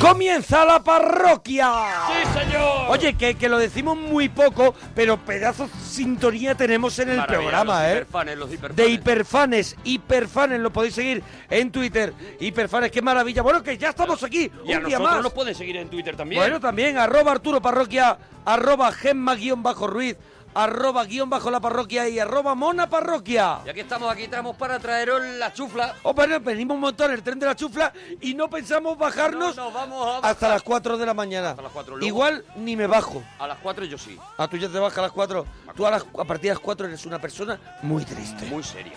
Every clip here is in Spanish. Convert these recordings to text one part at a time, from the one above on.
¡Comienza la parroquia! ¡Sí, señor! Oye, que, que lo decimos muy poco, pero pedazo de sintonía tenemos en el Maravilla, programa, los ¿eh? hiperfanes, los hiperfanes. De hiperfanes, hiperfanes, lo podéis seguir en Twitter. Hiperfanes, qué maravilla. Bueno, que ya estamos aquí, Y a un día nosotros más. nos pueden seguir en Twitter también. Bueno, también, arroba Arturo Parroquia, arroba Gemma guion bajo Ruiz, arroba guion bajo la parroquia y arroba Mona Parroquia. Ya que estamos aquí, traemos para traeros la chufla. Oh, bueno, venimos un montón el tren de la chufla y no pensamos bajarnos No, no, vamos hasta las 4 de la mañana. Hasta las 4, luego- Igual ni me bajo. A las 4 yo sí. A tú ya te bajas a las 4. Tú a, las- a partir de las 4 eres una persona muy triste. Muy seria.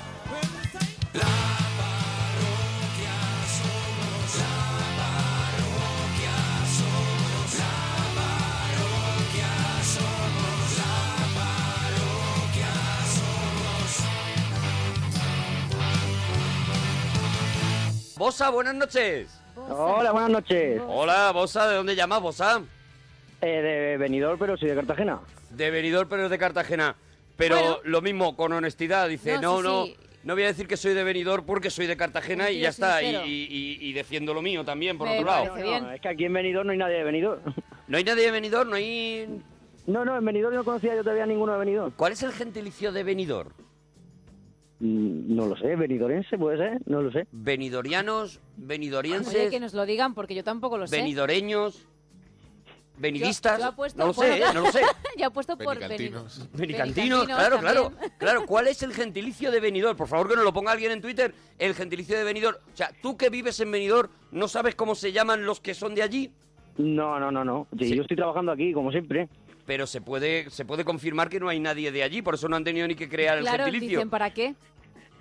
Bosa, buenas noches. Hola, buenas noches. Hola, Bosa, ¿de dónde llamas, Bosa? Eh, de Benidorm, pero soy de Cartagena. De Benidorm, pero es de Cartagena. Pero Bueno. lo mismo, con honestidad, dice, no, No, no, sí, sí. no voy a decir que soy de Benidorm porque soy de Cartagena y ya es está. Y, y- defiendo lo mío también, por Me otro lado. No, es que aquí en Benidorm no hay nadie de Benidorm. ¿No hay nadie de Benidorm? ¿No hay...? No, no, en Benidorm no conocía yo todavía ninguno de Benidorm. ¿Cuál es el gentilicio de Benidorm? Mm, No lo sé, benidorense puede ser, no lo sé. ¿Benidorianos? Oye, ¿Benidorienses? que nos lo digan porque yo tampoco lo sé. ¿Benidoreños? ¿Benidistas? Yo- yo apuesto no lo sé, ¿eh? no lo sé. ya he puesto por Benicantinos. Benicantinos, Benicantinos claro, claro. también. Claro, ¿cuál es el gentilicio de Benidorm? Por favor que nos lo ponga alguien en Twitter, el gentilicio de Benidorm. O sea, tú que vives en Benidorm, ¿no sabes cómo se llaman los que son de allí? No, no, no, no. Sí. Yo estoy trabajando aquí, como siempre. Pero se puede, se puede confirmar que no hay nadie de allí, por eso no han tenido ni que crear el Claro, gentilicio. dicen, ¿para qué?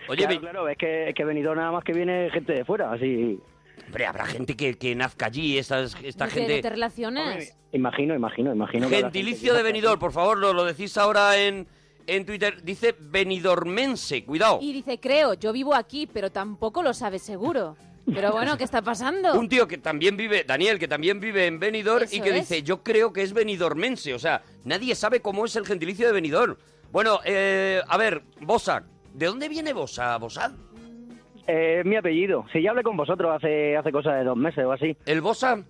Oye, claro, es que, es que Benidorm nada más que viene gente de fuera, así... hombre, habrá gente que, que nazca allí, esta, esta ¿No te- no gente... te relaciones? Imagino, imagino, imagino. Gentilicio de Benidorm, por favor, lo, lo decís ahora en, en Twitter. Dice Benidormense, cuidado. Y dice, creo, yo vivo aquí, pero tampoco lo sabes seguro. Pero bueno, ¿qué está pasando? Un tío que también vive, Daniel, que también vive en Benidorm y que es. dice, yo creo que es benidormense. O sea, nadie sabe cómo es el gentilicio de Benidorm. Bueno, eh, a ver, Bosa, ¿de dónde viene Bosa, Bosa? Eh, es mi apellido. Si ya hablé con vosotros hace, hace cosa de dos meses o así. ¿El Bosa?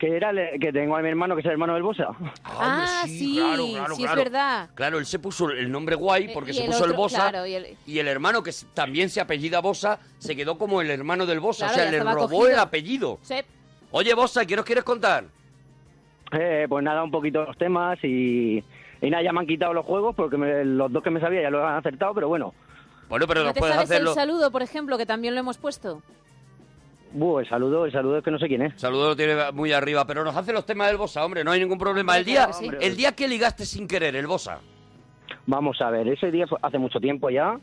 Que era el- que tengo a mi hermano que es el hermano del Bosa. Ah, hombre, sí, claro, claro, sí, es claro. verdad. Claro, él se puso el nombre guay Eh, porque y se el puso el otro, Bosa. claro, y el- Y el hermano, que también se apellida Bosa, se quedó como el hermano del Bosa. Claro, o sea, le robó cogido. el apellido. Sí. Oye, Bosa, ¿qué nos quieres contar? Eh, pues nada, un poquito los temas y, y nada, ya me han quitado los juegos porque me- los dos que me sabía ya los han acertado, pero bueno, Bueno, pero ¿No nos te puedes sabes hacerlo. el saludo, por ejemplo, que también lo hemos puesto? Buh, el saludo, el saludo es que no sé quién es. Saludo lo tiene muy arriba, pero nos hace los temas del Bosa, hombre, no hay ningún problema. El día, sí. el día que ligaste sin querer, el Bosa. Vamos a ver, ese día fue hace mucho tiempo ya,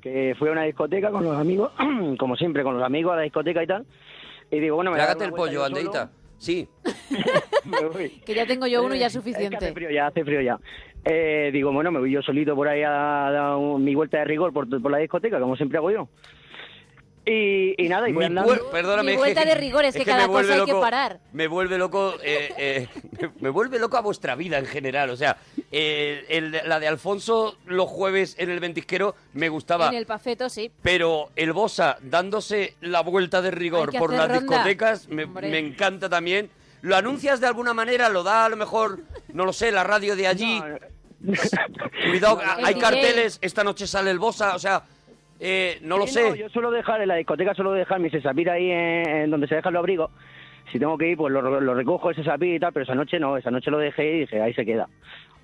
que fui a una discoteca con los amigos, como siempre, con los amigos a la discoteca y tal, y digo, bueno, me una el pollo. Andeita. Sí. Me voy. Que ya tengo yo uno y ya Eh, es suficiente. que hace frío ya, hace frío ya. Eh, digo, bueno, me voy yo solito por ahí a dar mi vuelta de rigor por, por la discoteca, como siempre hago yo. Y, y nada, y voy Mi andando. Perdóname. Mi es vuelta que- de rigor es que me cada vuelve cosa hay que loco- parar. Me vuelve loco, eh, eh, me, me vuelve loco a vuestra vida en general. O sea, eh, el- la de Alfonso los jueves en el ventisquero me gustaba. En el pafeto, sí. Pero el Bosa dándose la vuelta de rigor por las ronda. discotecas me, encanta también. ¿Lo anuncias de alguna manera? ¿Lo da a lo mejor, no lo sé, la radio de allí? Cuidado, hay El carteles, esta noche sale el Bosa, o sea, eh, no lo Sí, sé. yo suelo dejar en la discoteca, suelo dejar mi sesapir ahí en, en donde se dejan los abrigos. Si tengo que ir, pues lo, lo recojo ese sesapir y tal, pero esa noche no, esa noche lo dejé y dije, ahí se queda.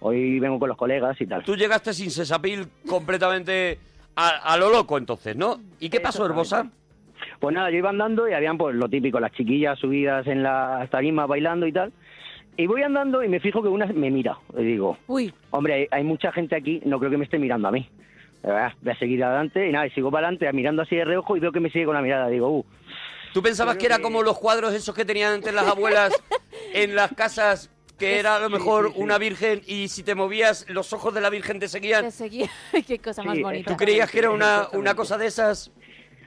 Hoy vengo con los colegas y tal. Tú llegaste sin sesapil completamente a, a lo loco entonces, ¿no? ¿Y qué pasó, Herbosa? Pues nada, yo iba andando y habían pues lo típico, las chiquillas subidas en las tarimas bailando y tal. Y voy andando y me fijo que una me mira. Y digo, Uy, hombre, hay, hay mucha gente aquí, no creo que me esté mirando a mí. Ah, Voy a seguir adelante y nada, y sigo para adelante mirando así de reojo y veo que me sigue con la mirada. Digo, uh, ¿Tú pensabas que era como los cuadros esos que tenían antes las abuelas en las casas, que era a lo Sí, mejor sí, sí. una virgen y si te movías los ojos de la virgen te seguían? te seguía. Qué cosa más Sí, bonita. ¿Tú creías que era una, Exactamente. una cosa de esas?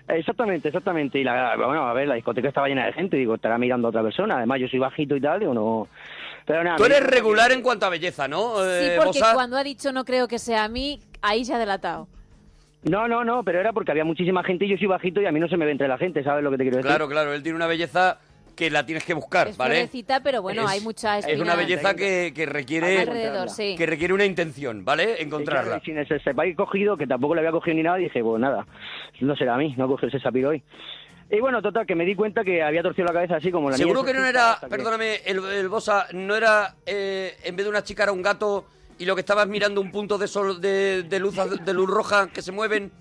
Exactamente, exactamente. Y la, bueno, a ver, la discoteca estaba llena de gente, digo, estará mirando a otra persona. Además, yo soy bajito y tal, digo, no. Pero nada. Tú eres regular en cuanto a belleza, ¿no? Sí, eh, porque Bosa? cuando ha dicho no creo que sea a mí, ahí se ha delatado. No, no, no, pero era porque había muchísima gente y yo soy bajito y a mí no se me ve entre la gente, ¿sabes lo que te quiero decir? Claro, claro, él tiene una belleza que la tienes que buscar, Es ¿vale? florecita, pero bueno, Es- hay mucha Es una espina belleza que, que requiere sí. que requiere una intención, ¿vale? Encontrarla. sin ese sepáis cogido, que tampoco le había cogido ni nada, dije, pues nada, no será a mí, no cogió ese sapiro hoy. Y bueno, total, que me di cuenta que había torcido la cabeza así como la Seguro niña que no era, perdóname, el, el Bosa, no era, eh, en vez de una chica era un gato y lo que estabas mirando un punto de sol, de, de luz, de luz roja que se mueven.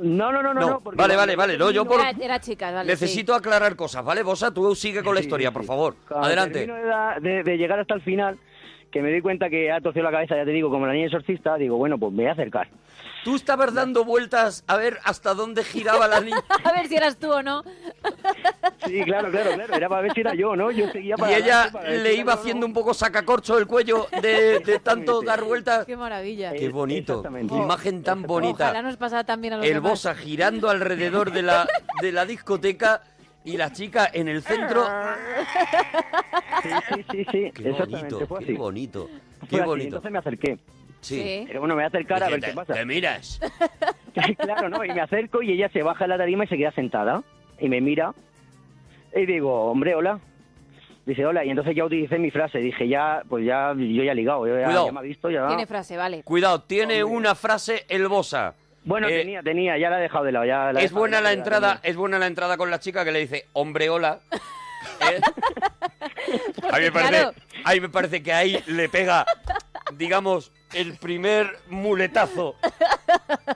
No, no, no, no. No, vale, vale, vale, no, yo por- Era, era chica, vale. Necesito aclarar cosas, ¿vale? Bosa, tú sigue con la historia, sí, por favor. Adelante. termino de, da- de- de llegar hasta el final, que me di cuenta que ha torcido la cabeza, ya te digo, como la niña exorcista, digo, bueno, pues me voy a acercar. Tú estabas dando vueltas a ver hasta dónde giraba la niña. A ver si eras tú o no. Sí, claro, claro, claro, era para ver si era yo, ¿no? Yo seguía para Y ella para ver si le era iba yo, ¿no? haciendo un poco sacacorcho el cuello de, de tanto dar vueltas. Qué maravilla. Qué bonito, qué imagen tan Ojalá bonita. nos pasara también a los El demás. Bosa girando alrededor de la, de la discoteca y la chica en el centro. Sí, sí, sí, sí, Qué exactamente, bonito, fue qué bonito, Fue qué así, bonito. Entonces me acerqué. Sí. Pero bueno, me voy a acercar a ver qué "Te- pasa. Te miras. claro, ¿no? Y me acerco y ella se baja de la tarima y se queda sentada. Y me mira. Y digo, hombre, hola. Dice, hola. Y entonces ya utilicé mi frase. Dije, ya, pues ya, yo ya he ligado. Yo ya, Cuidado. ya me ha visto, ya. Tiene frase, vale. Cuidado, tiene Hombre. una frase el Bosa. Bueno, Eh, tenía, tenía, ya la he dejado de lado. Ya la Es dejado buena de la entrada, tenía. es buena la entrada con la chica que le dice, hombre, hola. ¿Eh? A mí me parece, Claro. a mí me parece que ahí le pega, digamos, el primer muletazo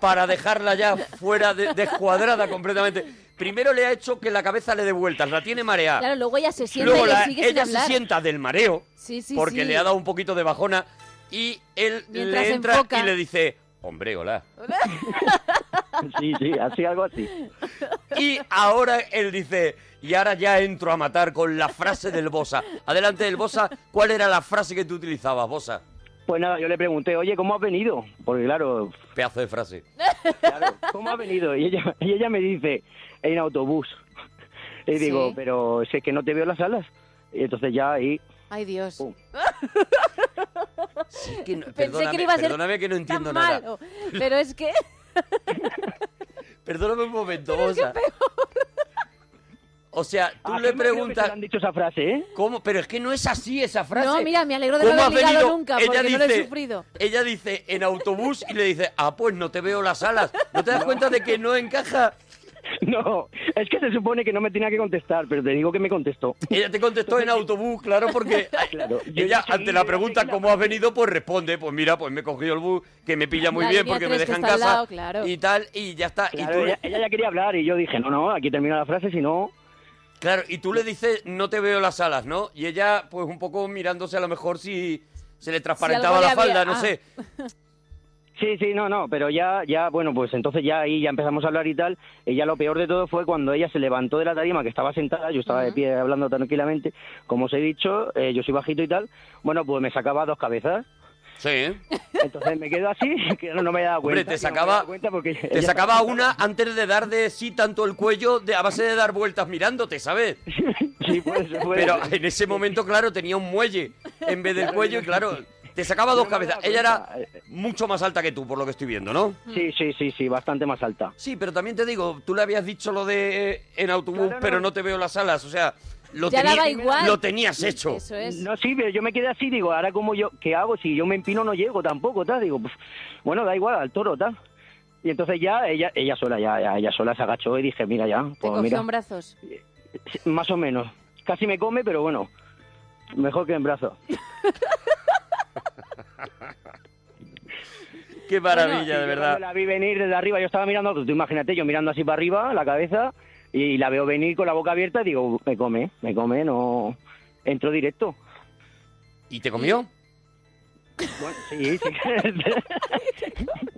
para dejarla ya fuera de, descuadrada completamente. Primero le ha hecho que la cabeza le dé vueltas, la tiene mareada. Claro, luego ella se sienta Luego y le la- sigue sin ella se sienta del mareo Sí, sí, porque sí. le ha dado un poquito de bajona y él Mientras le entra enfoca. y le dice, hombre, hola. Sí, sí, así, algo así. Y ahora él dice, y ahora ya entro a matar con la frase del Bosa. Adelante del Bosa, ¿cuál era la frase que tú utilizabas, Bosa? Pues nada, yo le pregunté, oye, ¿cómo has venido? Porque claro, Pedazo de frase. claro, ¿cómo has venido? Y ella, y ella me dice, en autobús. Y Sí. digo, pero si es que no te veo las alas. Y entonces ya ahí, Ay, Dios. Pum. Sí, que no- Pensé perdóname, que iba a ser perdóname que no entiendo Tan nada. mal. Pero es que... Perdóname un momento, Bosa. O sea, tú ¿A le qué me creo que preguntas... han dicho esa frase, ¿eh? ¿Cómo? Pero es que no es así esa frase. No, mira, me alegro de ¿Cómo no has haber ligado venido? nunca, Ella porque no lo he dice- sufrido. Ella dice en autobús y le dice, ah, pues no te veo las alas. ¿No te das cuenta de que no encaja? No, es que se supone que no me tenía que contestar, pero te digo que me contestó. Ella te contestó en autobús, claro, porque Claro, ella ante la "Mira, pregunta ¿cómo has venido? Pues responde, pues mira, pues me he cogido el bus, que me pilla muy La bien porque me deja en casa lado, claro. y tal, y ya está. Claro, y tú, ella, ella ya quería hablar y yo dije, no, no, aquí termina la frase, si no... claro, y tú le dices, no te veo las alas, ¿no? Y ella, pues un poco mirándose a lo mejor si se le transparentaba la había- falda, no ah. sé. Sí, sí, no, no, pero ya, ya, bueno, pues entonces ya ahí ya empezamos a hablar y tal, y ya lo peor de todo fue cuando ella se levantó de la tarima, que estaba sentada, yo estaba de pie hablando tranquilamente, como os he dicho, eh, yo soy bajito y tal, bueno, pues me sacaba dos cabezas, Sí, ¿eh? entonces me quedo así, que no, no me he dado Hombre, cuenta. te no me he sacaba- dado cuenta porque Te sacaba estaba una antes de dar de sí tanto el cuello de, a base de dar vueltas mirándote, ¿sabes? Sí, puede ser, puede Pero en ese momento, claro, tenía un muelle en vez del cuello y claro, te sacaba dos cabezas. Ella era cuenta. mucho más alta que tú, por lo que estoy viendo, ¿no? Sí, sí, sí, sí, bastante más alta. Sí, pero también te digo, tú le habías dicho lo de eh, en autobús, Claro, no. pero no te veo las alas, o sea, lo, Ya tení- daba igual. lo tenías hecho. Eso es. No, sí, pero yo me quedé así, digo, ahora como yo, ¿qué hago? Si yo me empino no llego tampoco, tal, digo, pues, bueno, da igual, al toro, tal. Y entonces ya, ella, ella sola, ya, ya, ella sola se agachó y dije, mira ya, Te pues cogió mira, en brazos. Sí, más o menos. Casi me come, pero bueno, mejor que en brazos. Qué maravilla, Sí, de verdad. la vi venir desde arriba, yo estaba mirando, tú imagínate, yo mirando así para arriba, la cabeza, y la veo venir con la boca abierta y digo, me come, me come, no... Entro directo. ¿Y te comió? Bueno, sí, sí.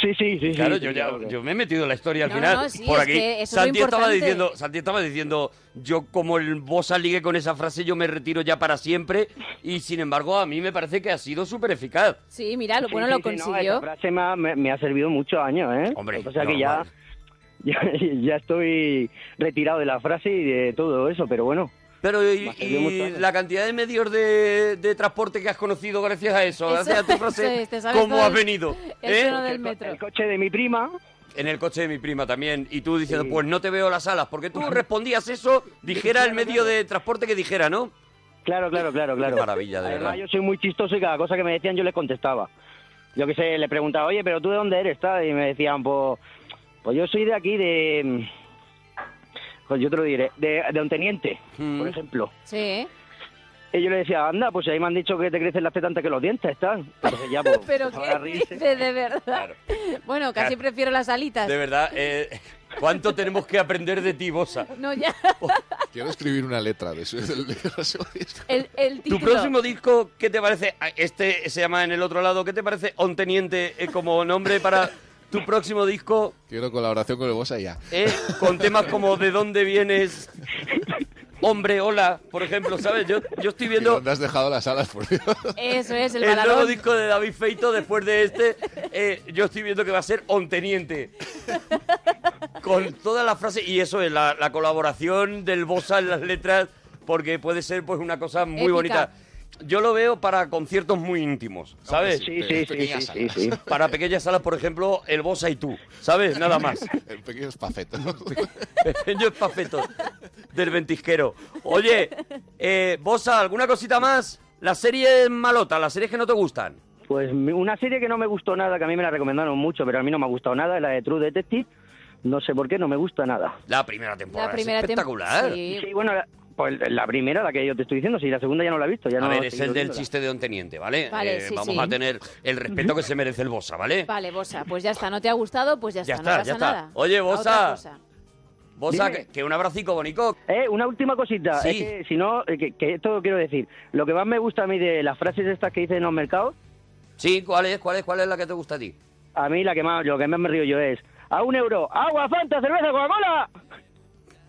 sí, sí, sí. Claro, sí, yo sí, ya claro que- yo me he metido en la historia al No, final. no, sí, por es aquí. que eso es lo Santi estaba diciendo, Santi estaba diciendo, yo como el Bosa ligue con esa frase, yo me retiro ya para siempre. Y sin embargo, a mí me parece que ha sido súper eficaz. Sí, mira, lo Sí, bueno sí, lo sí, no, consiguió. esa frase me ha, me- me ha servido muchos años, ¿eh? Hombre, o sea que ya, ya estoy retirado de la frase y de todo eso, pero bueno. Pero y, la cantidad de medios de, de transporte que has conocido gracias a eso, Eso- gracias a tu frase, es, ¿cómo has el- venido? el ¿Eh? del el, co- metro. el coche de mi prima, en el coche de mi prima también, y tú diciendo, pues no te veo las alas, porque tú respondías eso, dijera el medio de transporte que dijera, ¿no? Claro, claro, claro, claro. Qué maravilla, de Además, verdad. yo soy muy chistoso y cada cosa que me decían yo les contestaba. Yo que sé, le preguntaba, oye, pero tú de dónde eres, tal? Y me decían, pues, pues yo soy de aquí, de... Pues yo te lo diré, de, de un teniente, Mm. por ejemplo. Sí. Y yo le decía, anda, pues ahí me han dicho que te crecen las tetas antes que los dientes, tal. Entonces ya, pues, Pero qué de verdad. Claro. Bueno, casi Claro. prefiero las alitas. De verdad, eh, ¿cuánto tenemos que aprender de ti, Bosa? No, ya. Quiero escribir una letra de del, disco. El, el Tu próximo disco, ¿qué te parece? Ah, Este se llama En el otro lado. ¿Qué te parece On Teniente eh, como nombre para tu próximo disco? Quiero colaboración con el Bosa ya. eh, con temas como ¿De dónde vienes? Hombre, hola, por ejemplo, ¿sabes? Yo, yo estoy ¿Y viendo dónde has dejado las alas, por Dios? Eso es, el, el nuevo disco de David Feito después de este. eh, yo estoy viendo que va a ser On Teniente. Con todas las frases. Y eso es la, la colaboración del Bosa en las letras, porque puede ser pues una cosa muy Épica. bonita. Yo lo veo para conciertos muy íntimos, ¿sabes? Sí, sí, sí, sí, sí. Para pequeñas salas, por ejemplo, el Bosa y tú, ¿sabes? Nada más. El pequeño espafeto. Pequeño espafeto del ventisquero. Oye, eh, Bosa, ¿alguna cosita más? Las series malotas, las series que no te gustan. Pues mi- una serie que no me gustó nada, que a mí me la recomendaron mucho, pero a mí no me ha gustado nada, es la de True Detective. No sé por qué, no me gusta nada. La primera temporada La primera es tem- espectacular. Sí. Sí, bueno, la- pues la primera, la que yo te estoy diciendo, sí, la segunda ya no la he visto. Ya A no ver, he es el del viéndola. chiste de Don Teniente, ¿vale? Vale, Eh, sí, vamos sí. a tener el respeto que se merece el Bosa, ¿vale? Vale, Bosa, pues ya está. ¿No te ha gustado? Pues ya está, Ya no está, pasa ya está. nada. Oye, Bosa. Bosa, que un abracico, bonico. Eh, una última cosita, Sí. es que si no, eh, que, que esto quiero decir, lo que más me gusta a mí de las frases estas que dicen en los mercados, Sí, ¿cuál es? ¿Cuál es? ¿Cuál es la que te gusta a ti? a mí la que más, lo que más me río yo es, a un euro, agua, fanta, cerveza, Coca-Cola.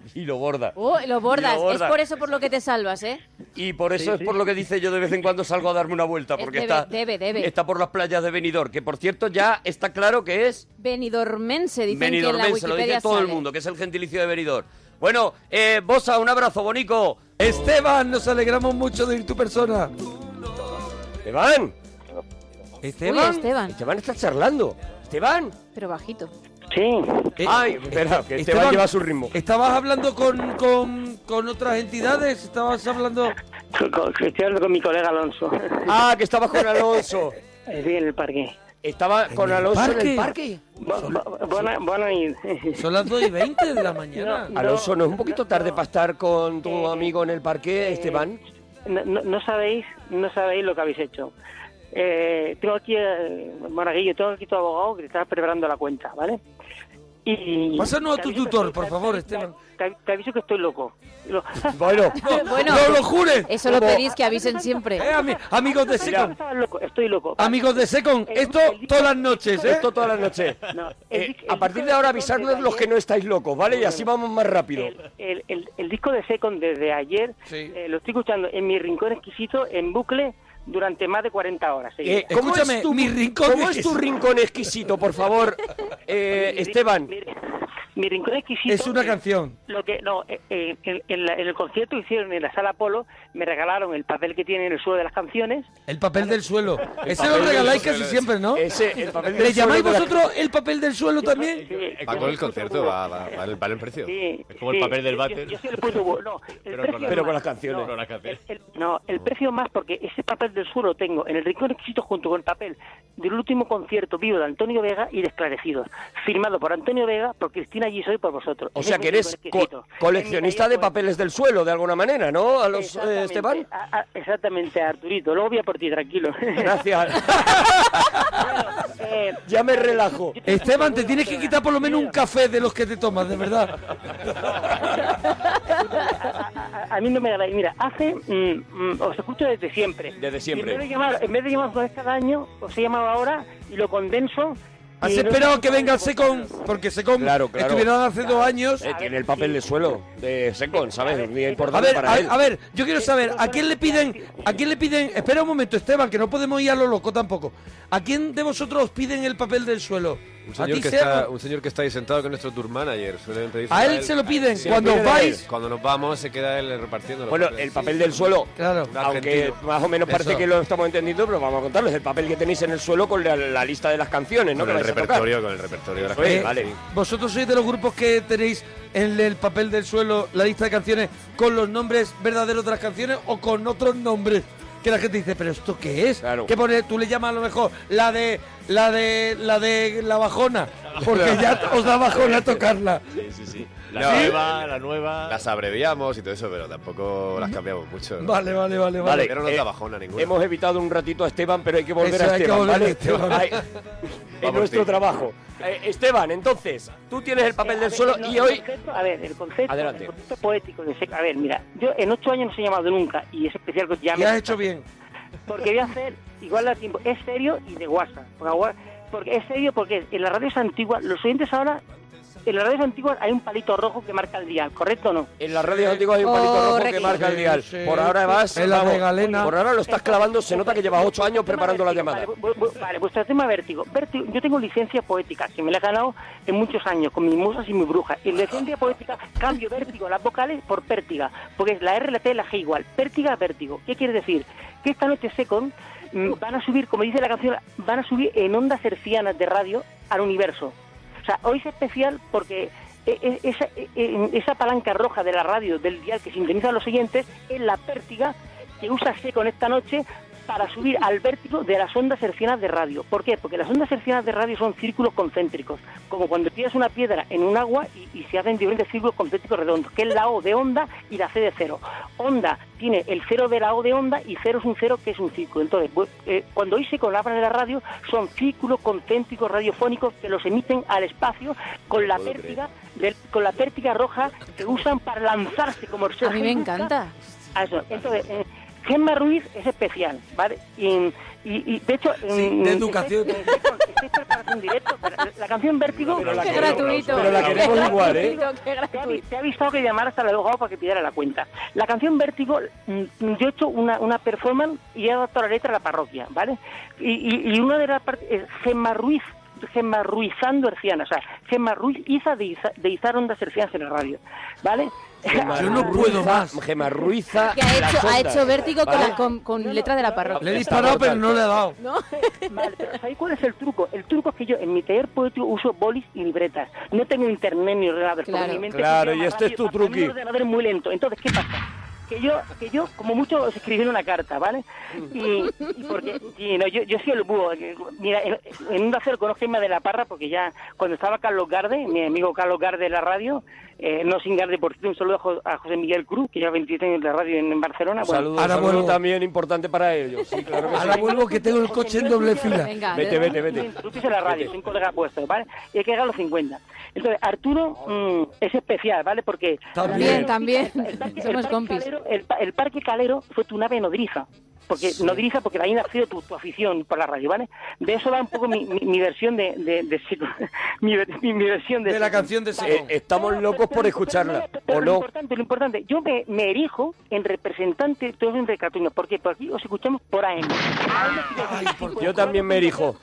Y lo borda. Oh, lo bordas. Lo borda. Es por eso por lo que te salvas, ¿eh? Y por eso Sí, es sí. por lo que dice yo de vez en cuando salgo a darme una vuelta, porque debe, está, debe, debe. está por las playas de Benidorm, que por cierto ya está claro que es Benidormense, dicen que en la Benidormense, lo dice todo el mundo, que es el gentilicio de Benidorm. Bueno, eh, Bosa, un abrazo, bonico. Esteban, nos alegramos mucho de ir tu persona. Esteban. Uy, Esteban. Esteban. Esteban está charlando. Esteban. Pero bajito. Sí, Eh, Ay, espera, que Esteban, Esteban, lleva su ritmo. ¿Estabas hablando con, con, con otras entidades? ¿Estabas hablando...? Estoy hablando con mi colega Alonso. Ah, que estabas con Alonso. Sí, en el parque. Estaba con Alonso en el parque. Buena, buena. Son las 2 y 20 de la mañana. No. Alonso, ¿no es un poquito tarde para estar con tu Eh, amigo en el parque, eh, Esteban? No, no- no sabéis, no sabéis lo que habéis hecho. Eh, tengo aquí, eh, Monaguillo, tengo aquí tu abogado que te está preparando la cuenta, ¿vale? Y Pásanos a tu tutor, por favor, te- Esteban. Te, aviso que estoy loco. Lo- Bueno, bueno, ¡No lo jures! eso lo pedís que avisen siempre. Eh, ami- amigos de Secon, estoy loco. amigos de Secon, esto todas las noches, ¿eh? esto todas las noches. Eh, a partir de ahora avisarnos los que no estáis locos, ¿vale? Y así vamos más rápido. El, el, el, el disco de Secon desde ayer Sí. eh, lo estoy escuchando en mi rincón exquisito en bucle durante más de 40 horas. Eh, ¿cómo es tu, mi rincón ¿Cómo es tu exquisito? rincón exquisito, por favor, eh, Mi- Esteban? Mi, mi rincón exquisito. Es una eh, canción. Lo que no, eh, eh, en, en la- en el concierto que hicieron en la sala Polo me regalaron el papel que tiene en el suelo de las canciones. El papel del suelo. Ese papel lo regaláis casi siempre, ¿no? Ese, el papel del ¿Le llamáis suelo de la- vosotros el papel del suelo también? Sí, Va con el concierto, va, va, vale, vale el precio. Sí, es como sí, el papel del váter. Yo, soy el No, el Pero precio con es la- Pero con más. las canciones. No, Con las canciones. el- no, el precio más porque ese papel del suelo lo tengo en el rincón exquisito junto con el papel del último concierto vivo de Antonio Vega y de Esclarecidos, firmado por Antonio Vega, por Cristina Giso y por vosotros. O Ese sea que eres co- coleccionista mi de taller, papeles del suelo, de alguna manera, ¿no? A los, eh, Exactamente, Esteban. a- a- exactamente, Arturito. Luego voy a por ti, tranquilo. Gracias. Eh, ya me relajo. Esteban, te tienes que quitar por lo menos un café de los que te tomas, de verdad. a, a- a mí no me agradáis. Mira, hace. mm, mm, os escucho desde siempre. Desde siempre. Y en vez de llamar, en vez de llamar una vez cada año, os he llamado ahora y lo condenso. Has esperado a que venga el Secon, porque Secon Claro, claro. estuvieron hace dos años. Eh, tiene el papel de suelo de Secon, ¿sabes? Es muy A importante ver, para a, él. a ver, yo quiero saber, ¿a quién le piden, a quién le piden, espera un momento Esteban, que no podemos ir a lo loco tampoco, ¿a quién de vosotros os piden el papel del suelo? Un ¿A señor, que está, un señor que está ahí sentado que es nuestro tour manager. Suelen pedir A él se lo piden Sí, cuando piden a vais. él. Cuando nos vamos se queda él repartiendo los Bueno, papeles. el papel del suelo, Claro. Un aunque argentino. más o menos parece Eso. que lo estamos entendiendo, pero vamos a contarles el papel que tenéis en el suelo con la, la lista de las canciones, ¿no? Con que el a repertorio, con el repertorio de las canciones, vale. sí. ¿Vosotros sois de los grupos que tenéis en el papel del suelo la lista de canciones con los nombres verdaderos de las canciones o con otros nombres? Que la gente dice, ¿pero esto qué es? Claro. ¿Qué pone? Tú le llamas a lo mejor la de la de la de la bajona, porque ya os da bajona tocarla. Sí, sí, sí. La No, nueva, la nueva. Las abreviamos y todo eso, pero tampoco las cambiamos mucho. ¿no? Vale, vale, vale, vale. Vale, Pero no eh, da bajona ninguna. Hemos evitado un ratito a Esteban, pero hay que volver Eso, a hay que Esteban, volver a ¿vale? Esteban. Ay, es nuestro trabajo. Eh, Esteban, entonces, tú tienes el papel del ver, suelo no, y el hoy... concepto- a ver, el concepto, Adelante. el concepto poético de ese- A ver, mira, yo en ocho años no se he llamado nunca y es especial que ya Y has hecho bien. Porque voy a hacer, igual a tiempo, es serio y de WhatsApp. Porque, es serio porque en las radios antiguas, los oyentes ahora, en las radios antiguas hay un palito rojo que marca el dial, ¿correcto o no? En las radios antiguas hay un palito rojo que marca el dial. Sí, Por ahora vas... En la vamos, de Galena. Por ahora lo estás clavando, se nota que llevas ocho años preparando la llamada. Vale, vu- vu- vale, vuestro tema vértigo. Vértigo, Yo tengo licencia poética, que me la he ganado en muchos años, con mis musas y mis brujas. Y en licencia poética cambio vértigo, las vocales, por pértiga, porque es la R, la T y la G igual. Pértiga, vértigo. ¿Qué quiere decir? Que esta noche Second mm, van a subir, como dice la canción, van a subir en ondas hercianas de radio al universo. O sea, hoy es especial porque e- e- esa, e- esa palanca roja de la radio, del dial que sintoniza a los oyentes, es la pértiga que usa Secon esta noche para subir al vértigo de las ondas hercianas de radio. ¿Por qué? Porque las ondas hercianas de radio son círculos concéntricos, como cuando tiras una piedra en un agua y, y se hacen diferentes círculos concéntricos redondos, que es la O de onda y la C de cero. Onda tiene el cero de la O de onda y cero es un cero que es un círculo. Entonces, eh, cuando hoy se colabran en la radio, son círculos concéntricos radiofónicos que los emiten al espacio con la pértiga, del- con la pértiga roja que usan para lanzarse como el A mí me encanta. a eso. Entonces, eh, Gemma Ruiz es especial, ¿vale? Y, y- y, de hecho... Sí, de educación. Estoy, estoy, estoy preparando un directo. para- La, canción Vértigo... Pero la Qué queremos, gratuito. pero la queremos Qué igual, ¿eh? gratuito, Qué Te te ha avisado que llamar hasta la abogado para que pidiera la cuenta. La canción Vértigo, mm, yo he hecho una, una performance y he adaptado la letra a la parroquia, ¿vale? Y, y, y una de las partes es Gemma Ruiz, Gemma Ruizando Herciana, o sea, Gemma Ruiz Iza de, Iza- de izar ondas hercianas en la radio, ¿vale? Yo no puedo más. Gema Ruiza. Que ha hecho, ha ondas. hecho vértigo con, la- con, con letra de la parroquia. Le he disparado, pero no le he dado. ¿No? Vale, pero ¿sabéis cuál es el truco? El truco es que yo en mi taller poético uso bolis y libretas. No tengo internet ni ordenador. Claro. mi mente Claro, y este es tu truqui. Un ordenador es muy lento. Entonces, ¿qué pasa? Que yo, que yo como mucho, os escribí una carta, ¿vale? Y, y porque, y no, yo, yo soy el búho. Mira, en, en un acero conozco a de la Parra porque ya cuando estaba Carlos Garde, mi amigo Carlos Garde de la radio, eh, no sin Garde, por cierto, un saludo a, Jo- a José Miguel Cruz, que lleva 27 años de radio en, en Barcelona. Bueno, saludo, Ahora saludo vuelvo. también importante para ellos. Sí, claro que Ahora sí. vuelvo que tengo el coche en doble fila. Venga, Vete, vete, vete. en la radio, soy un colega puesto, ¿vale? Y hay que llegar a los 50. Entonces, Arturo mm, es especial, ¿vale? Porque... También, también. Somos compis. Calero, el, pa- el Parque Calero fue tu nave nodriza. Porque nodriza, porque de ahí nació tu, tu afición por la radio, ¿vale? De eso va un poco mi, mi, mi versión de... de, mi, ver- mi, mi versión de... De la canción de Eh, estamos Pero- locos pero- por pero- escucharla. ¿O lo no? importante, lo importante, yo me, me erijo en representante de todos los recatuños, porque por aquí os escuchamos por AM. Yo también me erijo.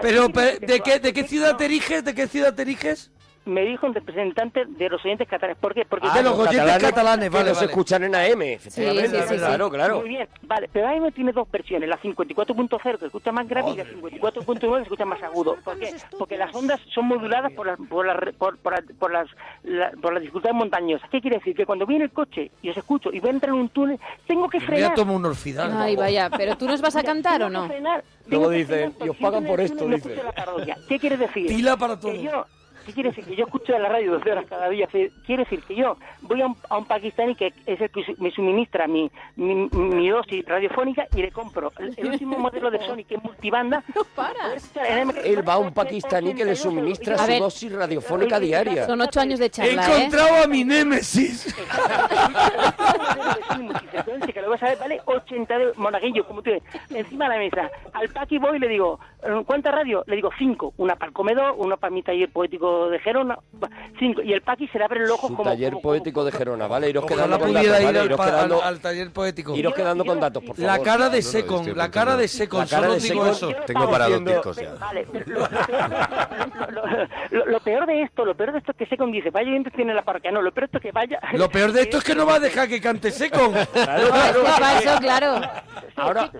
Pero, pe- ¿de qué, ¿de qué ciudad te eriges? ¿De qué ciudad te eriges? Me dijo en representante de los oyentes catalanes. ¿Por qué? Porque de los oyentes catalanes, que vale, nos vale. escuchan en AM, efectivamente. Sí, sí, sí, sí. claro, claro. Muy bien, vale, pero AM tiene dos versiones, la 54.0 que escucha más grave y la 54.9 que escucha más agudo. ¿Por qué? Porque las ondas son moduladas por las, por las, por, por las, por las, la- por las dificultades montañosas. ¿Qué quiere decir? Que cuando viene el coche y os escucho y voy a entrar en un túnel, tengo que frenar. a tomar un orfidal. Ay, vaya, pero tú nos vas a cantar o no? Frenar, Luego dice, y os pagan por esto, dice. la. ¿Qué quiere decir? Pila para todo. Que yo, ¿Qué quiere decir? Que yo escucho de la radio 12 horas cada día. Quiere decir que yo voy a un, a un pakistaní que es el que me suministra mi, mi, mi dosis radiofónica y le compro el, el último modelo de Sony que es multibanda. No paras. Él va a un pakistaní que le suministra su ver. dosis radiofónica diaria. Son ocho años de He charla, ¿eh? encontrado a mi némesis. que lo vas a ver, vale 80 de monaguillo, como tú ves, encima de la mesa. Al Paqui voy y le digo, "Eh, ¿cuántas radios? Le digo, cinco. Una para el comedor, una para mi taller poético de Gerona, cinco. Y el Paqui se le abre el ojo Su como... taller como- poético de Gerona, ¿vale? Iros quedando con pudiera datos, ir ¿vale? al, Iros al- quedando, al taller poético. iros quedando con datos, por favor. La cara de No, no, Secon, la cara de. Secon, solo de digo eso. Tengo discos ya. Vale, pero lo, peor, de esto, lo peor de esto es que Secon dice, vaya bien tiene la parroquia. No, lo peor de esto es que vaya... Lo peor de esto es que no va a dejar que cante Secon. Claro, claro. Ahora-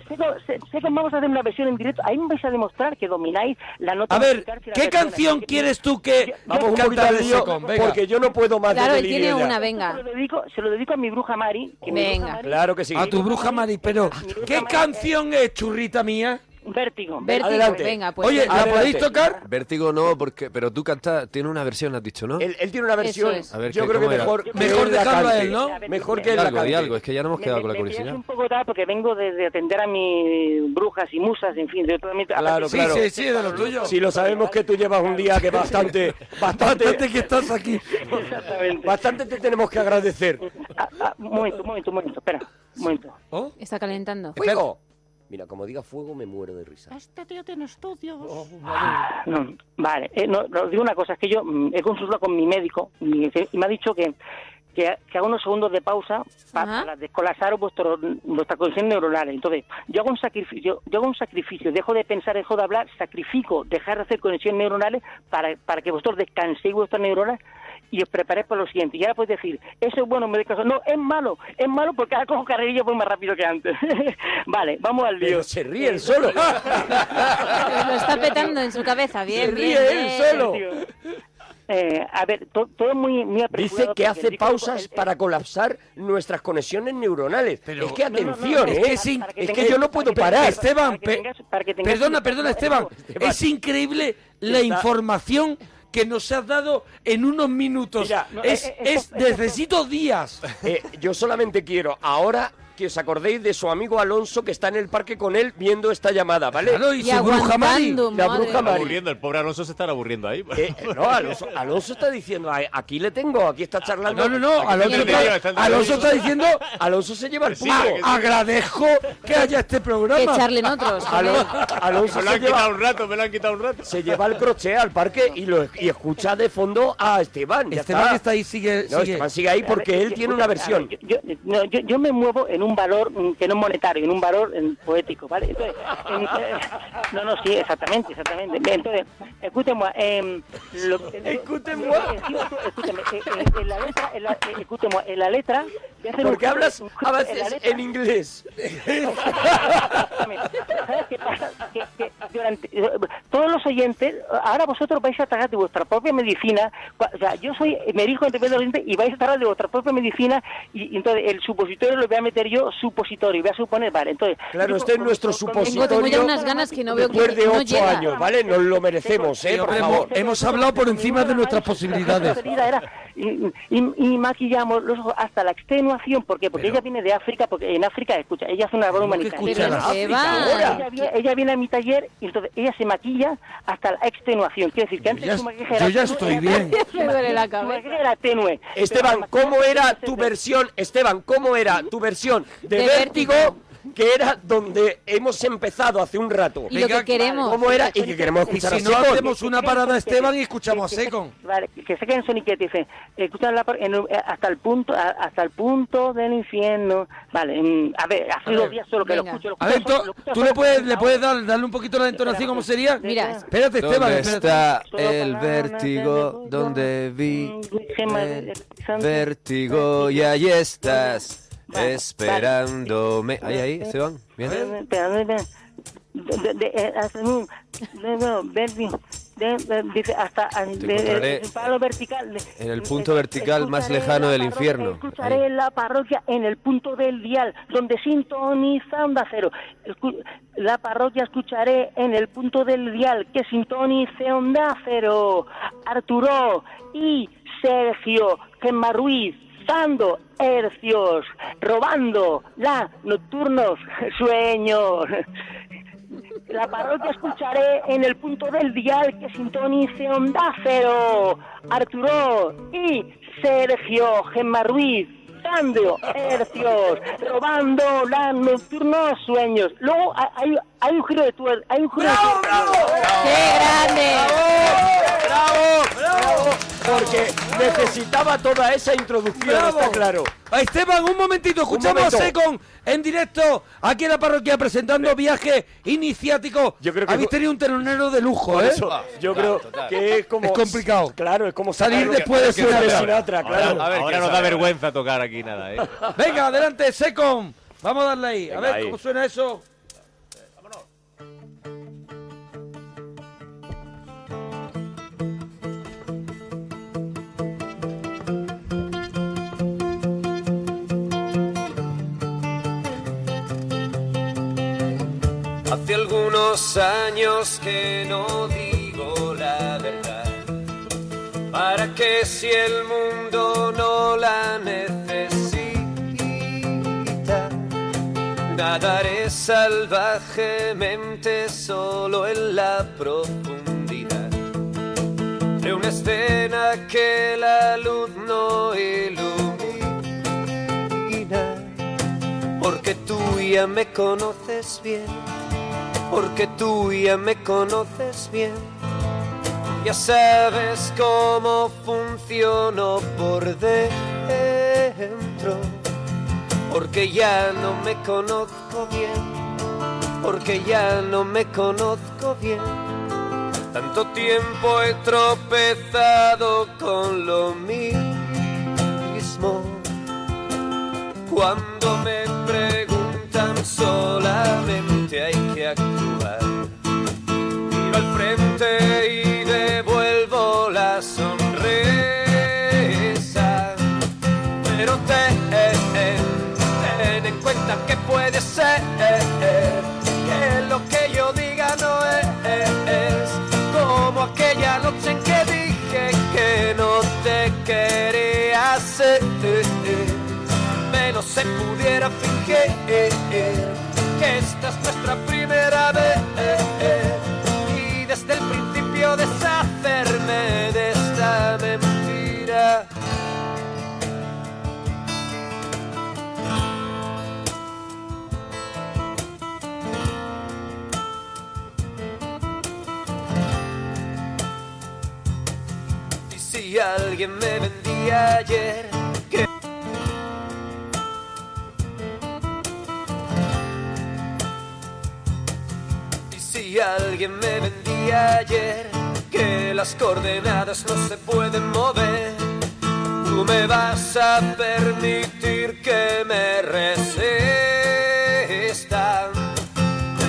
Secon, vamos a hacer una versión en directo. Ahí me vais a demostrar que domináis la nota A ver, ¿qué canción quieres tú que Vamos un poquito al lío, porque yo no puedo más Claro, de él tiene una, Se venga. lo, dedico, se lo dedico a mi bruja Mari. Que mi Venga. bruja Mari- Claro que sí. A tu bruja Mari, pero ¿qué canción es, churrita mía? Vértigo. Vértigo, Adelante. venga, pues. Oye. ¿la Adelante. podéis tocar? Vértigo no, porque pero tú cantas, tiene una versión, has dicho, ¿no? Él, él tiene una versión, es. A ver, yo ¿qué- creo que era? mejor, Mejor dejarlo a él, ¿no? Mejor que él la algo, di cante. algo, es que ya no hemos Me- quedado me- con la me curiosidad. un poco tarde porque vengo de, de atender a mis brujas y musas, en fin, de mi... Claro, Sí, claro. sí, sí, de lo tuyo. Si lo sabemos que tú llevas un día que bastante, Bastante bastante, que estás aquí. Exactamente. bastante te tenemos que agradecer. Ah, ah, un momento, un momento, un momento, espera, un momento. ¿Oh? Está calentando. ¡Fuego! Mira, como diga fuego me muero de risa. Este tío tiene estudios. No, vale, eh, no, no, digo una cosa, es que yo mm, he consultado con mi médico y, y me ha dicho que, que, que haga unos segundos de pausa pa- Ajá. para descolapsar vuestro, vuestra conexión neuronal. Entonces, yo hago un sacrificio, yo hago un sacrificio, dejo de pensar, dejo de hablar, sacrifico, dejar de hacer conexiones neuronales para, para que vosotros descanséis vuestras neuronas y os preparéis para lo siguiente. Y ahora podéis decir, eso es bueno, me descanso. No, es malo, es malo porque ahora cojo carrerilla voy más rápido que antes. vale, vamos al lío. Pero se ríe él solo. Lo está petando en su cabeza. Bien, Se bien, ríe él bien. solo. Eh, a ver, to- todo muy, muy Dice que hace pausas el- el- para colapsar nuestras conexiones neuronales. Pero- es que No, no, no, atención, es ¿eh? que Es, sin- para que es que tengáis- yo no puedo parar. Esteban, para que pe- tengas- para que tengas- perdona, perdona, Esteban. Esteban. Es increíble la Está- información que nos has dado en unos minutos. Mira, es, eh, eh, es- esto- esto- necesito días. Eh, yo solamente quiero ahora que os acordéis de su amigo Alonso que está en el parque con él viendo esta llamada, ¿vale? Claro, y, Y su bruja Mari. La bruja. Mari. aburriendo, el pobre Alonso se estará aburriendo ahí. Eh, no, Alonso, Alonso está diciendo, "Ay, aquí le tengo, aquí está charlando. No, no, no. Alonso, está, está. Alonso está diciendo. Alonso se lleva el Sí, que. Agradezco que haya este Que programa. charlen otros. Alo- Alonso Me lo se han quitado lleva, un rato, me lo han quitado un rato. se lleva el crochet al parque y, lo, y escucha de fondo a Esteban. Ya Esteban está. está ahí, sigue. No, sigue. Esteban sigue ahí porque él tiene una versión. yo- yo me muevo en un valor mm, que no es monetario, en un valor en poético, ¿vale? Entonces, no, no, sí, exactamente, exactamente. Entonces, eh, lo, Escúchame. eh, eh, en la letra, en la, eh, escúchame, en la letra, Porque hablas a en veces inglés. ¿Sabes qué pasa? Que, que durante, eh, todos los oyentes, ahora vosotros vais a tragar de vuestra propia medicina. O sea, yo soy, me erijo entre y vais a tragar de vuestra propia medicina y, y entonces el supositorio lo voy a meter yo supositorio y voy a suponer, vale, entonces... Claro, yo este es nuestro con- con- Tengo, tengo ya supositorio unas ganas que no veo que después de no ocho llega. años, ¿vale? Nos lo merecemos, ¿eh? Por favor. hemos, hablado por encima de nuestras posibilidades. era y, y- y maquillamos los ojos hasta la extenuación, ¿por qué? Porque ella viene de África, porque en África, escucha, ella hace una broma ¿Cómo que humanitaria. Pero ella, viene, ella viene a mi taller y entonces ella se maquilla hasta la extenuación. Quiere decir que antes Ya- su maquillaje yo era ya tenue, estoy bien. Me duele la cabeza. era tenue. Esteban, Pero ¿cómo era tu versión? Esteban, ¿cómo era tu versión de, De vértigo, Vértigo. Que era donde hemos empezado hace un rato? Y lo que queremos. ¿Cómo era? Y que queremos Y escuchar si a no, Secon. hacemos una parada a Esteban y escuchamos a Secon. Vale, que se queden soniquetes, dice, escuchan la en eh, hasta el punto hasta el punto del infierno. Vale, mm, a ver, hace dos días solo que lo escucho. Lo A ver, escucho tú, solo- lo escucho tú solo le puedes, le puedes dar, darle un poquito la entonación, ¿cómo sería? Mira, Espérate, Esteban, ¿Dónde está el vértigo? de- ¿Dónde vi el vértigo? Y ahí estás, esperándome. Ahí, ahí, Esteban. Bien. De- eh, hasta el palo vertical en el punto eh, vertical más lejano del infierno. Escucharé la parroquia en el punto del dial, donde sintoniza Onda Cero. La parroquia escucharé en el punto del dial que sintonice Onda Cero. Arturo y Sergio Gemma Ruiz. Dando hercios, robando la nocturnos sueños. La parroquia escucharé en el punto del dial que sintonice Onda Cero. Arturo y Sergio Gemma Ruiz Robando hercios, robando los nocturnos sueños. Luego hay- un giro de tuerca. Hay un giro de tuerca. ¡Qué grande! ¡Bravo! ¡Bravo! Porque necesitaba toda esa introducción, ¡Bravo! está claro. Esteban, un momentito, escuchamos momento. a Secon en directo aquí en la parroquia presentando viaje iniciático. Yo creo que- Habéis tenido un telonero de lujo, Por ¿eh? eso, yo creo que es como... Es complicado. Claro, es como Salir después de Sinatra. Sinatra, claro. Ahora, A ver ahora nos da vergüenza tocar aquí nada, ¿eh? Venga, adelante, Secon. Vamos a darle ahí. A ver ahí. cómo suena eso. Algunos años que no digo la verdad. ¿Para qué si el mundo no la necesita? Nadaré salvajemente solo en la profundidad de una escena que la luz no ilumina. Porque tú ya me conoces bien porque tú ya me conoces bien. Ya sabes cómo funciono por dentro, porque ya no me conozco bien, porque ya no me conozco bien. Tanto tiempo he tropezado con lo mismo. Cuando me preguntan solamente hay que actuar. Miro al frente y devuelvo la sonrisa. Pero ten, ten en cuenta que puede ser que lo que yo diga no es como aquella noche en que dije que no te quería hacer menos se pudiera fingir esta es nuestra primera vez y desde el principio deshacerme de esta mentira. Y si alguien me vendía ayer Alguien me vendía ayer que las coordenadas no se pueden mover, tú me vas a permitir que me resistan.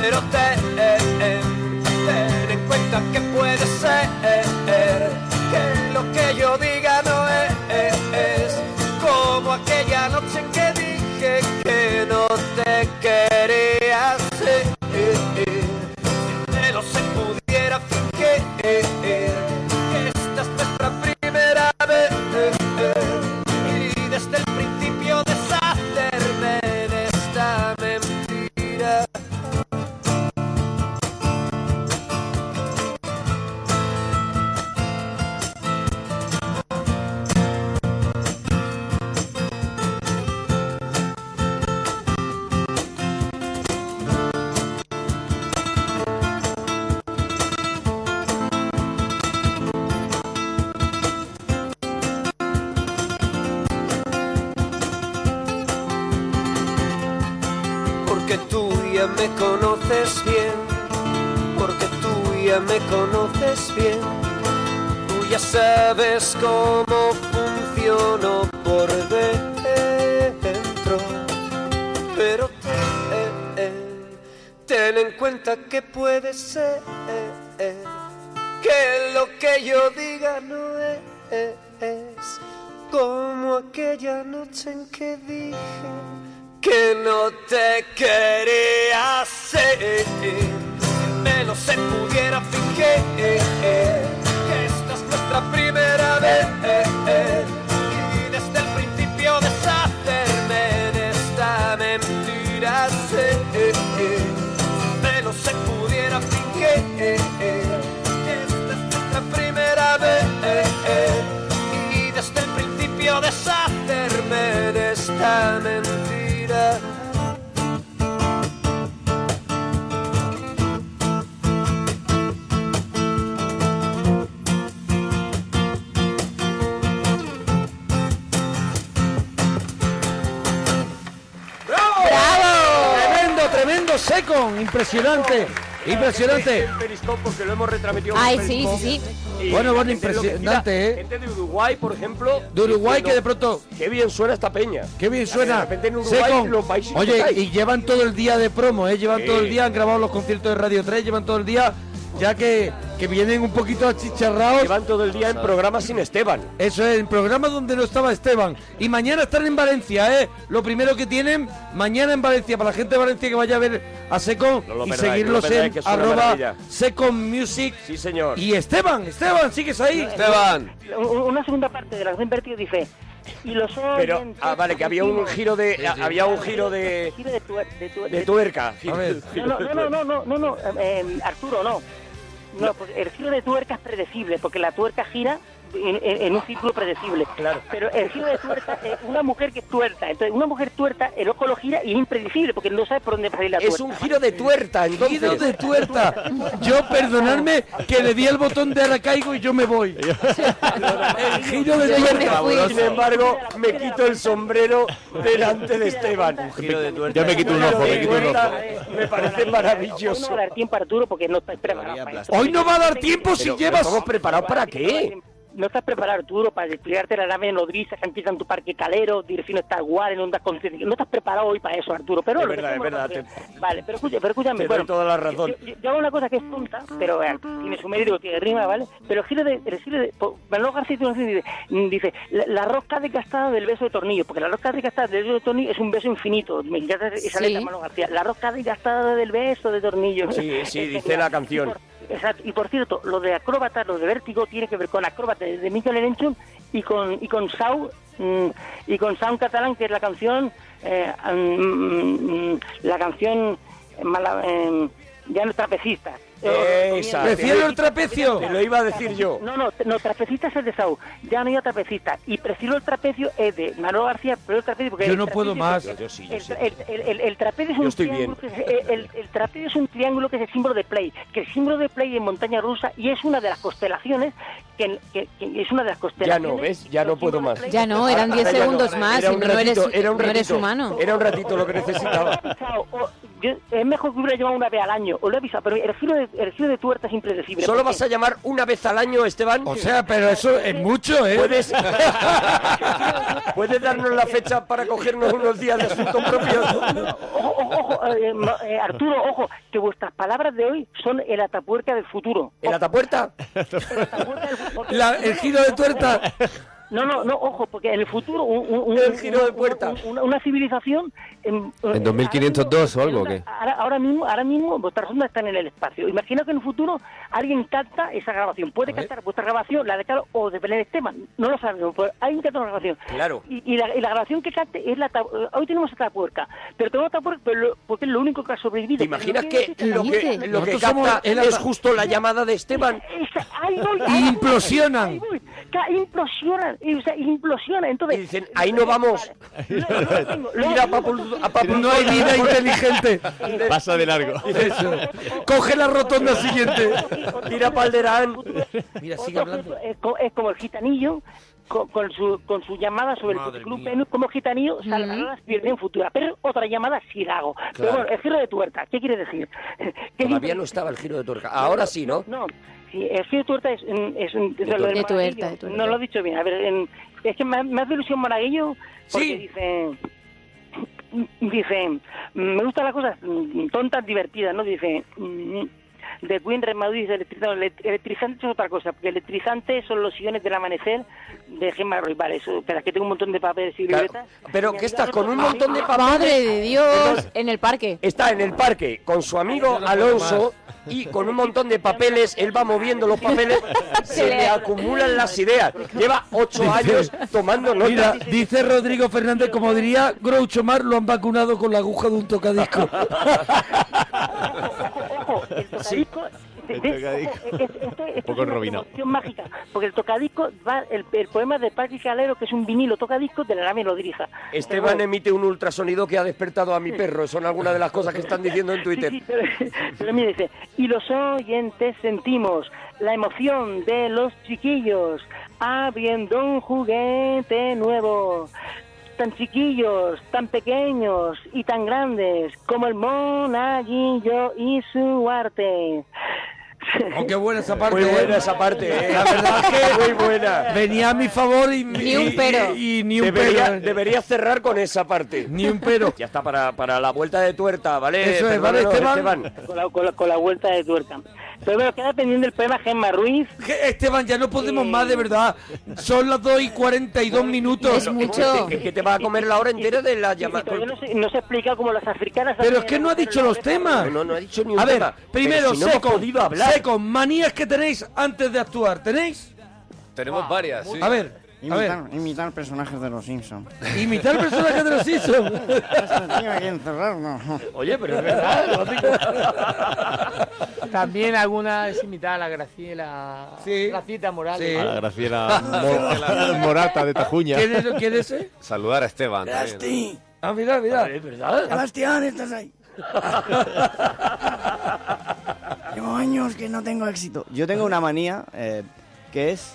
Pero ten, ten en cuenta que puede ser que lo que yo diga no es, como aquella noche Porque tú ya me conoces bien, porque tú ya me conoces bien, tú ya sabes cómo funciono por dentro. Pero ten, ten en cuenta que puede ser que lo que yo diga no es como aquella noche en que dije que no te quería hacer. Menos se pudiera fingir que esta es nuestra primera vez. Y desde el principio deshacerme de esta mentira. Menos se pudiera fingir que esta es nuestra primera vez. Y desde el principio deshacerme de esta mentira. Tremendo Secon, impresionante, impresionante. El Periscope porque lo hemos retransmitido. Ay, sí, sí, Y Bueno, bueno, impresionante, ¿eh? Gente de Uruguay, por ejemplo. De Uruguay que de pronto, Qué bien suena esta peña. qué bien suena. De repente en Uruguay Secon. los países Oye, y llevan todo el día de promo, ¿eh? Llevan Sí. todo el día, han grabado los conciertos de Radio 3, llevan todo el día, ya que, que vienen un poquito achicharrados. Llevan todo el día en programas sin Esteban. Eso es, en programa donde no estaba Esteban. Y mañana están en Valencia, ¿eh? Lo primero que tienen, mañana en Valencia, para la gente de Valencia que vaya a ver a Secon No y perdáis, seguirlos perdáis, en que arroba. Secon Music. Sí, señor. Y Esteban, Esteban, ¿sigues ahí? Esteban. U- Una segunda parte de la canción Vértigo dice y los Pero, ah, vale, que había un giro de. había un giro de. giro de, tuer- de, tuer- de tuerca. A ver. No, no, no, no, no, no, no, eh, eh, Arturo, no. No, pues el giro de tuerca es predecible, porque la tuerca gira en, en- en un círculo predecible. Claro. Pero el giro de tuerca es una mujer que es tuerta. Entonces, una mujer tuerta, el ojo lo gira y es impredecible, porque no sabes por dónde va a salir la tuerta. Es un giro de tuerta, entonces. Giro de tuerta. Yo, perdonadme, que le di el botón de ahora caigo y yo me voy. El giro de tuerta. Sin embargo, me quito el sombrero delante de Esteban. Giro de tuerca. Ya me quito un ojo, me quito un ojo. Me parece Hoy no maravilloso. va a dar tiempo, Arturo, porque no estás preparado. Hoy no va a dar tiempo si llevas... ¿Estamos preparados para qué? No estás preparado, Arturo, para desplegarte la nave nodriza que empieza en tu parque calero, dirección Star Wars, en ondas conscientes. No estás preparado hoy para eso, Arturo. Pero Es lo verdad, es verdad, Vale, pero, escucha, pero escúchame. te doy bueno, toda la razón. Yo, yo- yo hago una cosa que es tonta, pero eh, tiene su mérito, tiene rima, ¿vale? Pero el giro de... El giro de po- Manolo García dice, dice la, la rosca desgastada del beso de tornillo, porque la rosca desgastada del beso de tornillo es un beso infinito. Me encanta esa Sí. letra, Manolo García. La rosca desgastada del beso de tornillo. Sí, sí, dice la canción. Exacto, y por cierto, lo de acróbata, lo de vértigo tiene que ver con acróbata de Michael Erenchun y con y con Sau mm, y con Sound Catalán, que es la canción eh, mm, mm, la canción eh, ya no trapecista. Eh, Esa. Prefiero el trapecio. Te lo iba a decir yo. No, no, no, trapecista es el de Sau, ya no hay trapecista. Y prefiero el trapecio es de Manolo García, pero el trapecio porque Yo no puedo más. Yo sí, yo el, sí. el, el, el- el trapecio es Yo un estoy triángulo que es, el, el- el trapecio es un triángulo que es el símbolo de play, que el símbolo de play en montaña rusa y es una de las constelaciones que, que- que es una de las Ya constelaciones. no, ¿ves? Ya no puedo más. Ya no, eran 10 Ahora ya no. segundos más Era no eres, ratito, era un no eres ratito. humano. Era un ratito lo que necesitaba. Chao, o- yo- es mejor que hubiera llamado una vez al año, o lo he avisado, pero el giro de, el giro de tuerta es impredecible. ¿Solo ¿Por vas a llamar una vez al año, Esteban? O sea, pero eso es mucho, ¿eh? ¿Puedes, ¿Puedes darnos la fecha para cogernos unos días de asunto propio? Ojo, ojo, ojo, eh, eh, Arturo, ojo, que vuestras palabras de hoy son el atapuerca del futuro. ¿En la tapuerta? El atapuerca del futuro. La- el giro de tuerta. No, no, no, ojo, porque en el futuro un, un- un- El giro de puerta. un- una, una civilización en, ¿En 2502 o algo, o qué? Ahora, ahora mismo, ahora mismo vuestras ondas están en el espacio. Imagina que en el futuro alguien capta esa grabación. Puede captar vuestra grabación, la de Carlos o de Belén Esteban. No lo sabemos, pero alguien capta una grabación. Claro. Y, y la, y la grabación que capte es la hoy tenemos esta puerca, pero tenemos esta puerca pero lo- porque es lo único que ha sobrevivido. ¿Te imaginas que lo que, lo que capta el es justo la llamada de Esteban? Esa- ahí voy, ahí voy, Implosionan. ahí voy. Ca- implosionan, y, o sea, implosionan. Entonces, Y dicen, ahí no vamos. No hay vida inteligente. Pasa de largo. Coge la rotonda siguiente. Mira Palderán. Mira, sigue hablando. Es, co- es como el gitanillo con, con su, con su llamada sobre Madre el club mía. Venus, como gitanillo salvará las piernas en futura. Pero otra llamada sí la hago. Pero bueno, el giro de tuerta, ¿qué quiere decir? Que Todavía no estaba el giro de tuerca. Ahora sí, ¿no? No, sí, el giro de tuerta es, es un- tuerta. lo De tuerta, de. No lo he dicho bien. A ver, en- es que me, me hace ilusión monaguillo porque Sí. dice... Dice, me gustan las cosas mm, tontas, divertidas, ¿no? Dice, mm, de Queen Remadrid dice electrizante, electrizante es otra cosa, porque electrizante son los sillones del amanecer de Gemma Roy. Vale, eso, espera, que tengo un montón de papeles y Claro, libretas. pero Me ¿qué han estás, con un montón de papeles? Madre de Dios, en el parque. Está en el parque con su amigo Alonso y con un montón de papeles, él va moviendo los papeles, se le acumulan las ideas. Lleva ocho años tomando Mira, notas. dice Rodrigo Fernández, como diría Groucho Mar, lo han vacunado con la aguja de un tocadisco. Ojo, el tocadisco, de- de- tocadisco. ojo, es- esto- esto es poco una promoción mágica, porque el tocadisco va, el, el poema de Patrick Calero, que es un vinilo tocadisco de la nave Nodrija. Esteban emite un ultrasonido que ha despertado a mi perro. Son algunas de las cosas que están diciendo en Twitter. Sí, sí, pero, pero mira, dice, y los oyentes sentimos la emoción de los chiquillos abriendo un juguete nuevo. Tan chiquillos, tan pequeños y tan grandes como el monaguillo y su arte. Oh, qué buena esa parte. Muy buena ¿eh? esa parte, ¿eh? La verdad es que Muy buena. venía a mi favor y Ni un pero. Y, y ni un Debería, pero. debería cerrar con esa parte. Ni un pero. Ya está para, para la vuelta de tuerta, ¿vale? Eso es, ¿vale, Perdónanos, Esteban? con, la, con la- con la vuelta de tuerca. Pero queda pendiente el poema Gemma Ruiz. Esteban, ya no podemos más, de verdad. Son las 2 y 42 minutos. Es mucho. Es que te va a comer la hora entera de la Y llamada. no se, no se explica cómo las africanas... Pero es que no ha dicho los temas. No, no ha dicho ni un A ver, tema. primero, si no hemos seco, podido hablar. seco, manías que tenéis antes de actuar. ¿Tenéis? Tenemos varias, sí. A ver, a ver. Imitar, imitar personajes de los Simpsons. Imitar personajes de los Simpsons. Tengo que encerrarlo. Oye, pero es verdad. También alguna es imitar a la Graciela. Sí. Gracita Morales. Sí. A la Graciela Mo- Morata de Tajuña. ¿Quién es, quién es ese? Saludar a Esteban. Gasti, Ah, mira, mira. Es verdad. Sebastián, estás ahí. Llevo años que no tengo éxito. Yo tengo una manía eh, que es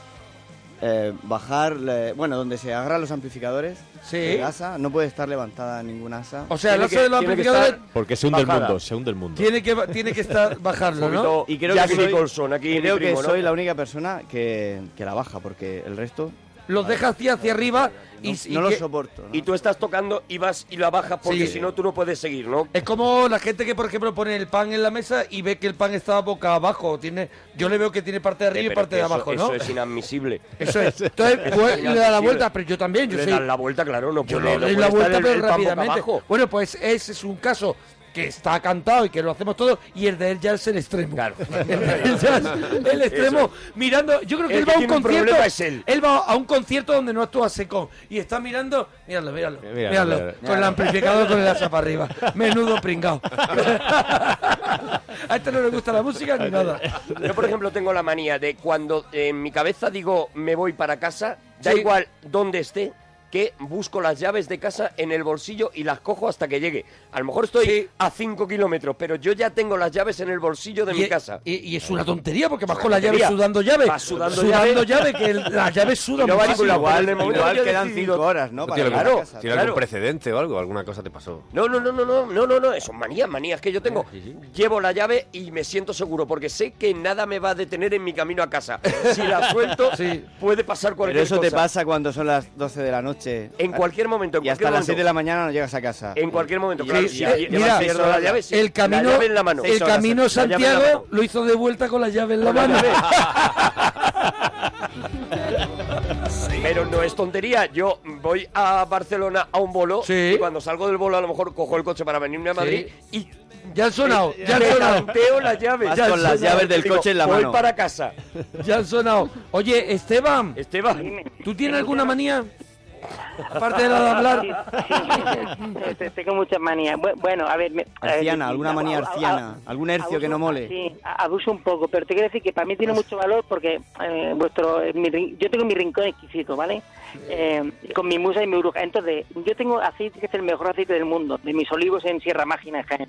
eh, bajar, le- bueno, donde se agarran los amplificadores. Sí. El asa no puede estar levantada ninguna asa. O sea, el asa que- de los amplificadores Porque se hunde el mundo, se hunde el mundo. tiene que, tiene que estar bajarlo, ¿no? Y creo Jack que soy, Nicholson aquí, creo que soy la única persona que, que la baja, porque el resto Los deja hacia, hacia arriba y, no, y no lo que- soporto. ¿no? Y tú estás tocando y vas y la bajas porque Sí. si no tú no puedes seguir, ¿no? Es como la gente que, por ejemplo, pone el pan en la mesa y ve que el pan está boca abajo. Tiene, yo le veo que tiene parte de arriba Eh, y pero parte de eso- abajo, ¿no? Eso es inadmisible. Eso es. Entonces, pues, le da la vuelta, pero yo también, yo Le soy... das la vuelta, claro, no Yo le doy la vuelta, el- pero el rápidamente. abajo. Bueno, pues ese es un caso que está cantado y que lo hacemos todos, y el de él ya es el extremo. Claro. El de él ya es el extremo, Eso mirando. Yo creo que El él va a un concierto. es él. va a un concierto donde no actúa Secón y está mirando. Míralo, míralo. Míralo, Míralo. míralo. Con el amplificador con el asa para arriba. Menudo pringao. a este no le gusta la música ni nada. Yo, por ejemplo, tengo la manía de cuando en mi cabeza digo me voy para casa, da Sí. igual dónde esté, que busco las llaves de casa en el bolsillo y las cojo hasta que llegue. A lo mejor estoy Sí. a 5 kilómetros, pero yo ya tengo las llaves en el bolsillo de y, mi casa. y- y es una tontería porque vas con la llave tontería. sudando llave. Vas sudando llave, llave. que el- las llaves sudan no va igual, momento igual quedan decidido- cinco horas, ¿no? ¿No Para claro, casa. ¿Tiene claro. algún precedente o algo? ¿Alguna cosa te pasó? No, no, no, no, no, no, no, no, son manías, manías que yo tengo. Llevo la llave y me siento seguro porque sé que nada me va a detener en mi camino a casa. Si la suelto, Sí. puede pasar Pero cualquier eso te cosa. pasa cuando son las 12 de la noche. En cualquier momento, en Y hasta cualquier las momento. 6 de la mañana no llegas a casa. En cualquier momento, claro. llevas y- mira, la llave, sí. El camino, La llave en la mano. el camino Santiago mano. lo hizo de vuelta con la llave en la mano. Pero no es tontería. Yo voy a Barcelona a un bolo Sí. y cuando salgo del bolo a lo mejor cojo el coche para venirme a Madrid y Ya han sonado, ya han sonado. las llaves. Vas Ya han con las llaves del Digo, coche en la voy mano. para casa. Ya han sonado. Oye, Esteban, Esteban, ¿tú tienes alguna manía? Aparte de la de hablar. Sí, tengo muchas manías. Bu- Bueno, a ver... me- Arciana, eh, alguna manía a- a- arciana, algún hercio que no abuso- mole. Sí, abuso un poco, pero te quiero decir que para mí tiene mucho valor porque eh, vuestro, eh, mi yo tengo mi rincón exquisito, ¿vale? Eh, con mi musa y mi bruja. Entonces, yo tengo aceite que es el mejor aceite del mundo, de mis olivos en Sierra Mágina, en Jaén.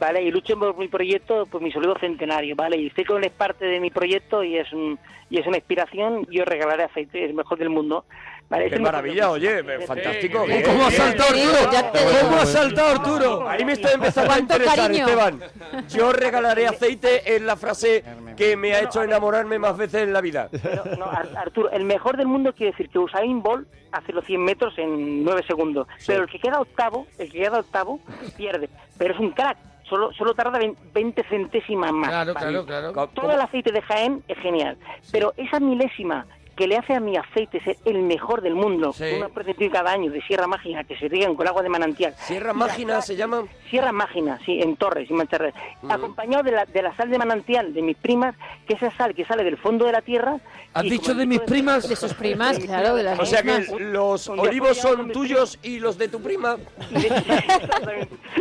¿Vale? Y lucho por mi proyecto, por mis olivos centenarios, ¿vale? Y sé que es parte de mi proyecto y es un y es una inspiración. Yo regalaré aceite, es el mejor del mundo. Es qué maravilla, oye, fantástico. Bien, ¿Cómo ha saltado Arturo? ¿Cómo ha saltado Arturo? Ahí me estoy empezando a interesar, cariño. Esteban. Yo regalaré aceite en la frase que me ha hecho enamorarme más veces en la vida. No, no, Ar- Arturo, el mejor del mundo quiere decir que Usain Bolt hace los 100 metros en 9 segundos. Pero el que queda octavo, el que queda octavo, pierde. Pero es un crack. Solo, solo tarda vein- 20 centésimas más. Claro, claro, claro. Todo el aceite de Jaén es genial. Pero esa milésima que le hace a mi aceite ser el mejor del mundo, Sí. una presentación cada año de Sierra Mágina que se riegan con agua de manantial. ¿Sierra Mágina se llama? Sierra Mágina, sí, en Torres y Mancherres. Ujú. Acompañado de la, de la sal de manantial de mis primas, que esa sal que sale del fondo de la tierra. ¿Has dicho de mis primas? De sus primas, claro, de las O sea que los olivos son tuyos y los de tu prima.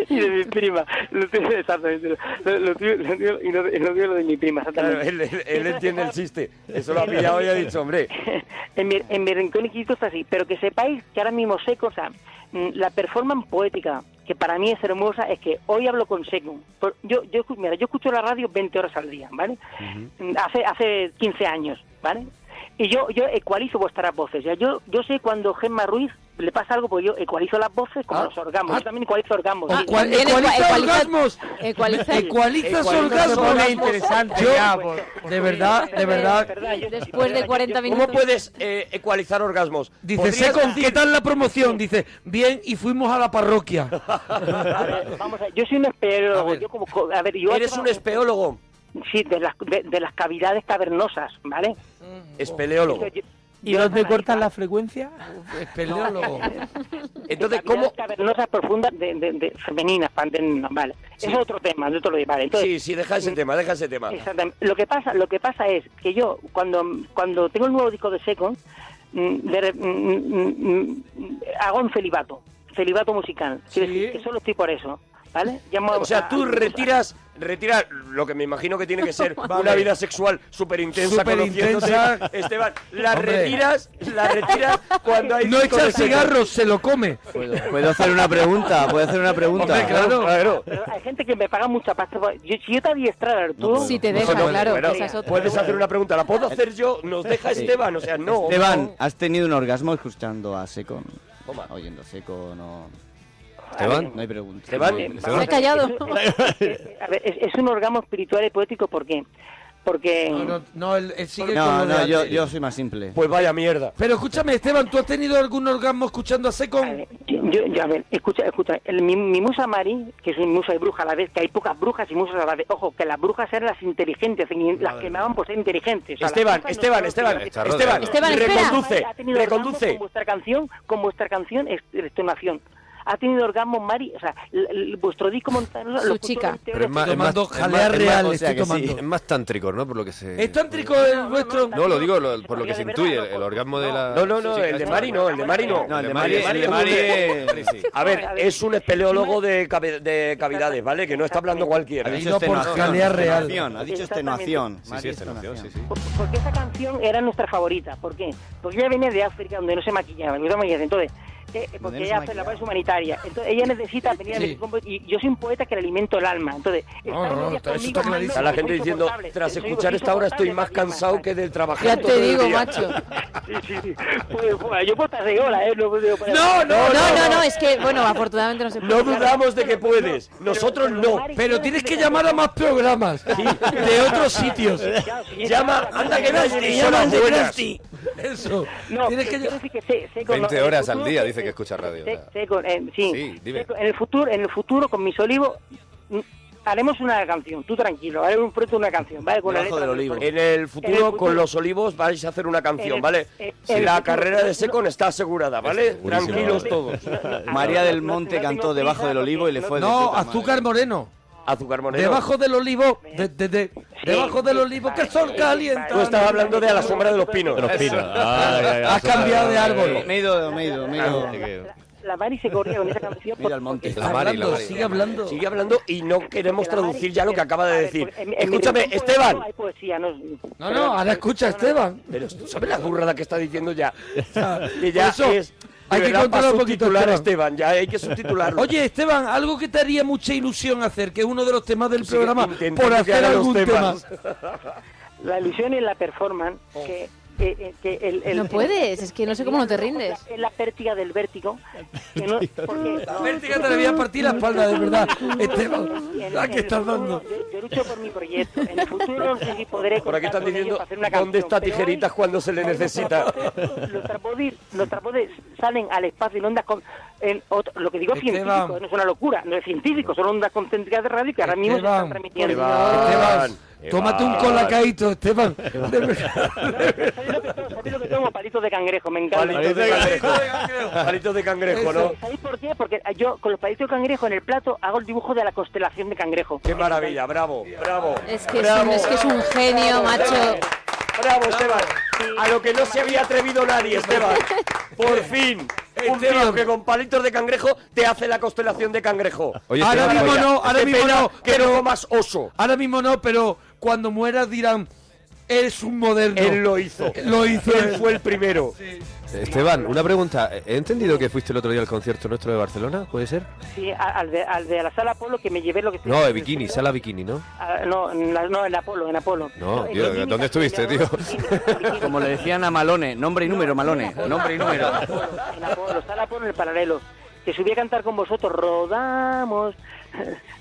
Y de mi prima. Lo tuyo, exactamente. Lo, lo tuyo, lo tuyo y lo, y lo tuyo lo de mi prima, Claro, exactamente. él, él- él entiende el chiste. Eso lo ha pillado y ha dicho, hombre. en, mi, en mi rincón chiquito está así, pero que sepáis que ahora mismo Seco, o sea, mm, la performance poética, que para mí es hermosa, es que hoy hablo con Seco. Yo, yo, mira, yo escucho la radio 20 horas al día, ¿vale? Mm, Hace, hace 15 años, ¿vale? Y yo, yo ecualizo vuestras voces. Ya yo, yo sé cuando Gemma Ruiz le pasa algo, porque yo ecualizo las voces como Ah, los orgamos. ah. yo también ecualizo orgamos. O sí. ecualiza ecua- ecualiza- orgasmos. ecualiza- Ecualizas orgasmos. interesante Yo- ya, por- de verdad, de verdad. Después de 40 ¿Cómo minutos. puedes eh, ecualizar orgasmos? Dice, ¿Podrías Seco, decir- ¿qué tal la promoción? Dice, bien, y fuimos a la parroquia. A ver, vamos a ver, yo soy un espeleólogo. A ver. Yo como, co- a ver, yo Eres un espeólogo. Sí, de las, de, de las cavidades cavernosas, ¿vale? Espeleólogo. Yo- ¿Y dónde cortan la frecuencia? Espeleólogo. Entonces, cavidades ¿cómo...? cavernosas profundas de, de, de femeninas, vale. Sí. Es otro tema, de otro vale. Entonces, Sí, sí, deja ese tema, deja ese tema. Exactamente. Lo que pasa, lo que pasa es que yo cuando cuando tengo el nuevo disco de Second mm, mm, mm, hago un celibato, celibato musical. Quiero Sí. decir que solo estoy por eso, ¿vale? Llamo O sea, a- tú a- retiras, retiras lo que me imagino que tiene que ser Vale. una vida sexual súper intensa, Superintensa. Esteban, la Hombre. retiras, la retiras cuando hay No disco echa de Second. cigarros, se lo come. ¿Puedo, puedo hacer una pregunta? ¿Puedo hacer una pregunta? Hombre, claro. Claro. Pero hay gente que me paga mucha pasta. Yo, si yo te adiestrara, Arturo... puedo. Si te No, deja, no, claro, Bueno, esa es otra. puedes hacer una pregunta, ¿la puedo hacer yo? ¿Nos deja Sí. Esteban? O sea, no. Esteban. ¿has tenido un orgasmo escuchando a Seco? Oyendo Seco, no. Esteban. No hay pregunta. Esteban. Ha callado. A ver, es, es un orgasmo espiritual y poético, ¿por qué? Porque... No, no, no, él, él sigue No, no, yo, yo soy más simple. Pues vaya mierda. Pero escúchame, Esteban, ¿tú has tenido algún orgasmo escuchando a Seco? A ver, yo, yo- a ver, escucha, escucha. El- mi, mi musa Mari, que es mi musa y bruja a la vez, que hay pocas brujas y musas a la vez. Ojo, que las brujas eran las inteligentes, y las que me daban por ser inteligentes. O sea, Esteban, Esteban, Esteban, Esteban. Esteban, reconduce, reconduce. Con vuestra canción, con vuestra canción, es- extenuación. Ha tenido orgasmo Mari, o sea, vuestro disco montano... Su chica. Pero es más, es más- jalea es más- real, o sea estoy que sí. tomando. es más tántrico, ¿no? Por lo que se... ¿Es tántrico el vuestro? No, lo digo lo- por lo que se intuye, el, el orgasmo de la... No, no, no, el de Mari no, el de Mari no. No, el de Mari- el de Mari. A ver, es un espeleólogo de, cavi- de cavidades, ¿vale? Que no está hablando cualquiera. Ha dicho por jalea real. Ha dicho extenuación. Sí, sí, extenuación, sí, sí. Por- Porque esa canción era nuestra favorita. ¿Por qué? Porque ella venía de África, donde no se maquillaba. no se maquillaba. Entonces, eh, no porque ella hace la base humanitaria. Entonces, ella necesita venir Sí. a y yo soy un poeta que le alimento el alma. Entonces, No, no, está- eso conmigo está más clarísimo. no, Está la gente diciendo, tras escuchar esta hora estoy más cansado que del trabajar Ya te digo, macho. Sí, sí, sí. Pues, pues, yo puedo estar de hola, ¿eh? No, No, no, No, no, no, es que, bueno, afortunadamente no se No puede. dudamos de que puedes. Nosotros no. Pero tienes que llamar a más programas de otros sitios. Llama, llama- anda que no llaman de. Eso. No, Tienes que quiero llamar. decir que sé- sé con- 20 en el horas al día dice que escucha radio, sé- o sea. sé con- en- sí, Sí, dime. sé con- en el futuro, en el futuro con mis olivos mm, haremos una canción. Tú tranquilo, haremos un pronto una canción, ¿vale? Con la Debajo letra del olivo. En el futuro, En el futuro. con los olivos, vais a hacer una canción, el- ¿vale? el la futuro- carrera de Secon está asegurada, ¿vale? Tranquilos todos. María no, del Monte cantó debajo del olivo y le fue No, azúcar moreno. Azúcar Moreno. Debajo del olivo, de, de- de- debajo del olivo, que el sol calienta. Tú estabas hablando de a la sombra de los pinos. De los pinos. Ay, ay, ay, Has cambiado de árbol. Me he ido, me he ido, me he ido. La, la Mari se corría con esa canción. Mira al monte. La Mari, la Mari. sigue hablando. Sigue hablando y no queremos traducir ya lo que acaba de decir. Escúchame, Esteban. poético Hay poesía, no, No, no, ahora escucha, Esteban. Pero tú sabes la burrada que está diciendo ya. Que ya eso es. Hay que controlar un poquito, subtitular a Esteban. Esteban. Ya hay que subtitularlo. Oye, Esteban, algo que te haría mucha ilusión hacer, que es uno de los temas del programa, por hacer algún tema. La ilusión en la performance, que, que, que el, el- No puedes, es que no sé cómo no te rindes. Es la pértiga del vértigo. Que no, porque, Vértiga te le voy a partir la espalda, de verdad. Esteban, en- la en que estás futuro, dando. Yo, yo lucho por mi proyecto. En el futuro no sé si podré Por aquí están diciendo para hacer una dónde canción, está tijeritas hoy- cuando se le necesita. trapodes- Los trapodis, los salen al espacio en ondas con... en otro- lo que digo es Esteban. científico, no es una locura, no es científico, son ondas concéntricas de radio que ahora mismo se están transmitiendo. Esteban, Tómate un colacaíto, Esteban. ¿Sabéis lo que tomo? Palitos de cangrejo, me encanta. Palitos de cangrejo. Palitos de cangrejo, ¿no? ¿Sabéis por qué? Porque yo con los palitos de cangrejo en el plato hago el dibujo de la constelación de cangrejo. Qué maravilla, bravo, bravo. Es que es un, es que es un genio, macho. Bravo, Esteban. A lo que no se había atrevido nadie, Esteban. Por fin. Un tío que con palitos de cangrejo te hace la constelación de cangrejo. Oye, ahora Esteban, mismo no, ahora mismo no. que pero- no comas oso. Ahora mismo no, pero cuando mueras dirán, eres un moderno. Él lo hizo. Lo hizo Él él. fue el primero. Esteban, una pregunta. He entendido que fuiste el otro día al concierto nuestro de Barcelona, ¿puede ser? Sí, al de, al de la sala Apolo que me llevé lo que No, de bikini, sala bikini, ¿no? Ah, no, en la- no, en Apolo, en Apolo. No, tío, bikini, ¿dónde estuviste, tío? Como le decían a Malone, nombre y número, Malone, nombre y número. En Apolo, sala Apolo en el paralelo. Que subí a cantar con vosotros, rodamos.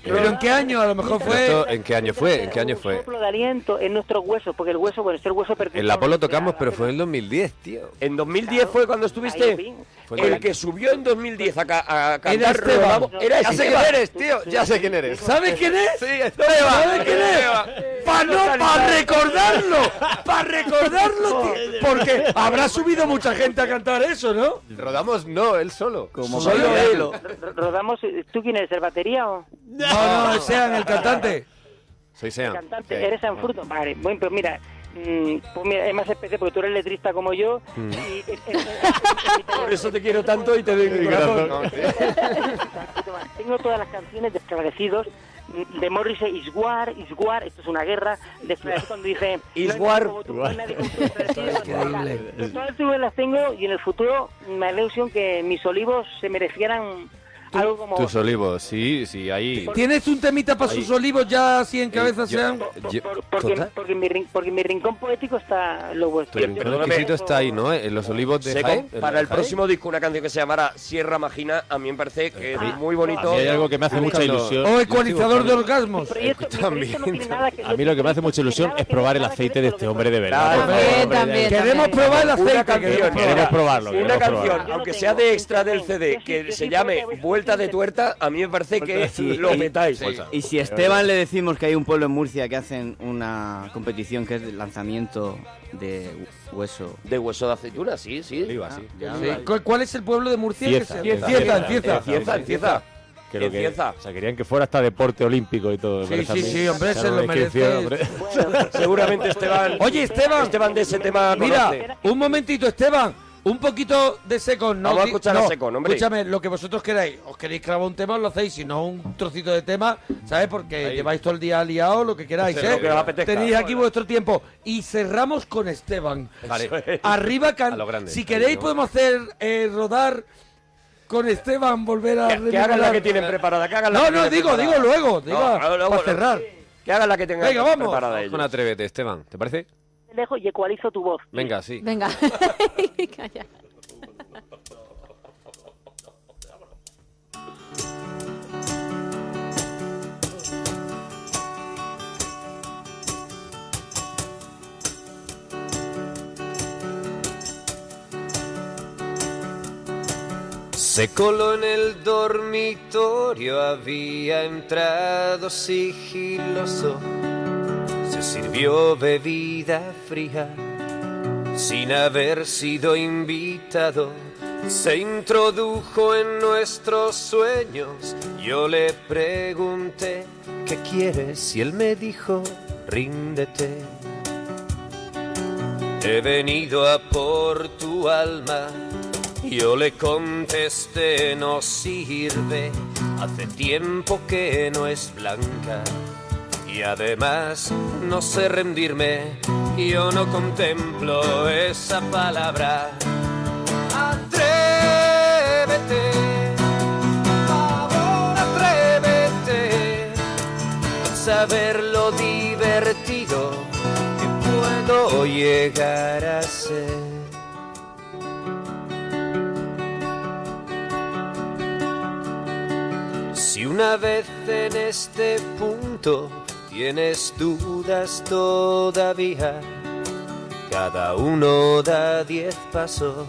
¿Pero en qué año? A lo mejor fue... ¿Esto ¿En qué año fue? ¿En qué año fue? soplo de aliento en nuestros huesos, porque el hueso, bueno, este el hueso pertenece En la Polo tocamos, pero fue en el 2010, tío. En 2010 fue cuando estuviste. El que subió en 2010 a, ca- a cantar Esteban. Rodamos era Ya sé quién Esteban. eres, tío. Ya sé quién eres. ¿Sabes quién es? Sí, ¿Sabes quién es? Para no, para recordarlo, para recordarlo, tío. porque habrá subido mucha gente a cantar eso, ¿no? Rodamos no, él solo. Como Solo él. Ro- Rodamos, ¿tú quién eres, el batería o No, no, sean el cantante. Soy el Sean. cantante? Sí. ¿Eres Sanfurto? Vale, bueno, pues mira, mm, pues mira, es más especial porque tú eres letrista como yo. Mm. Y, Por eso te quiero tanto y te doy mi corazón. No. Tengo todas las canciones de Esclarecidos, mm, de Morrissey, Is War, Is War, esto es una guerra, de Esclarecidos cuando dice... Is "No War". no hay nadie como tú, Esclarecidos". Increíble. Pues Todas las tengo y en el futuro me da la ilusión que mis olivos se merecieran algo como... Tus olivos, sí, sí, ahí. ¿Tienes un temita para sus olivos ya así en cabeza yo- sean? yo- Por- porque, porque, mi, rin- porque mi rincón poético está lo vuestro. Tu rincón exquisito está ahí, ¿no? En los olivos de Seco, Jaén. para el Jaén. próximo disco una canción que se llamará Sierra Magina, a mí me parece que es muy A bonito. hay algo que me hace mucha ilusión. O ecualizador de orgasmos. proyecto, mi proyecto no tiene nada que- A mí lo que me hace mucha ilusión es probar el aceite de este hombre de verdad. También, Queremos probar el aceite. canción, queremos probar. Queremos probarlo, Una canción, aunque sea de extra del CD, que se llame Vuelta de Tuerta, a mí me parece que Sí, lo y- metáis. Y si a Esteban le decimos que hay un pueblo en Murcia que hacen una competición que es de lanzamiento de hu- hueso. De hueso de aceituna, sí, sí. Así. Ya. Sí. ¿Cu- ¿Cuál es el pueblo de Murcia? que Cieza. se- Cieza. Cieza, Cieza. Creo que, o sea, querían que fuera hasta deporte olímpico y todo. Sí, sí, sí, hombre, se lo merece. Seguramente Esteban. Oye, Esteban. Esteban de ese tema Mira, conoce. un momentito, Esteban. Un poquito de seco. No, Vamos a escuchar a Secon, hombre. Escúchame, lo que vosotros queráis. Os queréis grabar un tema, os lo hacéis. Si no, un trocito de tema, ¿sabes? Porque lleváis todo el día liado, lo que queráis, ¿eh? lo que os apetezca. Tenéis aquí vuestro tiempo. Y cerramos con Esteban. Vale. Arriba, can- A lo grande. Si queréis, ¿no? podemos hacer eh, rodar con Esteban, volver a. Que, que hagan la que tienen preparada. Que hagan la No, que no, tienen digo, preparada. digo luego. Digo, No, luego, para luego. cerrar. Que hagan la que tengan Venga, vamos. preparada Con ellos. Atrévete, Esteban, ¿te parece? Lejos y ecualizo tu voz. Venga, sí. Venga. Calla. Se coló en el dormitorio, había entrado sigiloso. Sirvió bebida fría sin haber sido invitado. Se introdujo en nuestros sueños. Yo le pregunté, ¿qué quieres? Y él me dijo, ríndete. He venido a por tu alma. Yo le contesté, no sirve, hace tiempo que no es blanca. Y además no sé rendirme, yo no contemplo esa palabra. Atrévete, favor, atrévete, saber lo divertido que puedo llegar a ser. Si una vez en este punto tienes dudas todavía, cada uno da diez pasos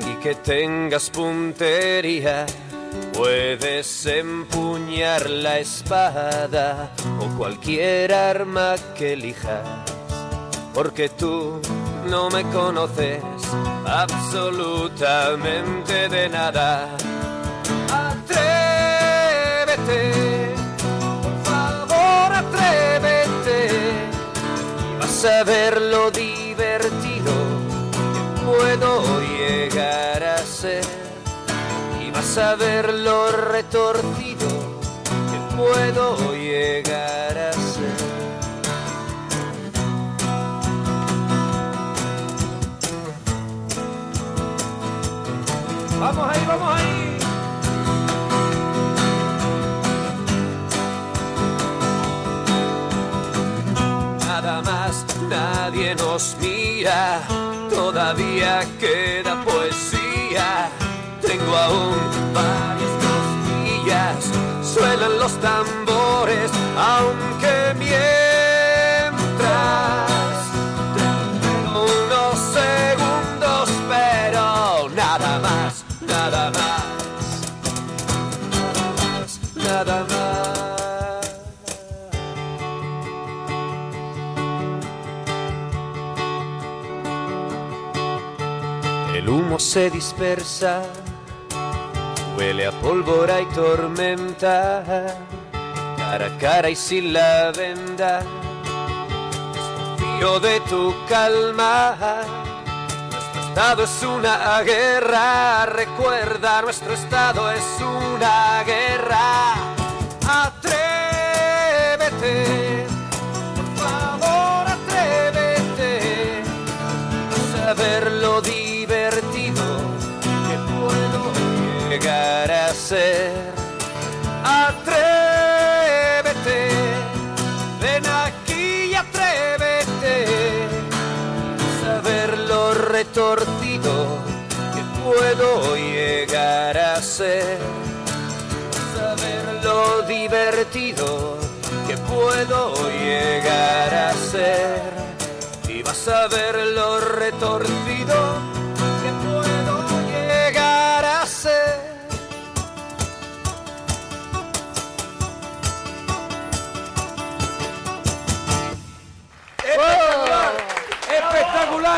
y que tengas puntería, Puedes empuñar la espada o cualquier arma que elijas, porque tú no me conoces absolutamente de nada. Atrévete, ver lo divertido que puedo llegar a ser y vas a ver lo retorcido que puedo llegar a ser. Vamos ahí, vamos ahí. Nos mira, todavía queda poesía. Tengo aún varias costillas, suenan los tambores, se dispersa, huele a pólvora y tormenta, cara a cara y sin la venda. Desconfío de tu calma, nuestro estado es una guerra, recuerda, nuestro estado es una guerra. Atrévete, por favor, atrévete a ver llegar a ser. Atrévete, ven aquí y atrévete a ver lo retorcido que puedo llegar a ser. A ver lo divertido que puedo llegar a ser y vas a ver lo retorcido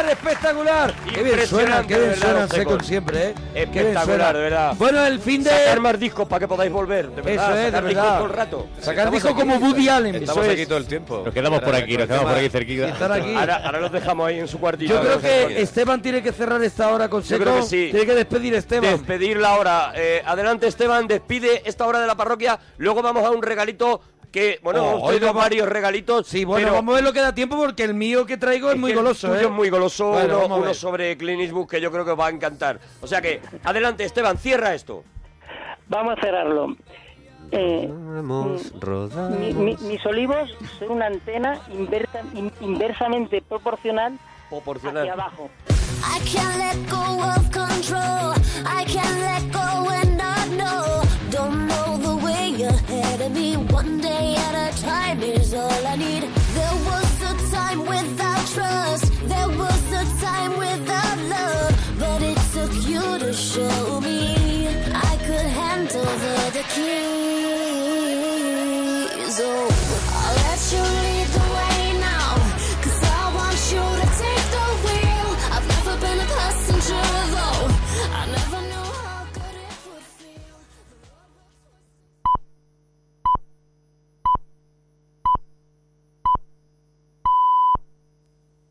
Espectacular, espectacular. Qué bien suena, qué bien suena de verdad, Secon los siempre, ¿eh? Espectacular, suena. de verdad. Bueno, el fin de... Sacar más discos para que podáis volver, de verdad. Eso es, de sacar discos verdad. todo el rato. Sacar discos como Woody Allen. Estamos Eso aquí es. todo el tiempo. Nos quedamos por aquí, nos quedamos por aquí cerquita. Ahora, ahora los dejamos ahí en su cuartito. Yo creo que Esteban tiene que cerrar esta hora con Yo Seco. creo que sí. Tiene que despedir Esteban. Despedir la hora. Eh, adelante, Esteban, despide esta hora de la parroquia. Luego vamos a un regalito que, bueno, Oh, hemos traído hoy vamos- varios regalitos. Sí, bueno, pero vamos a ver lo que da tiempo porque el mío que traigo es, muy que el goloso, tuyo ¿eh? es muy goloso, Bueno, uno, sobre Clint Eastwood que yo creo que os va a encantar. O sea que, adelante, Esteban, cierra esto. Vamos a cerrarlo. Eh, mi- mi- mis olivos son una antena inversa- in- inversamente proporcional hacia abajo. I can't let go of control. I can't let go and not know. Don't know ahead of me. One day at a time is all I need. There was a time without trust. There was a time without love. But it took you to show me I could handle the, the keys. Oh, I'll let you lead the way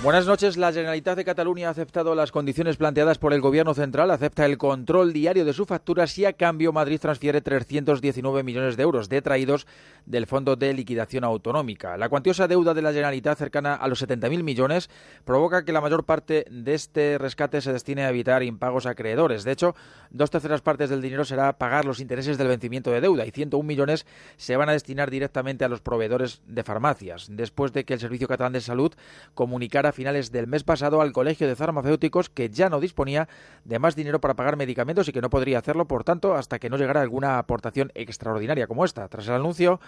Buenas noches. La Generalitat de Cataluña ha aceptado las condiciones planteadas por el Gobierno central, acepta el control diario de sus facturas y a cambio Madrid transfiere 319 millones de euros detraídos del Fondo de Liquidación Autonómica. La cuantiosa deuda de la Generalitat cercana a los 70.000 millones provoca que la mayor parte de este rescate se destine a evitar impagos a acreedores. De hecho, dos terceras partes del dinero será pagar los intereses del vencimiento de deuda y 101 millones se van a destinar directamente a los proveedores de farmacias. Después de que el Servicio Catalán de Salud comunicara a finales del mes pasado al Colegio de Farmacéuticos que ya no disponía de más dinero para pagar medicamentos y que no podría hacerlo, por tanto, hasta que no llegara alguna aportación extraordinaria como esta. Tras el anuncio,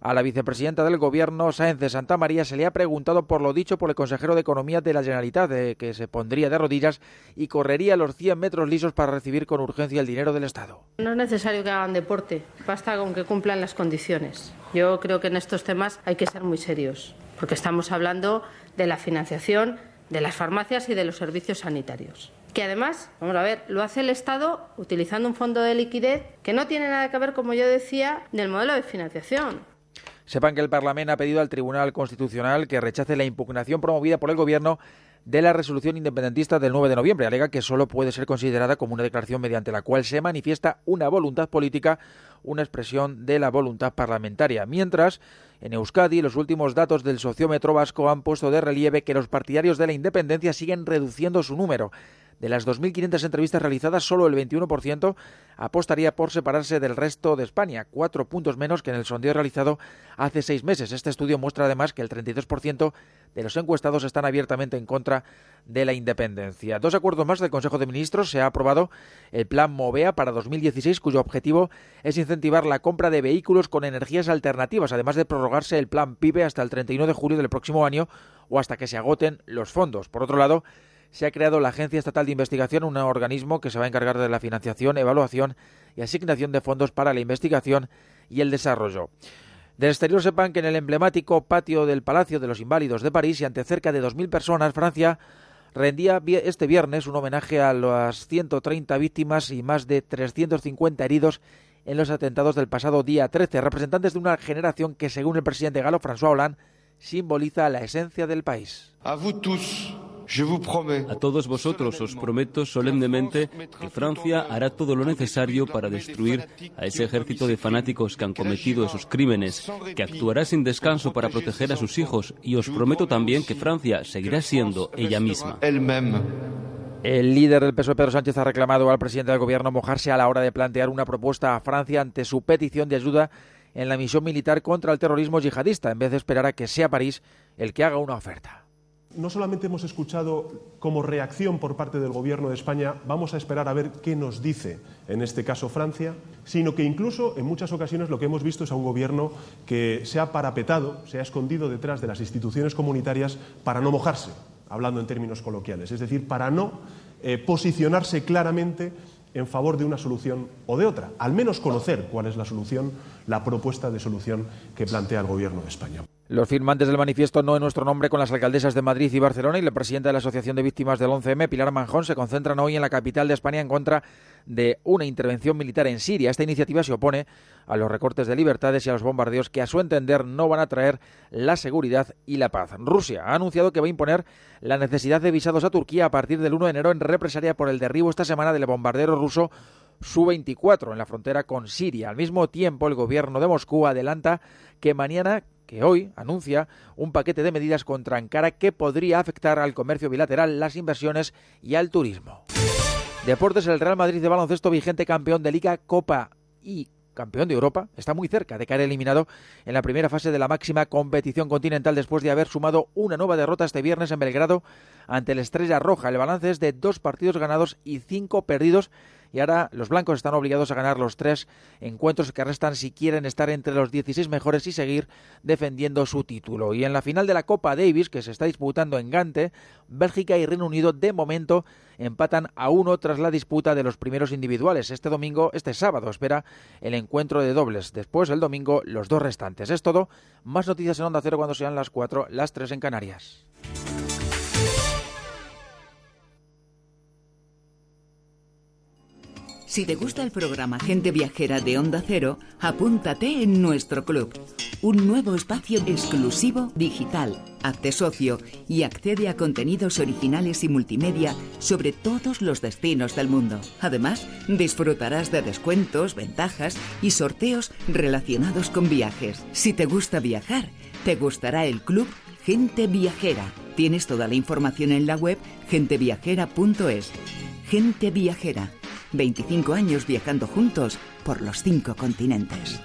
A la vicepresidenta del Gobierno, Sáenz de Santa María, se le ha preguntado por lo dicho por el consejero de Economía de la Generalitat, de que se pondría de rodillas y correría los 100 metros lisos para recibir con urgencia el dinero del Estado. No es necesario que hagan deporte, basta con que cumplan las condiciones. Yo creo que en estos temas hay que ser muy serios, porque estamos hablando de la financiación de las farmacias y de los servicios sanitarios. Que además, vamos a ver, lo hace el Estado utilizando un fondo de liquidez que no tiene nada que ver, como yo decía, del modelo de financiación. Sepan que el Parlamento ha pedido al Tribunal Constitucional que rechace la impugnación promovida por el Gobierno de la resolución independentista del 9 de noviembre. Alega que solo puede ser considerada como una declaración mediante la cual se manifiesta una voluntad política, una expresión de la voluntad parlamentaria. Mientras, en Euskadi, los últimos datos del sociómetro vasco han puesto de relieve que los partidarios de la independencia siguen reduciendo su número. De las 2.500 entrevistas realizadas, solo el 21% apostaría por separarse del resto de España, cuatro puntos menos que en el sondeo realizado hace seis meses. Este estudio muestra además que el 32% de los encuestados están abiertamente en contra de la independencia. Dos acuerdos más del Consejo de Ministros. Se ha aprobado el Plan Movea para 2016, cuyo objetivo es incentivar la compra de vehículos con energías alternativas, además de prorrogarse el Plan PIBE hasta el 31 de julio del próximo año o hasta que se agoten los fondos. Por otro lado, se ha creado la Agencia Estatal de Investigación, un organismo que se va a encargar de la financiación, evaluación y asignación de fondos para la investigación y el desarrollo. Del exterior sepan que en el emblemático patio del Palacio de los Inválidos de París y ante cerca de 2.000 personas, Francia rendía este viernes un homenaje a las 130 víctimas y más de 350 heridos en los atentados del pasado día 13, representantes de una generación que, según el presidente galo François Hollande, simboliza la esencia del país. A todos vosotros os prometo solemnemente que Francia hará todo lo necesario para destruir a ese ejército de fanáticos que han cometido esos crímenes, que actuará sin descanso para proteger a sus hijos y os prometo también que Francia seguirá siendo ella misma. El líder del PSOE, Pedro Sánchez, ha reclamado al presidente del gobierno mojarse a la hora de plantear una propuesta a Francia ante su petición de ayuda en la misión militar contra el terrorismo yihadista, en vez de esperar a que sea París el que haga una oferta no solamente hemos escuchado como reacción por parte del Gobierno de España, vamos a esperar a ver qué nos dice, en este caso Francia, sino que incluso en muchas ocasiones lo que hemos visto es a un Gobierno que se ha parapetado, se ha escondido detrás de las instituciones comunitarias para no mojarse, hablando en términos coloquiales, es decir, para no eh, posicionarse claramente en favor de una solución o de otra, al menos conocer cuál es la solución, la propuesta de solución que plantea el Gobierno de España. Los firmantes del manifiesto No en nuestro nombre con las alcaldesas de Madrid y Barcelona y la presidenta de la Asociación de Víctimas del 11M, Pilar Manjón, se concentran hoy en la capital de España en contra de una intervención militar en Siria. Esta iniciativa se opone a los recortes de libertades y a los bombardeos que, a su entender, no van a traer la seguridad y la paz. Rusia ha anunciado que va a imponer la necesidad de visados a Turquía a partir del 1 de enero en represalia por el derribo esta semana del bombardero ruso Su-24 en la frontera con Siria. Al mismo tiempo, el gobierno de Moscú adelanta que mañana que hoy anuncia un paquete de medidas contra Ankara que podría afectar al comercio bilateral, las inversiones y al turismo. Deportes, el Real Madrid de baloncesto vigente campeón de Liga, Copa y campeón de Europa, está muy cerca de caer eliminado en la primera fase de la máxima competición continental después de haber sumado una nueva derrota este viernes en Belgrado ante la Estrella Roja. El balance es de dos partidos ganados y cinco perdidos y ahora los blancos están obligados a ganar los tres encuentros que restan si quieren estar entre los 16 mejores y seguir defendiendo su título. Y en la final de la Copa Davis, que se está disputando en Gante, Bélgica y Reino Unido de momento empatan a uno tras la disputa de los primeros individuales. Este domingo, este sábado, espera el encuentro de dobles. Después, el domingo, los dos restantes. Es todo. Más noticias en Onda Cero cuando sean las cuatro, las tres en Canarias. Si te gusta el programa Gente Viajera de Onda Cero, apúntate en nuestro club. Un nuevo espacio exclusivo digital. Hazte socio y accede a contenidos originales y multimedia sobre todos los destinos del mundo. Además, disfrutarás de descuentos, ventajas y sorteos relacionados con viajes. Si te gusta viajar, te gustará el club Gente Viajera. Tienes toda la información en la web genteviajera.es. Gente Viajera 25 años viajando juntos por los cinco continentes.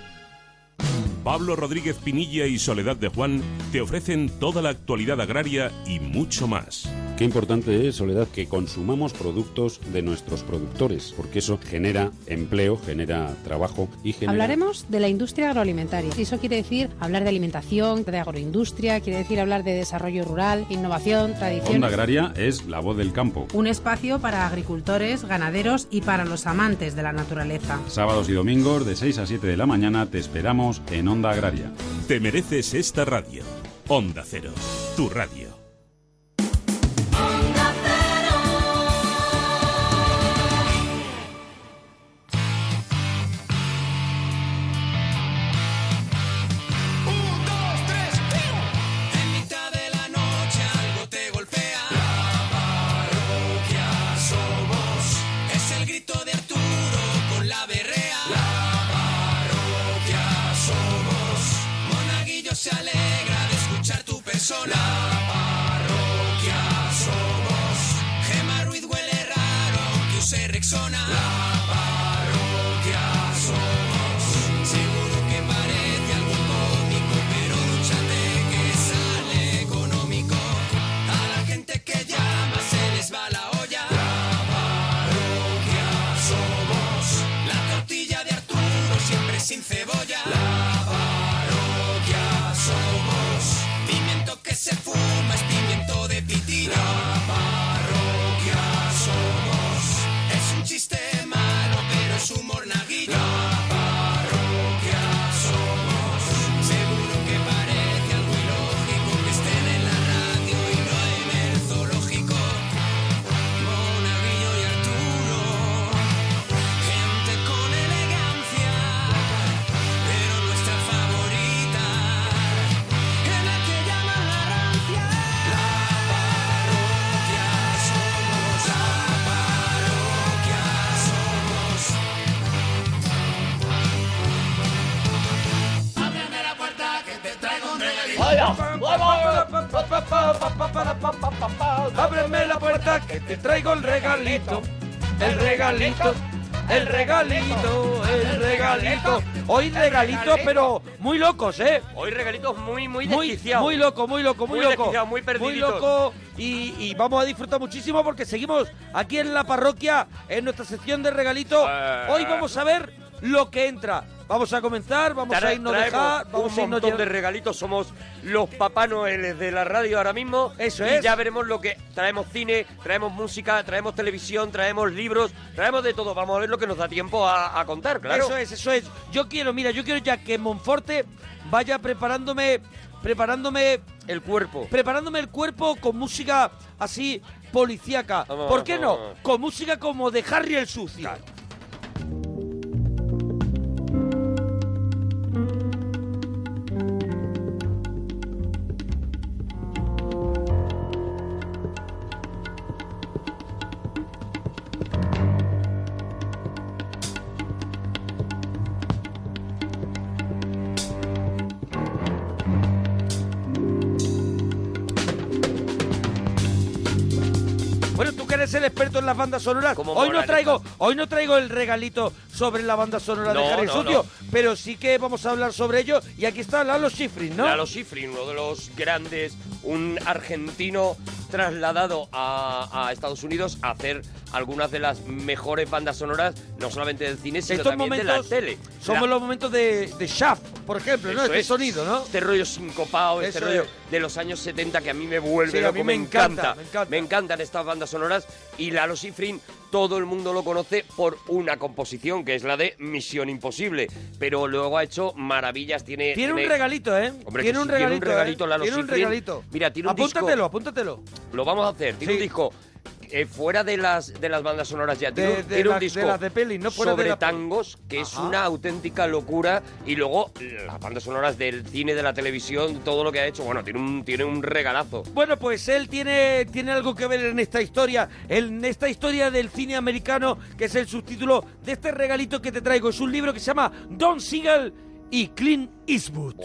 Pablo Rodríguez Pinilla y Soledad de Juan te ofrecen toda la actualidad agraria y mucho más. Qué importante es, Soledad, que consumamos productos de nuestros productores, porque eso genera empleo, genera trabajo y genera... Hablaremos de la industria agroalimentaria. Y eso quiere decir hablar de alimentación, de agroindustria, quiere decir hablar de desarrollo rural, innovación, tradición. Onda Agraria es la voz del campo. Un espacio para agricultores, ganaderos y para los amantes de la naturaleza. Sábados y domingos de 6 a 7 de la mañana te esperamos en Onda Agraria. Te mereces esta radio. Onda Cero, tu radio. Regalito, el regalito, el regalito. Hoy regalitos, pero muy locos, ¿eh? Hoy regalitos muy, muy Muy, desquiciados. muy loco, muy loco, muy, Muy loco. muy perdiditos. loco y, y vamos a disfrutar muchísimo porque seguimos aquí en la parroquia, en nuestra sección de regalitos. Eh. Hoy vamos a ver lo que entra. Vamos a comenzar, vamos Trae- a irnos traemos dejar, vamos a un irnos montón de regalitos. Somos los Papá Noeles de la radio ahora mismo. Eso y es. ya veremos lo que... Traemos cine, traemos música, traemos televisión, traemos libros, traemos de todo. Vamos a ver lo que nos da tiempo a, a contar, claro. Eso es, eso es. Yo quiero, mira, yo quiero ya que Monforte vaya preparándome, preparándome el cuerpo, preparándome el cuerpo con música así policíaca. Vamos, ¿Por qué vamos, no? vamos. Con música como de Harry el sucio. Experto en las bandas sonoras, hoy no traigo, hoy no traigo el regalito sobre la banda sonora No, de Harry no, Sucio, no. pero sí que vamos a hablar sobre ello. Y aquí está Lalo Schifrin, ¿no? Lalo Schifrin, uno de los grandes, un argentino trasladado a, a Estados Unidos a hacer algunas de las mejores bandas sonoras, no solamente del cine, sino Estos también de la tele. somos La- los momentos de, de Shaft, por ejemplo, ¿no? Este es. sonido, ¿no? Este rollo sincopado, este Eso rollo es. de los años 70 que a mí me vuelve Sí, a mí me encanta, me encanta. Me encantan estas bandas sonoras y Lalo Schifrin todo el mundo lo conoce por una composición que es la de Misión Imposible, pero luego ha hecho maravillas, tiene Tiene un regalito, ¿eh? Hombre, tiene, que un sí, tiene un regalito, regalito, ¿eh? Lalo Tiene un regalito. Mira, tiene un disco- apúntatelo, apúntatelo. Lo vamos a hacer, tiene un disco eh, fuera de las de las bandas sonoras ya, tiene, De- un- de tiene un de disco las de peli, no fuera de sobre la tangos, que es una auténtica locura, y luego las bandas sonoras del cine, de la televisión, todo lo que ha hecho, bueno, tiene un, tiene un regalazo. Bueno, pues él tiene, tiene algo que ver en esta historia, en esta historia del cine americano, que es el subtítulo de este regalito que te traigo. Es un libro que se llama Don Siegel y Clint Eastwood.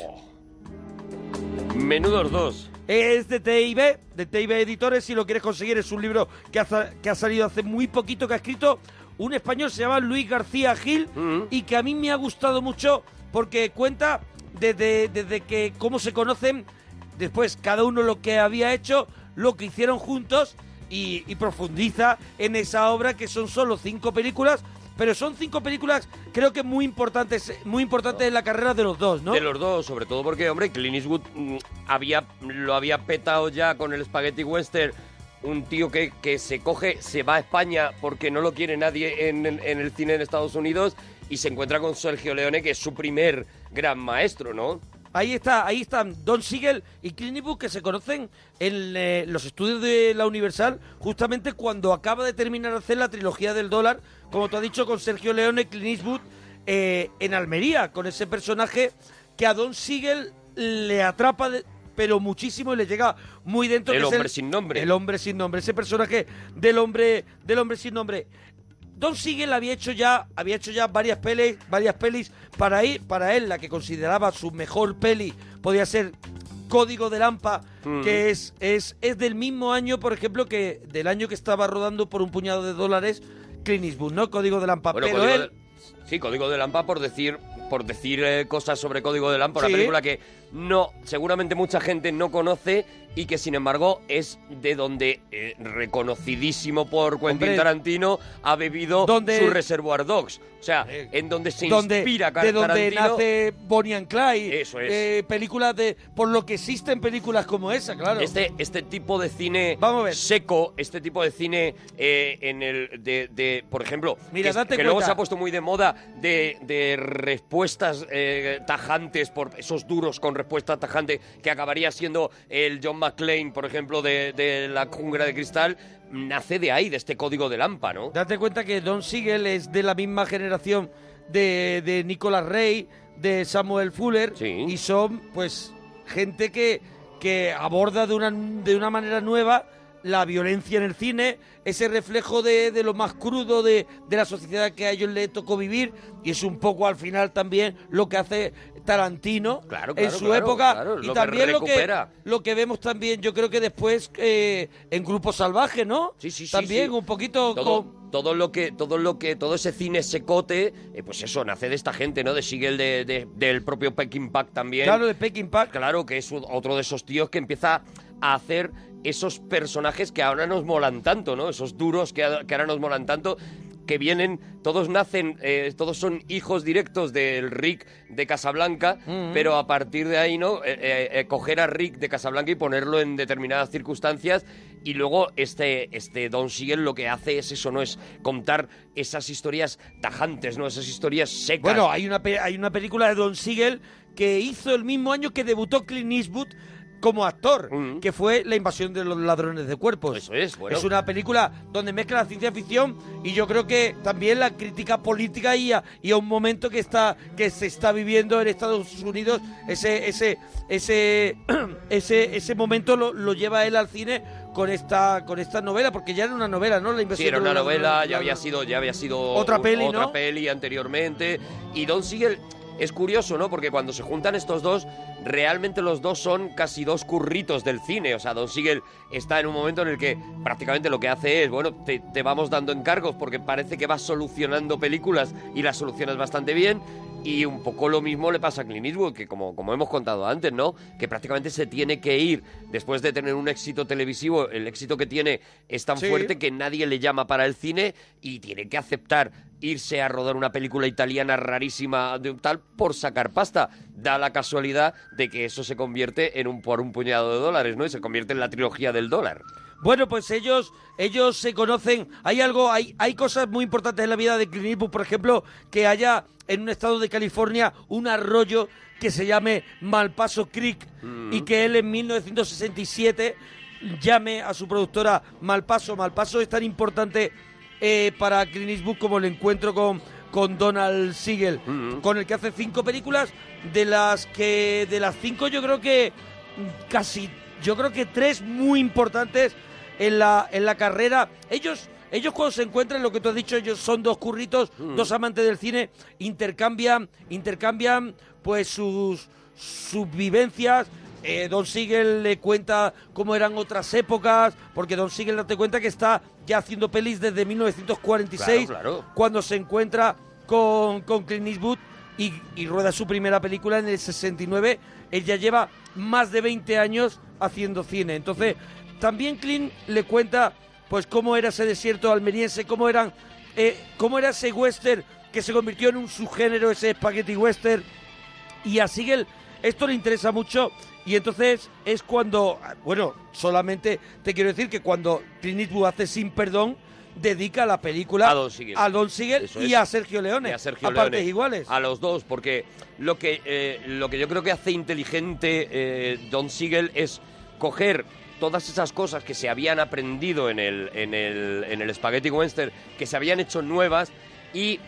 Menudos dos. Es de TIB, de TIB Editores, si lo quieres conseguir, es un libro que ha, que ha salido hace muy poquito, que ha escrito un español, se llama Luis García Gil, y que a mí me ha gustado mucho porque cuenta desde, desde que cómo se conocen, después cada uno lo que había hecho, lo que hicieron juntos y, y profundiza en esa obra que son solo cinco películas, pero son cinco películas creo que muy importantes, muy importantes en la carrera de los dos, ¿no? De los dos, sobre todo porque, hombre, Clint Eastwood mm, había, lo había petado ya con el Spaghetti Western. Un tío que, que se coge, se va a España porque no lo quiere nadie en, en- el cine en Estados Unidos y se encuentra con Sergio Leone, que es su primer gran maestro, ¿no? Ahí está, ahí están Don Siegel y Clint Eastwood que se conocen en eh, los estudios de la Universal justamente cuando acaba de terminar de hacer la trilogía del dólar, como tú has dicho, con Sergio Leone y Clint Eastwood eh, en Almería, con ese personaje que a Don Siegel le atrapa, de- pero muchísimo y le llega muy dentro. El que es hombre sin nombre. El hombre sin nombre, ese personaje del hombre, del hombre sin nombre. Don Siegel había hecho ya, había hecho ya varias pelis, varias pelis para ir, para él la que consideraba su mejor peli podía ser Código de Lampa, Mm. que es, es es del mismo año, por ejemplo, que del año que estaba rodando por un puñado de dólares Clint Eastwood, ¿no? Código de Lampa, Bueno, pero Código él de- sí, Código de Lampa por decir por decir eh, cosas sobre Código de Lampa, Sí. una película que no seguramente mucha gente no conoce y que sin embargo es de donde eh, reconocidísimo por Quentin Hombre. Tarantino ha bebido Donde- su Reservoir Dogs, o sea, en donde se donde, inspira de donde Tarantino. nace Bonnie and Clyde, Eso es. eh, películas de por lo que existen películas como esa, claro. Este, este tipo de cine seco, este tipo de cine eh, en el de, de, por ejemplo, Mira, que, date que luego cuenta. se ha puesto muy de moda de, de respuestas eh, tajantes por esos duros con respuesta tajante que acabaría siendo el John McClane, por ejemplo, de, de la jungla de cristal, nace de ahí, de este código de Lampa, ¿no? Date cuenta que Don Siegel es de la misma generación de, de Nicolas Rey, de Samuel Fuller, y son, pues, gente que, que aborda de una, de una manera nueva la violencia en el cine, ese reflejo de, de lo más crudo de, de la sociedad que a ellos les tocó vivir, y es un poco al final también lo que hace Tarantino Claro, en su claro, época, y lo que también lo que, lo que vemos también, yo creo que después eh, en Grupo Salvaje, ¿no? Sí, sí, sí, También sí. un poquito todo, con- todo lo que todo lo que todo ese cine secote eh, pues eso nace de esta gente no de Siegel de, de- del propio Peking Pack también Claro, de Peking Pack. claro que es otro de esos tíos que empieza a hacer esos personajes que ahora nos molan tanto no esos duros que, que ahora nos molan tanto que vienen, todos nacen, eh, todos son hijos directos del Rick de Casablanca, Mm. pero a partir de ahí, ¿no? Eh, eh, coger a Rick de Casablanca y ponerlo en determinadas circunstancias y luego este, este Don Siegel lo que hace es eso, ¿no? Es contar esas historias tajantes, ¿no? Esas historias secas. Bueno, hay una, hay una película de Don Siegel que hizo el mismo año que debutó Clint Eastwood como actor, que fue La invasión de los ladrones de cuerpos. Mm. Eso es, bueno. Es una película donde mezcla la ciencia ficción y yo creo que también la crítica política y a, y a un momento que está que se está viviendo en Estados Unidos, ese ese ese ese ese momento lo, lo lleva él al cine con esta con esta novela porque ya era una novela, ¿no? La invasión Sí, era una novela, ya había sido, ya había sido Otra o- peli, otra ¿no? peli anteriormente. Y Don Siegel es curioso, ¿no? Porque cuando se juntan estos dos, realmente los dos son casi dos curritos del cine. O sea, Don Siegel está en un momento en el que prácticamente lo que hace es, bueno, te, te vamos dando encargos porque parece que vas solucionando películas y las solucionas bastante bien. Y un poco lo mismo le pasa a Clint Eastwood, que como, como hemos contado antes, ¿no? Que prácticamente se tiene que ir después de tener un éxito televisivo. El éxito que tiene es tan Sí. fuerte que nadie le llama para el cine y tiene que aceptar irse a rodar una película italiana rarísima de un tal por sacar pasta. Da la casualidad de que eso se convierte en un por un puñado de dólares, ¿no? Y se convierte en la trilogía del dólar. Bueno, pues ellos, ellos se conocen. Hay algo, hay, hay cosas muy importantes en la vida de Clint Eastwood, por ejemplo, que haya en un estado de California un arroyo que se llame Malpaso Creek y que él en 1967 llame a su productora Malpaso. Malpaso es tan importante eh, para Clint Eastwood como el encuentro con, con Donald Siegel, con el que hace cinco películas, de las que de las cinco yo creo que mm, casi, yo creo que tres muy importantes en la, en la carrera. Ellos, ellos cuando se encuentran, lo que tú has dicho, ellos son dos curritos, dos amantes del cine, intercambian, intercambian pues sus, sus vivencias. Eh, Don Siegel le cuenta cómo eran otras épocas, porque Don Siegel, date cuenta que está ya haciendo pelis desde 1946, Claro, claro. cuando se encuentra con, con Clint Eastwood y, y rueda su primera película en el 69. Él ya lleva más de 20 años haciendo cine. Entonces, también Clint le cuenta pues cómo era ese desierto almeriense, cómo eran eh, cómo era ese western que se convirtió en un subgénero, ese spaghetti western. Y a Siegel esto le interesa mucho y entonces es cuando, bueno, solamente te quiero decir que cuando Clint Eastwood hace Sin Perdón, dedica la película A Don Siegel. a Don Siegel Eso y a Sergio Leone. Y a Sergio a partes Leone. iguales. A los dos, porque lo que, eh, lo que yo creo que hace inteligente eh, Don Siegel es coger todas esas cosas que se habían aprendido en el, en el, en el Spaghetti Western, que se habían hecho nuevas, y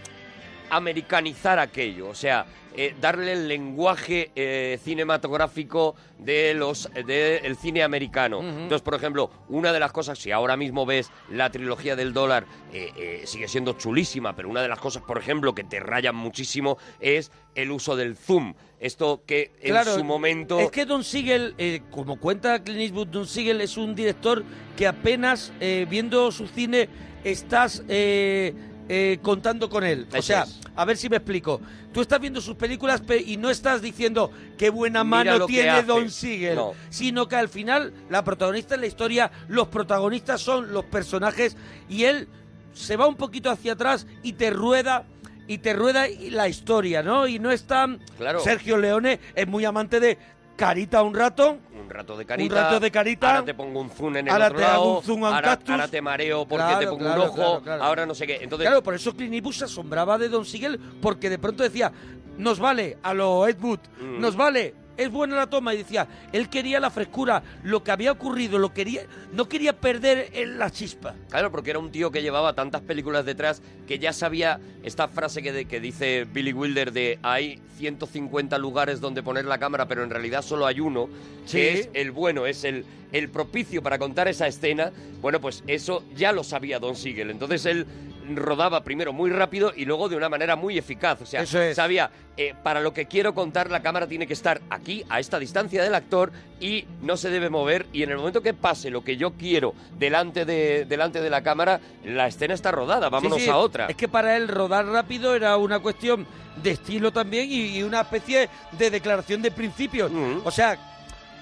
americanizar aquello. O sea, eh, darle el lenguaje eh, cinematográfico de los del cine americano. Entonces, por ejemplo, una de las cosas, si ahora mismo ves la trilogía del dólar, eh, eh, sigue siendo chulísima, pero una de las cosas, por ejemplo, que te rayan muchísimo es el uso del zoom. Esto que en Claro, su momento... Es que Don Siegel, eh, como cuenta Clint Eastwood, Don Siegel es un director que apenas eh, viendo su cine estás eh, eh, contando con él. O sea, es. a ver si me explico. Tú estás viendo sus películas pe- y no estás diciendo qué buena mano tiene. Don Siegel, No. sino que al final la protagonista en la historia, los protagonistas son los personajes y él se va un poquito hacia atrás y te rueda y te rueda la historia, ¿no? Y no es tan Claro. Sergio Leone es muy amante de Carita un rato, un rato de carita. Un rato de carita. Ahora te pongo un zoom en el Ahora otro te hago un zoom a un ahora, cactus. ahora te mareo porque Claro, te pongo claro, un ojo. claro. Ahora no sé qué. Entonces, claro, por eso Clint Eastwood se asombraba de Don Siegel porque de pronto decía, nos vale a lo Ed Wood, Mm. nos vale, es buena la toma y decía, él quería la frescura, lo que había ocurrido, lo quería, no quería perder el- la chispa. Claro, porque era un tío que llevaba tantas películas detrás que ya sabía esta frase que, de- que dice Billy Wilder de hay 150 lugares donde poner la cámara, pero en realidad solo hay uno, Sí. que es el bueno, es el, el propicio para contar esa escena. Bueno, pues eso ya lo sabía Don Siegel. Entonces él rodaba primero muy rápido y luego de una manera muy eficaz. O sea, es. sabía, eh, para lo que quiero contar, la cámara tiene que estar aquí, a esta distancia del actor, y no se debe mover. Y en el momento que pase lo que yo quiero delante de, delante de la cámara, la escena está rodada. Vámonos Sí, sí, a otra. Es que para él rodar rápido era una cuestión de estilo también y, y una especie de declaración de principios. O sea,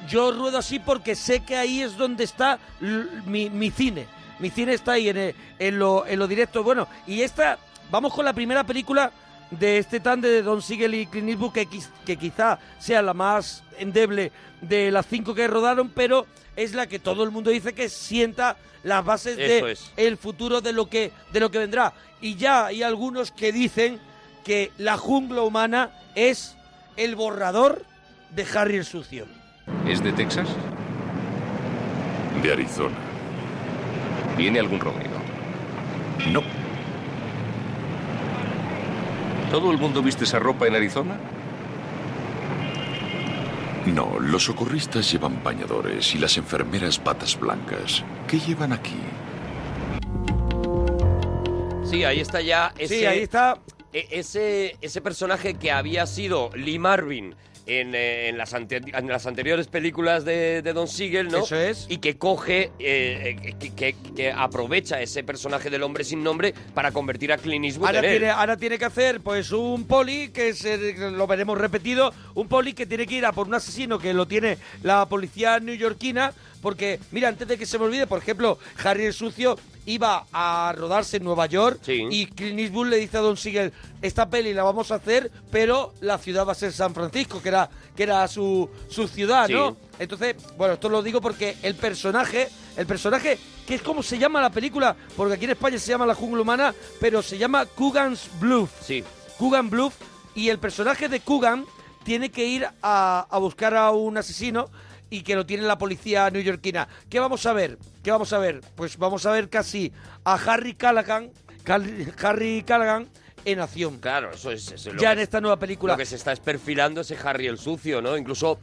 yo ruedo así porque sé que ahí es donde está mi, mi cine. Mi cine está ahí en, el- en lo, en lo directo. Bueno, y esta, vamos con la primera película de este tande de Don Siegel y Clint Eastwood, que, que quizá sea la más endeble de las cinco que rodaron, pero es la que todo el mundo dice que sienta las bases Eso de es. el futuro de lo que de lo que vendrá. Y ya hay algunos que dicen que la jungla humana es el borrador de Harry el sucio. ¿Es de Texas? De Arizona. ¿Viene algún Romeo? No. ¿Todo el mundo viste esa ropa en Arizona? No, los socorristas llevan bañadores y las enfermeras batas blancas. ¿Qué llevan aquí? Sí, ahí está ya ese, Sí, ahí está. e- ese, ese personaje que había sido Lee Marvin en, eh, en las, ante- en las anteriores películas de, de Don Siegel, ¿no? Eso es. Y que coge, eh, eh, que, que- que aprovecha ese personaje del hombre sin nombre para convertir a Clint Eastwood Ahora en él. tiene, ahora tiene que hacer pues un poli, que se, lo veremos repetido, un poli que tiene que ir a por un asesino que lo tiene la policía neoyorquina, porque, mira, antes de que se me olvide, por ejemplo, Harry el Sucio iba a rodarse en Nueva York y Clint Eastwood le dice a Don Siegel, esta peli la vamos a hacer, pero la ciudad va a ser San Francisco, que era, que era su, su ciudad, ¿no? Sí. Entonces, bueno, esto lo digo porque el personaje, el personaje, que es como se llama la película, porque aquí en España se llama La Jungla Humana, pero se llama Coogan's Bluff. Sí. Coogan Bluff, y el personaje de Coogan tiene que ir a, a buscar a un asesino y que lo tiene la policía neoyorquina. ¿Qué vamos a ver? ¿Qué vamos a ver? Pues vamos a ver casi a Harry Callaghan, Cal- Harry Callaghan en acción. Claro, eso es, eso es lo Ya que en esta nueva película. Lo que se está es perfilando ese Harry el sucio, ¿no? Incluso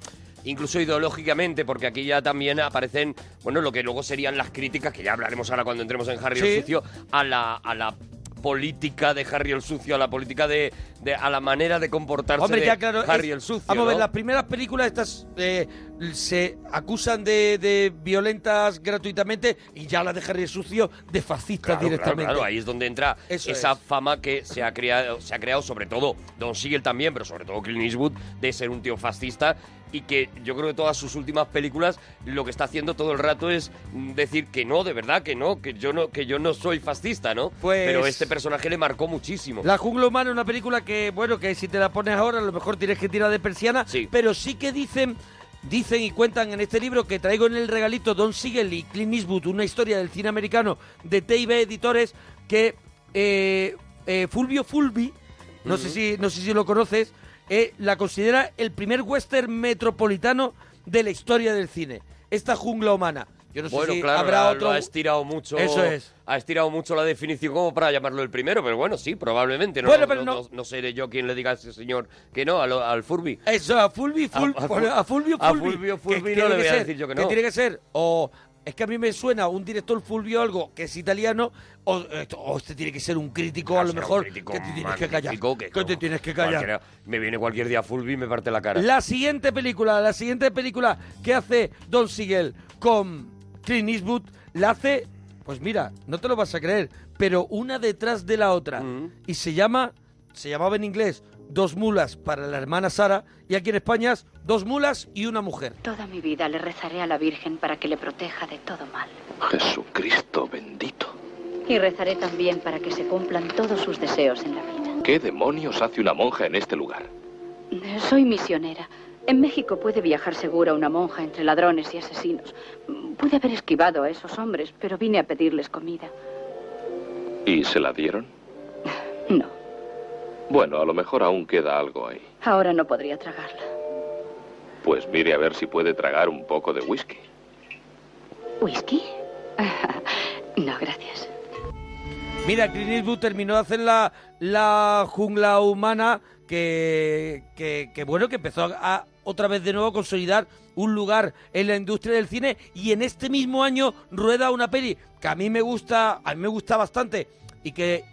incluso ideológicamente, porque aquí ya también aparecen, bueno, lo que luego serían las críticas, que ya hablaremos ahora cuando entremos en Harry Sí. el sucio, a la, a la política de Harry el sucio, a la política de, de- a la manera de comportarse Hombre, de ya claro. Harry es- el sucio, Vamos a ver, las primeras películas estas, eh, se acusan de, de violentas gratuitamente y ya la dejaré sucio de fascistas Claro, directamente. claro, ahí es donde entra Eso esa es. fama que se ha creado, se ha creado sobre todo Don Siegel también, pero sobre todo Clint Eastwood de ser un tío fascista y que yo creo que todas sus últimas películas lo que está haciendo todo el rato es decir que no, de verdad que no, que yo no que yo no soy fascista, ¿no? Pues- Pero este personaje le marcó muchísimo. La jungla humana es una película que, bueno, que si te la pones ahora a lo mejor tienes que tirar de persiana, pero sí que dicen dicen y cuentan en este libro que traigo en el regalito Don Siegel y Clint Eastwood, una historia del cine americano de TIB Editores, que eh, eh, Fulvio Fulvi, no, sé si, no sé si lo conoces, eh, la considera el primer western metropolitano de la historia del cine. Esta jungla humana. Yo no sé bueno, si claro, habrá la- otro... lo ha estirado mucho. Eso es. Ha estirado mucho la definición como para llamarlo el primero, pero bueno, sí, probablemente. No, Bueno, no, pero no, no- no seré yo quien le diga a ese señor que no, al Furby. Eso, a Ful- A- a Fulvio a Fulvi. Fulvio que Fulvi no le voy a decir yo que no. tiene que ser, o es que a mí me suena un director Fulvio algo que es italiano, o, o este tiene que ser un crítico a lo mejor que te tienes que callar. que que te tienes que callar. Me viene cualquier día Fulby y me parte la cara. La siguiente película, la siguiente película que hace Don Siegel con Clint Eastwood, la hace, pues mira, no te lo vas a creer, pero una detrás de la otra. Mm. Y se llama, se llamaba en inglés Dos mulas para la hermana Sara, y aquí en España es Dos mulas y una mujer. Toda mi vida le rezaré a la Virgen para que le proteja de todo mal. Jesucristo bendito. Y rezaré también para que se cumplan todos sus deseos en la vida. ¿Qué demonios hace una monja en este lugar? Soy misionera. En México puede viajar segura una monja entre ladrones y asesinos. Pude haber esquivado a esos hombres, pero vine a pedirles comida. ¿Y se la dieron? No. Bueno, a lo mejor aún queda algo ahí. Ahora no podría tragarla. Pues mire a ver si puede tragar un poco de whisky. ¿Whisky? no, gracias. Mira, Clint Eastwood terminó de hacer la, la jungla humana que, que, que, bueno, que empezó a, a otra vez de nuevo a consolidar un lugar en la industria del cine y en este mismo año rueda una peli que a mí me gusta, a mí me gusta bastante y que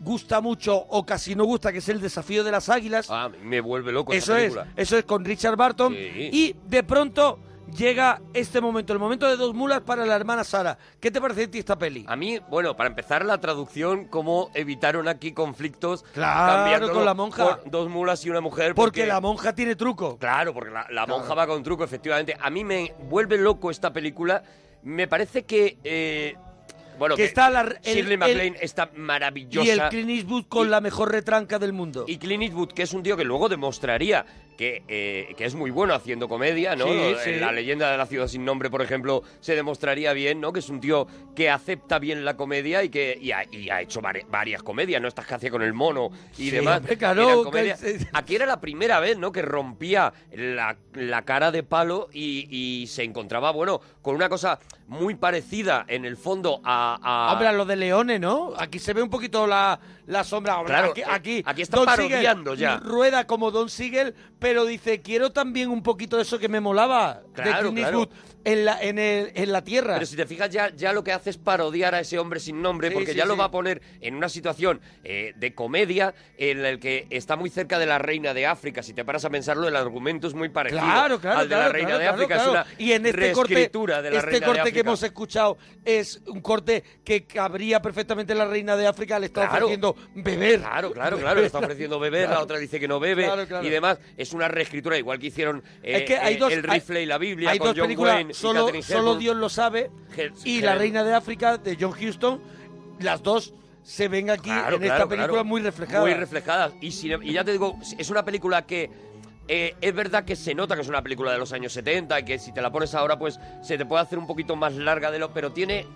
gusta mucho o casi no gusta, que es El desafío de las águilas. Ah, me vuelve loco Eso esa es, eso es con Richard Barton. Sí. Y de pronto llega este momento, el momento de dos mulas para la hermana Sara. ¿Qué te parece a ti esta peli? A mí, bueno, para empezar la traducción, cómo evitaron aquí conflictos Claro, con la monja. por dos mulas y una mujer. Porque la monja tiene truco. Claro, porque la, la Claro. monja va con truco, efectivamente. A mí me vuelve loco esta película. Me parece que... eh, bueno, Que está la- el- Shirley MacLaine está maravillosa. Y el Clint Eastwood con la mejor retranca del mundo. Y Clint Eastwood, que es un tío que luego demostraría que, eh, que es muy bueno haciendo comedia, ¿no? Sí, sí. La leyenda de la ciudad sin nombre, por ejemplo, se demostraría bien, ¿no? Que es un tío que acepta bien la comedia y que y ha, y ha hecho vari- varias comedias, ¿no? Estas que hacía con el mono y Sí, demás. claro, que-. Aquí era la primera vez, ¿no? Que rompía la, la cara de palo y, y se encontraba, bueno, con una cosa muy parecida en el fondo a... a- Hombre, a lo de Leone, ¿no? Aquí se ve un poquito la, la sombra. Claro, aquí, eh, aquí, aquí está Don parodiando Siegel ya. Rueda como Don Siegel, pero dice, quiero también un poquito de eso que me molaba de Claro, Clint claro. En la, en, el- en la tierra. Pero si te fijas, ya, ya lo que hace es parodiar a ese hombre sin nombre, Sí, porque sí, ya lo sí. va a poner en una situación eh, de comedia en el que está muy cerca de la reina de África. Si te paras a pensarlo, el argumento es muy parecido Claro, claro, al de claro, la reina claro, de claro, África. claro. Es una y en este corte, reescritura de la este reina corte de que África. hemos escuchado es un corte que cabría perfectamente la reina de África, le está Claro. ofreciendo beber. Claro, claro, claro, le está ofreciendo beber, la Claro. otra dice que no bebe Claro, claro. y demás. Es una reescritura, igual que hicieron eh, es que hay eh, dos, El rifle hay- y la Biblia hay con dos John películas, Wayne solo, solo. Dios lo sabe y La Reina de África de John Huston, las dos se ven aquí Claro, en claro, esta película claro. muy reflejadas. Muy reflejadas. Y, sin- y ya te digo, es una película que eh, es verdad que se nota que es una película de los años 70 y que si te la pones ahora, pues se te puede hacer un poquito más larga de lo. Pero tiene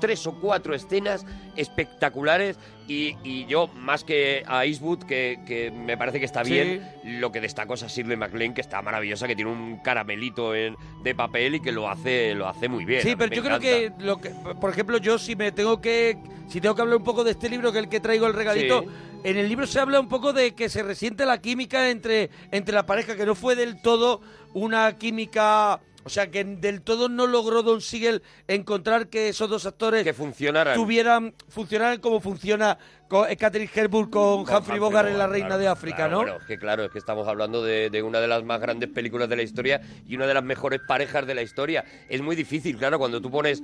tres o cuatro escenas espectaculares y, y yo, más que a Eastwood, que, que me parece que está Sí. bien, lo que destaco es a Shirley MacLaine, que está maravillosa, que tiene un caramelito en- de papel y que lo hace, lo hace muy bien. Sí, pero yo creo que, lo que, por ejemplo, yo si me tengo que, si tengo que hablar un poco de este libro, que es el que traigo el regalito, Sí. En el libro se habla un poco de que se resiente la química entre, entre la pareja, que no fue del todo una química O sea que del todo no logró Don Siegel encontrar que esos dos actores que funcionaran. tuvieran funcionaran como funciona con Catherine Hepburn con, Humphrey Bogart en La Reina claro, de África, claro, ¿no? Bueno, es que claro, es que estamos hablando de, de una de las más grandes películas de la historia y una de las mejores parejas de la historia. Es muy difícil, claro, cuando tú pones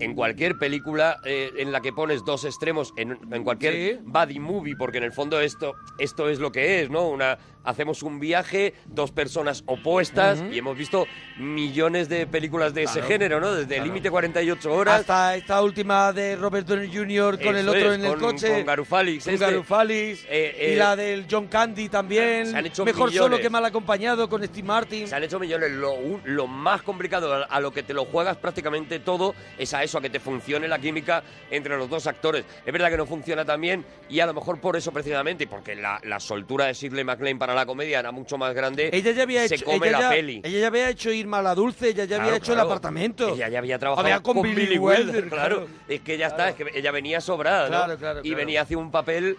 en cualquier película eh, en la que pones dos extremos, en, en cualquier buddy movie, porque en el fondo esto, esto es lo que es, ¿no? Una, hacemos un viaje, dos personas opuestas, y hemos visto millones de películas de ese Claro, género, ¿no? Desde claro. Límite 48 horas. Hasta esta última de Robert Downey Jr. con el otro es, en el con- coche. con Garufalis, Con este. Eh, eh, y la del John Candy también. Se han hecho Mejor solo millones. que mal acompañado con Steve Martin. Se han hecho millones. Lo, lo más complicado, a, lo que te lo juegas prácticamente todo, es a eso, a que te funcione la química entre los dos actores. Es verdad que no funciona tan bien y a lo mejor por eso precisamente, porque la, la soltura de Shirley MacLaine para la comedia era mucho más grande, Ella ya había se hecho, come ella la ya, peli. ella ya había hecho Irma la Dulce, ella ya había Claro, hecho claro. el apartamento. Ella ya había trabajado Había con, Billy, Wilder, claro. Es que ya está, es que ella venía sobrada, ¿no? Claro, claro, Y claro. venía un papel,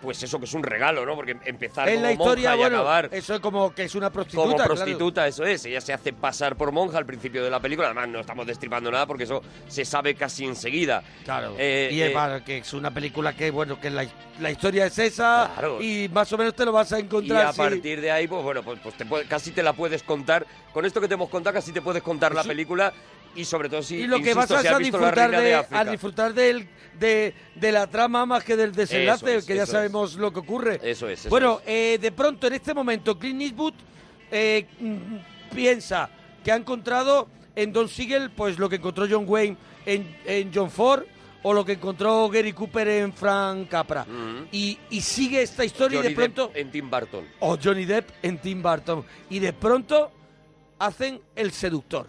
pues eso que es un regalo, ¿no? Porque empezar En como la historia, monja y bueno, acabar eso es como que es una prostituta. como claro. prostituta, eso es. Ella se hace pasar por monja al principio de la película. Además, no estamos destripando nada porque eso se sabe casi enseguida. Claro. Eh, y es eh, para que es una película que, bueno, que la, la historia es esa Claro. y más o menos te lo vas a y encontrar. a sí. partir de ahí, pues bueno, pues, pues te puede- casi te la puedes contar. Con esto que te hemos contado, casi te puedes contar la Eso- película. Y sobre todo si, y lo que insisto, vas a, si disfrutar, de, de, a disfrutar del- de, de la trama más que del desenlace, es, que ya es. sabemos lo que ocurre. Eso es, eso bueno, eh, de pronto en este momento Clint Eastwood eh, piensa que ha encontrado en Don Siegel pues lo que encontró John Wayne en, en John Ford o lo que encontró Gary Cooper en Frank Capra. y, y sigue esta historia Johnny y de pronto... Depp en Tim Burton. O Johnny Depp en Tim Burton. Y de pronto hacen El Seductor.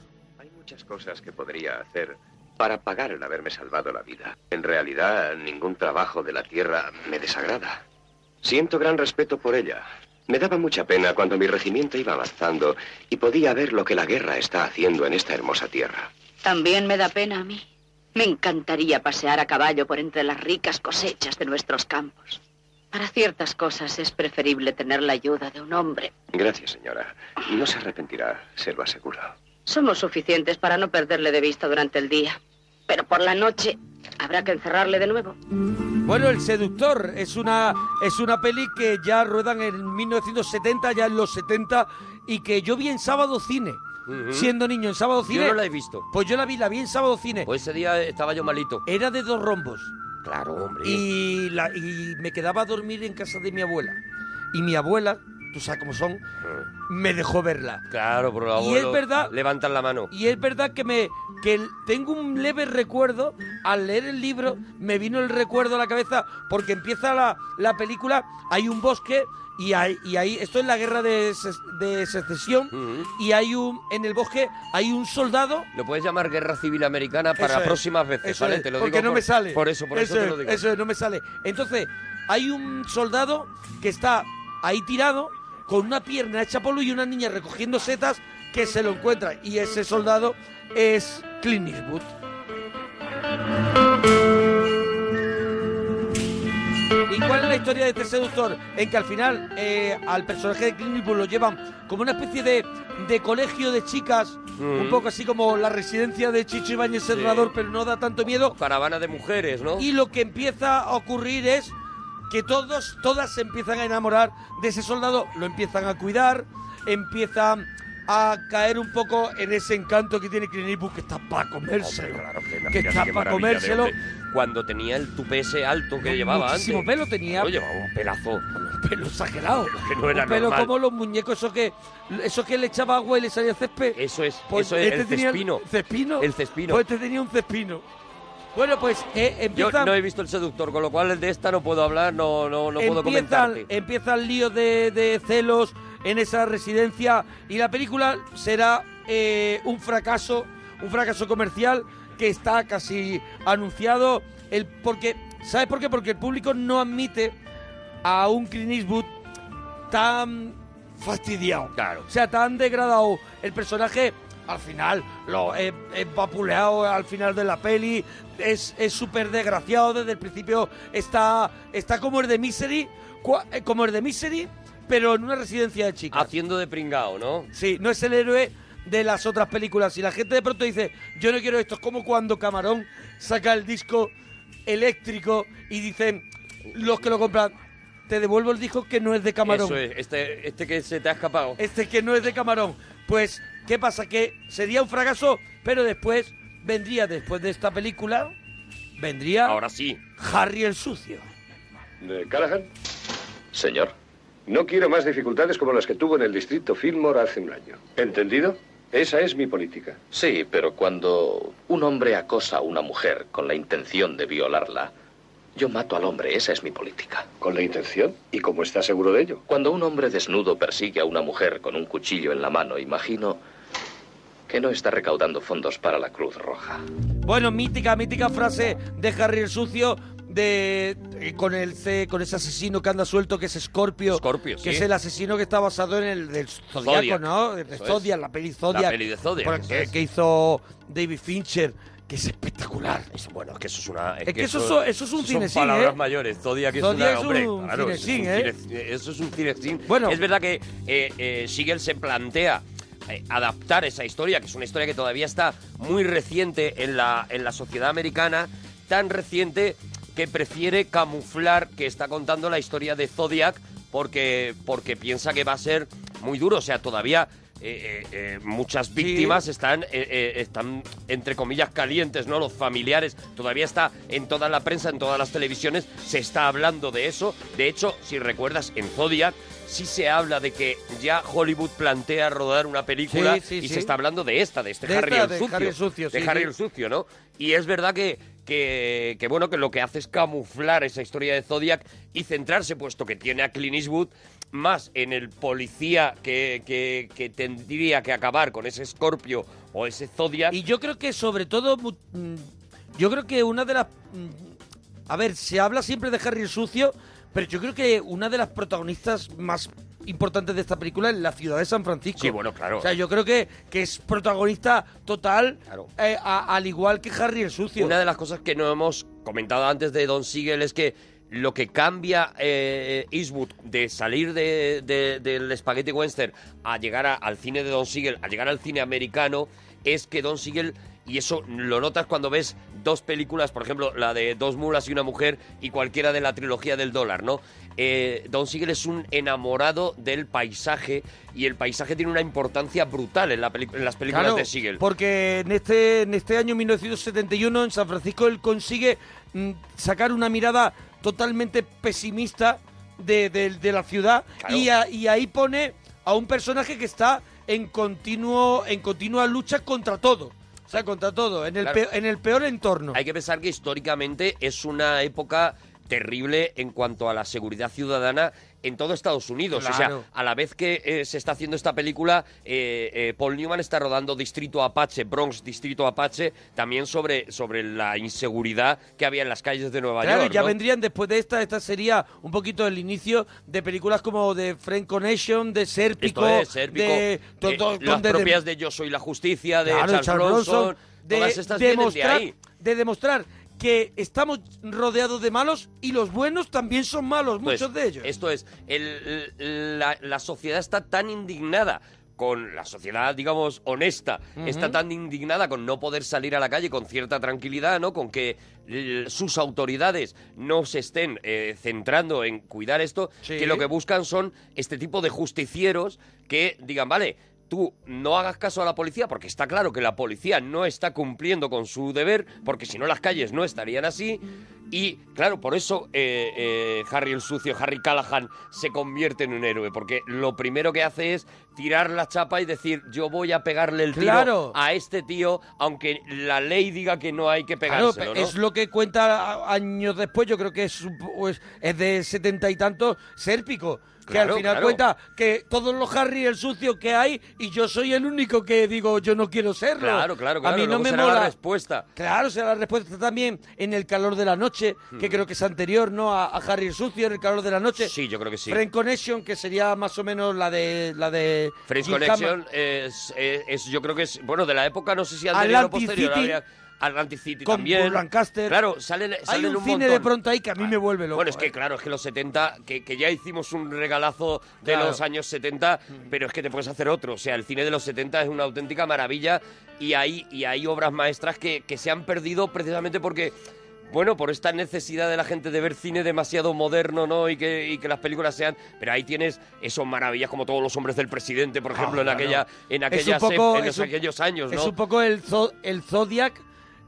Muchas cosas que podría hacer para pagar el haberme salvado la vida. En realidad, ningún trabajo de la tierra me desagrada. Siento gran respeto por ella. Me daba mucha pena cuando mi regimiento iba avanzando y podía ver lo que la guerra está haciendo en esta hermosa tierra. También me da pena a mí. Me encantaría pasear a caballo por entre las ricas cosechas de nuestros campos. Para ciertas cosas es preferible tener la ayuda de un hombre. Gracias, señora. No se arrepentirá, se lo aseguro. Somos suficientes para no perderle de vista durante el día. Pero por la noche habrá que encerrarle de nuevo. Bueno, El Seductor es una, es una peli que ya ruedan en 1970, ya en los 70, y que yo vi en Sábado Cine. Ujú. Siendo niño en Sábado Cine. Yo no la he visto. Pues yo la vi, la vi en Sábado Cine. Pues ese día estaba yo malito. Era de dos rombos. Claro, hombre. Y, la, y me quedaba a dormir en casa de mi abuela. Y mi abuela, tú sabes cómo son, me dejó verla. Claro, pero los Y es verdad- levantan la mano. Y es verdad que me que tengo un leve recuerdo, al leer el libro, me vino el recuerdo a la cabeza, porque empieza la, la película, hay un bosque y hay, y hay esto es la guerra de, de secesión, y hay un, en el bosque hay un soldado Lo puedes llamar Guerra Civil Americana para es, próximas veces, ¿vale? es, te lo porque digo no por- me sale. Por eso, por eso, te es, lo digo. Eso es, no me sale. Entonces, hay un soldado que está ahí tirado con una pierna hecha polvo y una niña recogiendo setas que se lo encuentra. Y ese soldado es Clint Eastwood. ¿Y cuál es la historia de este seductor? En que al final eh, al personaje de Clint Eastwood lo llevan como una especie de, de colegio de chicas, un poco así como la residencia de Chicho Ibáñez Serrador, pero no da tanto miedo. Caravana de mujeres, ¿no? Y lo que empieza a ocurrir es que todos, todas se empiezan a enamorar de ese soldado, lo empiezan a cuidar, empiezan a caer un poco en ese encanto que tiene Clint Eastwood, que está para comérselo. que Imagínate está para comérselo. hombre. Cuando tenía el tupé ese alto que llevaba Muchísimo antes. pelo tenía. Lo llevaba un pelazo. Un pelo exagerado. que no era un pelo normal. como los muñecos, eso que, eso que le echaba agua y le salía césped. Eso es, Pues eso es, este el cespino. ¿Cespino? El cespino. Pues este tenía un cespino. Bueno, pues eh, Yo empieza... no he visto el seductor, con lo cual de esta no puedo hablar, no, no, no puedo empiezan, comentarte. empiezan líos de, de celos en esa residencia y la película será eh, un fracaso, un fracaso comercial que está casi anunciado. El, porque, ¿Sabes por qué? Porque el público no admite a un Clint Eastwood tan fastidiado. Claro. O sea, tan degradado. El personaje al final lo es, es vapuleado al final de la peli. Es es súper desgraciado desde el principio. Está, está como el de Misery. eh, Como el de Misery, pero en una residencia de chicas. Haciendo de pringao, ¿no? Sí, no es el héroe de las otras películas. Y la gente de pronto dice, yo no quiero esto. Es como cuando Camarón saca el disco eléctrico y dicen los que lo compran, te devuelvo el disco que no es de Camarón. Eso es, este, este que se te ha escapado. Este que no es de Camarón. Pues, ¿qué pasa? Que sería un fracaso, pero después vendría, después de esta película, vendría... Ahora sí. Harry el Sucio. ¿De Callahan? Señor. No quiero más dificultades como las que tuvo en el distrito Fillmore hace un año. ¿Entendido? Esa es mi política. Sí, pero cuando un hombre acosa a una mujer con la intención de violarla, yo mato al hombre, esa es mi política. ¿Con la intención? ¿Y cómo está seguro de ello? Cuando un hombre desnudo persigue a una mujer con un cuchillo en la mano, imagino que no está recaudando fondos para la Cruz Roja. Bueno, mítica, mítica frase de Harry el Sucio de eh, con el C, con ese asesino que anda suelto que es Scorpio, Scorpio, que sí. es el asesino que está basado en el del Zodiaco, Zodiac. ¿no? De Zodiac, es. la peli Zodiac. La peli de Zodiac, que, es. que hizo David Fincher, que es espectacular. bueno, es que eso es una... Es que eso es- eso es un son cinesín, palabras ¿eh? mayores. Zodiac es una... es hombre, un claro, es un ¿eh? cine- Eso es un cinesín. Bueno. Es verdad que eh, eh, Siegel se plantea eh, adaptar esa historia, que es una historia que todavía está muy reciente en la, en la sociedad americana, tan reciente que prefiere camuflar que está contando la historia de Zodiac porque, porque piensa que va a ser muy duro. O sea, todavía eh, eh, eh, muchas víctimas están, eh, están, entre comillas, calientes, ¿no? Los familiares. Todavía está en toda la prensa, en todas las televisiones, se está hablando de eso. De hecho, si recuerdas, en Zodiac sí se habla de que ya Hollywood plantea rodar una película Sí, sí, y se está hablando de esta, de este De Harry, esta, el de sucio, Harry el Sucio, de sí, Harry el sucio, ¿no? Y es verdad que, que, que, bueno, que lo que hace es camuflar esa historia de Zodiac y centrarse, puesto que tiene a Clint Eastwood, más en el policía que, que, que tendría que acabar con ese Scorpio o ese Zodiac. Y yo creo que sobre todo, mm, yo creo que una de las... mm, A ver, se habla siempre de Harry el Sucio, pero yo creo que una de las protagonistas más importantes de esta película es la ciudad de San Francisco. Sí, bueno, claro. O sea, yo creo que, que es protagonista total, eh, a- al igual que Harry el Sucio. Una de las cosas que no hemos comentado antes de Don Siegel es que lo que cambia eh, Eastwood de salir de, de- del Spaghetti Western a llegar a- al cine de Don Siegel, a llegar al cine americano, es que Don Siegel, y eso lo notas cuando ves dos películas, por ejemplo, la de Dos mulas y una mujer y cualquiera de la trilogía del dólar, ¿no? Eh, Don Siegel es un enamorado del paisaje y el paisaje tiene una importancia brutal en, la en las películas Claro, de Siegel. Porque en este, en este año 1971 en San Francisco él consigue mm, sacar una mirada totalmente pesimista de, de- de la ciudad Claro. y, a- y ahí pone a un personaje que está en continuo en continua lucha contra todo. O sea, contra todo, en el, Claro. peor, en el peor entorno. Hay que pensar que históricamente es una época terrible en cuanto a la seguridad ciudadana en todo Estados Unidos. O Claro. sea, a la vez que eh, se está haciendo esta película, eh, eh, Paul Newman está rodando Distrito Apache, Bronx Distrito Apache, también sobre, sobre la inseguridad que había en las calles de Nueva Claro, York. ya ¿no? vendrían después de esta, esta sería un poquito el inicio de películas como de Friend Connection, de es, Sérpico, de eh, to- to- las de- propias de Yo Soy la Justicia, de Claro, Charles, Charles Bronson, Bronson, de todas estas de demostrar, ahí. de demostrar que estamos rodeados de malos y los buenos también son malos, muchos de ellos. Esto es, el- la, la sociedad está tan indignada con la sociedad, digamos, honesta, está tan indignada con no poder salir a la calle con cierta tranquilidad, ¿no? Con que sus autoridades no se estén eh, centrando en cuidar esto, Sí. que lo que buscan son este tipo de justicieros que digan, vale, tú no hagas caso a la policía, porque está claro que la policía no está cumpliendo con su deber, porque si no las calles no estarían así. Y claro, por eso eh, eh, Harry el sucio, Harry Callahan, se convierte en un héroe, porque lo primero que hace es tirar la chapa y decir, yo voy a pegarle el tiro Claro. a este tío, aunque la ley diga que no hay que Claro, pegárselo, ¿no? es lo que cuenta años después, yo creo que es, un po- es, es de setenta y tantos, Sérpico. Que Claro, al final claro. cuenta que todos los Harry el sucio que hay y yo soy el único que digo yo no quiero serlo. Claro, claro, claro. A mí no me será mola. la respuesta. Claro, será la respuesta también en El calor de la noche, que Hmm. creo que es anterior, ¿no? A, a Harry el sucio, en El calor de la noche. Sí, yo creo que sí. Friend Connection, que sería más o menos la de la de Friends Jim Connection es, es- es- yo creo que es, bueno, de la época, no sé si anterior o Atlantic posterior, City. habría, Atlantic City Con también. Lancaster. Claro, salen, Hay salen un, un, cine de montón. pronto ahí que a mí me vuelve loco. Bueno, es que ¿eh? claro, es que los 70, que, que ya hicimos un regalazo de Claro. los años 70, pero es que te puedes hacer otro. O sea, el cine de los 70 es una auténtica maravilla y hay, y hay obras maestras que, que se han perdido precisamente porque... Bueno, por esta necesidad de la gente de ver cine demasiado moderno, ¿no? Y que, y que las películas sean... Pero ahí tienes esos maravillas como todos los hombres del presidente, por ejemplo, en claro. aquella en un poco- en un- aquellos años, ¿no? Es un poco el, Zo- el Zodiac.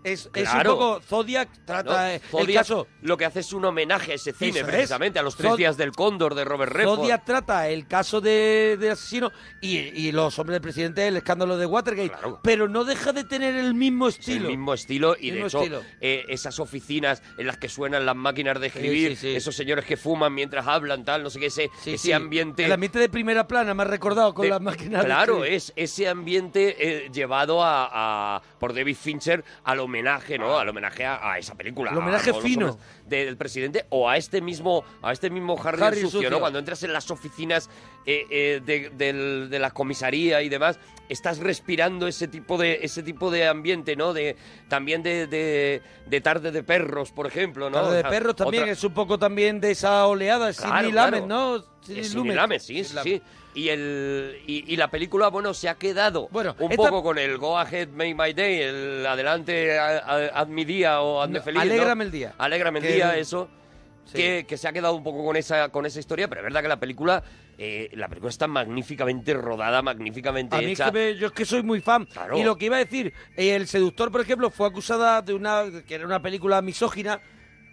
Es, es un Claro. poco Zodiac trata ¿no? eh, el caso. lo que hace es un homenaje a ese cine, es. precisamente, a los tres Zod- días del cóndor de Robert Redford. Zodiac trata el caso de, de asesino y, y los hombres del presidente, el escándalo de Watergate. Pero no deja de tener el mismo Es estilo. El mismo estilo y de hecho eh, esas oficinas en las que suenan las máquinas de escribir, sí, sí. esos señores que fuman mientras hablan, tal, no sé qué, ese, ese ambiente... El ambiente de primera plana ha recordado con de- las máquinas de Claro, es ese ambiente eh, llevado a, a- por David Fincher al homenaje, ¿no? Al homenaje a, a esa película. El homenaje a fino. del presidente o a este mismo a este mismo Harry, Harry el sucio, sucio. ¿no? Cuando entras en las oficinas eh, eh, de, del- de la comisaría y demás, estás respirando ese tipo de ese tipo de ambiente, ¿no? De también de, de, de tarde de perros, por ejemplo, ¿no? Tarde de perros también otra- es un poco también de esa oleada, Claro, Sidney claro. ¿no? Lamet, sí, sí, sí. Y, el, y, y la película, bueno, se ha quedado un esta- poco con el Go Ahead, Make My Day, el adelante, haz mi día o hazme No, feliz. ¿no? alégrame el día. Alégrame el Que- día, eso. Sí. Que, que se ha quedado un poco con esa, con esa historia, pero es verdad que la película, eh, la película está magníficamente rodada, magníficamente A mí es hecha. que me- yo es que soy muy fan. Claro. Y lo que iba a decir, eh, El Seductor, por ejemplo, fue acusada de una que era una película misógina.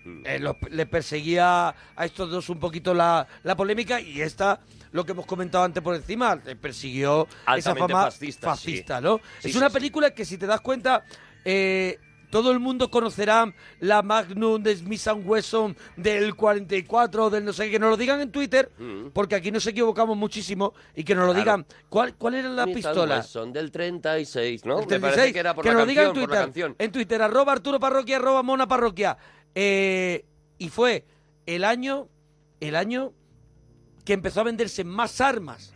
Mm. Eh, los- perseguía a estos dos un poquito la, la polémica y esta, lo que hemos comentado antes por encima, le persiguió esa fama fascista, fascista, sí. ¿no? Sí, es sí, una película que si te das cuenta... eh, todo el mundo conocerá la Magnum de Smith Wesson del 44, del no sé qué, que nos lo digan en Twitter, Mm. porque aquí nos equivocamos muchísimo, y que nos lo Claro. digan, ¿cuál, cuál era la Smith and pistola? Wesson del 36, ¿no? El Me parece 36, que era por que la nos canción, en por la Twitter, en Twitter, arroba Arturo Parroquia, arroba Mona Parroquia. Eh, y fue el año, el año que empezó a venderse más armas.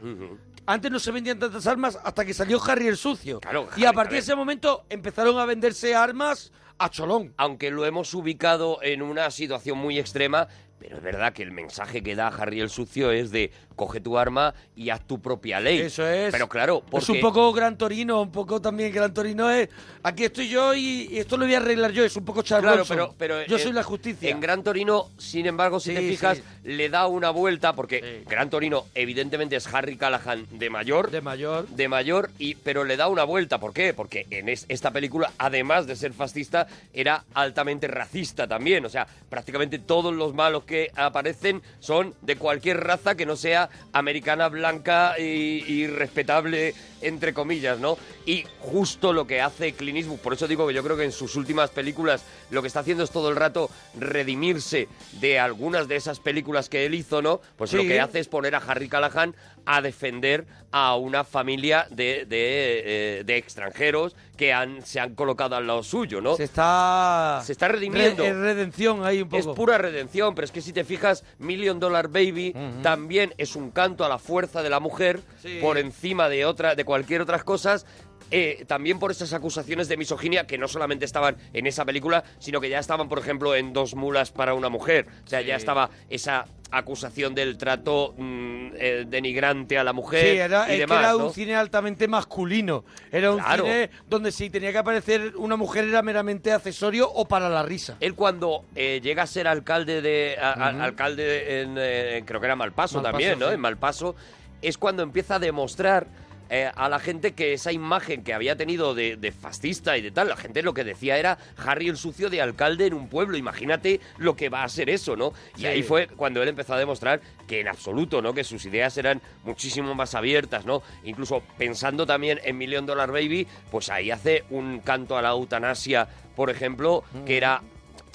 Antes no se vendían tantas armas hasta que salió Harry el Sucio. Claro, y a Harry, partir de ese momento empezaron a venderse armas a cholón. Aunque lo hemos ubicado en una situación muy extrema, pero es verdad que el mensaje que da Harry el Sucio es de coge tu arma y haz tu propia ley. Eso es. Pero claro, porque... Es un poco Gran Torino, un poco también Gran Torino es. Aquí estoy yo y, y esto lo voy a arreglar yo. Es un poco Charles Claro, pero, pero yo soy la justicia. En Gran Torino, sin embargo, si Sí, te fijas, sí. le da una vuelta porque Gran Torino, evidentemente, es Harry Callahan de mayor. De mayor. De mayor, y, pero le da una vuelta. ¿Por qué? Porque en es- esta película, además de ser fascista, era altamente racista también. O sea, prácticamente todos los malos que aparecen son de cualquier raza que no sea americana, blanca y, y respetable, entre comillas, ¿no? Y justo lo que hace Clint Eastwood, por eso digo que yo creo que en sus últimas películas lo que está haciendo es todo el rato redimirse de algunas de esas películas que él hizo, ¿no? Pues lo que hace es poner a Harry Callahan a defender a una familia de, de, eh, de extranjeros que han, se han colocado al lado suyo, ¿no? Se está. Se está redimiendo. Re- es redención ahí un poco. Es pura redención, pero es que si te fijas, Million Dollar Baby también es un canto a la fuerza de la mujer Sí. por encima de otra, de cualquier otras cosas. Eh, también por esas acusaciones de misoginia que no solamente estaban en esa película, sino que ya estaban, por ejemplo, en Dos mulas para una mujer. O sea, ya estaba esa acusación del trato mm, eh, denigrante a la mujer Sí, era, y es demás, que era ¿no? un cine altamente masculino. Era un Claro. cine donde si tenía que aparecer una mujer era meramente accesorio o para la risa. Él cuando eh, llega a ser alcalde de a- alcalde en creo que era Malpaso, Malpaso, también, ¿no? sí. En Malpaso es cuando empieza a demostrar eh, a la gente que esa imagen que había tenido de, de fascista y de tal, la gente lo que decía era Harry el sucio de alcalde en un pueblo. Imagínate lo que va a ser eso, ¿no? Y Sí. ahí fue cuando él empezó a demostrar que en absoluto, ¿no? Que sus ideas eran muchísimo más abiertas, ¿no? Incluso pensando también en Million Dollar Baby, pues ahí hace un canto a la eutanasia, por ejemplo, que era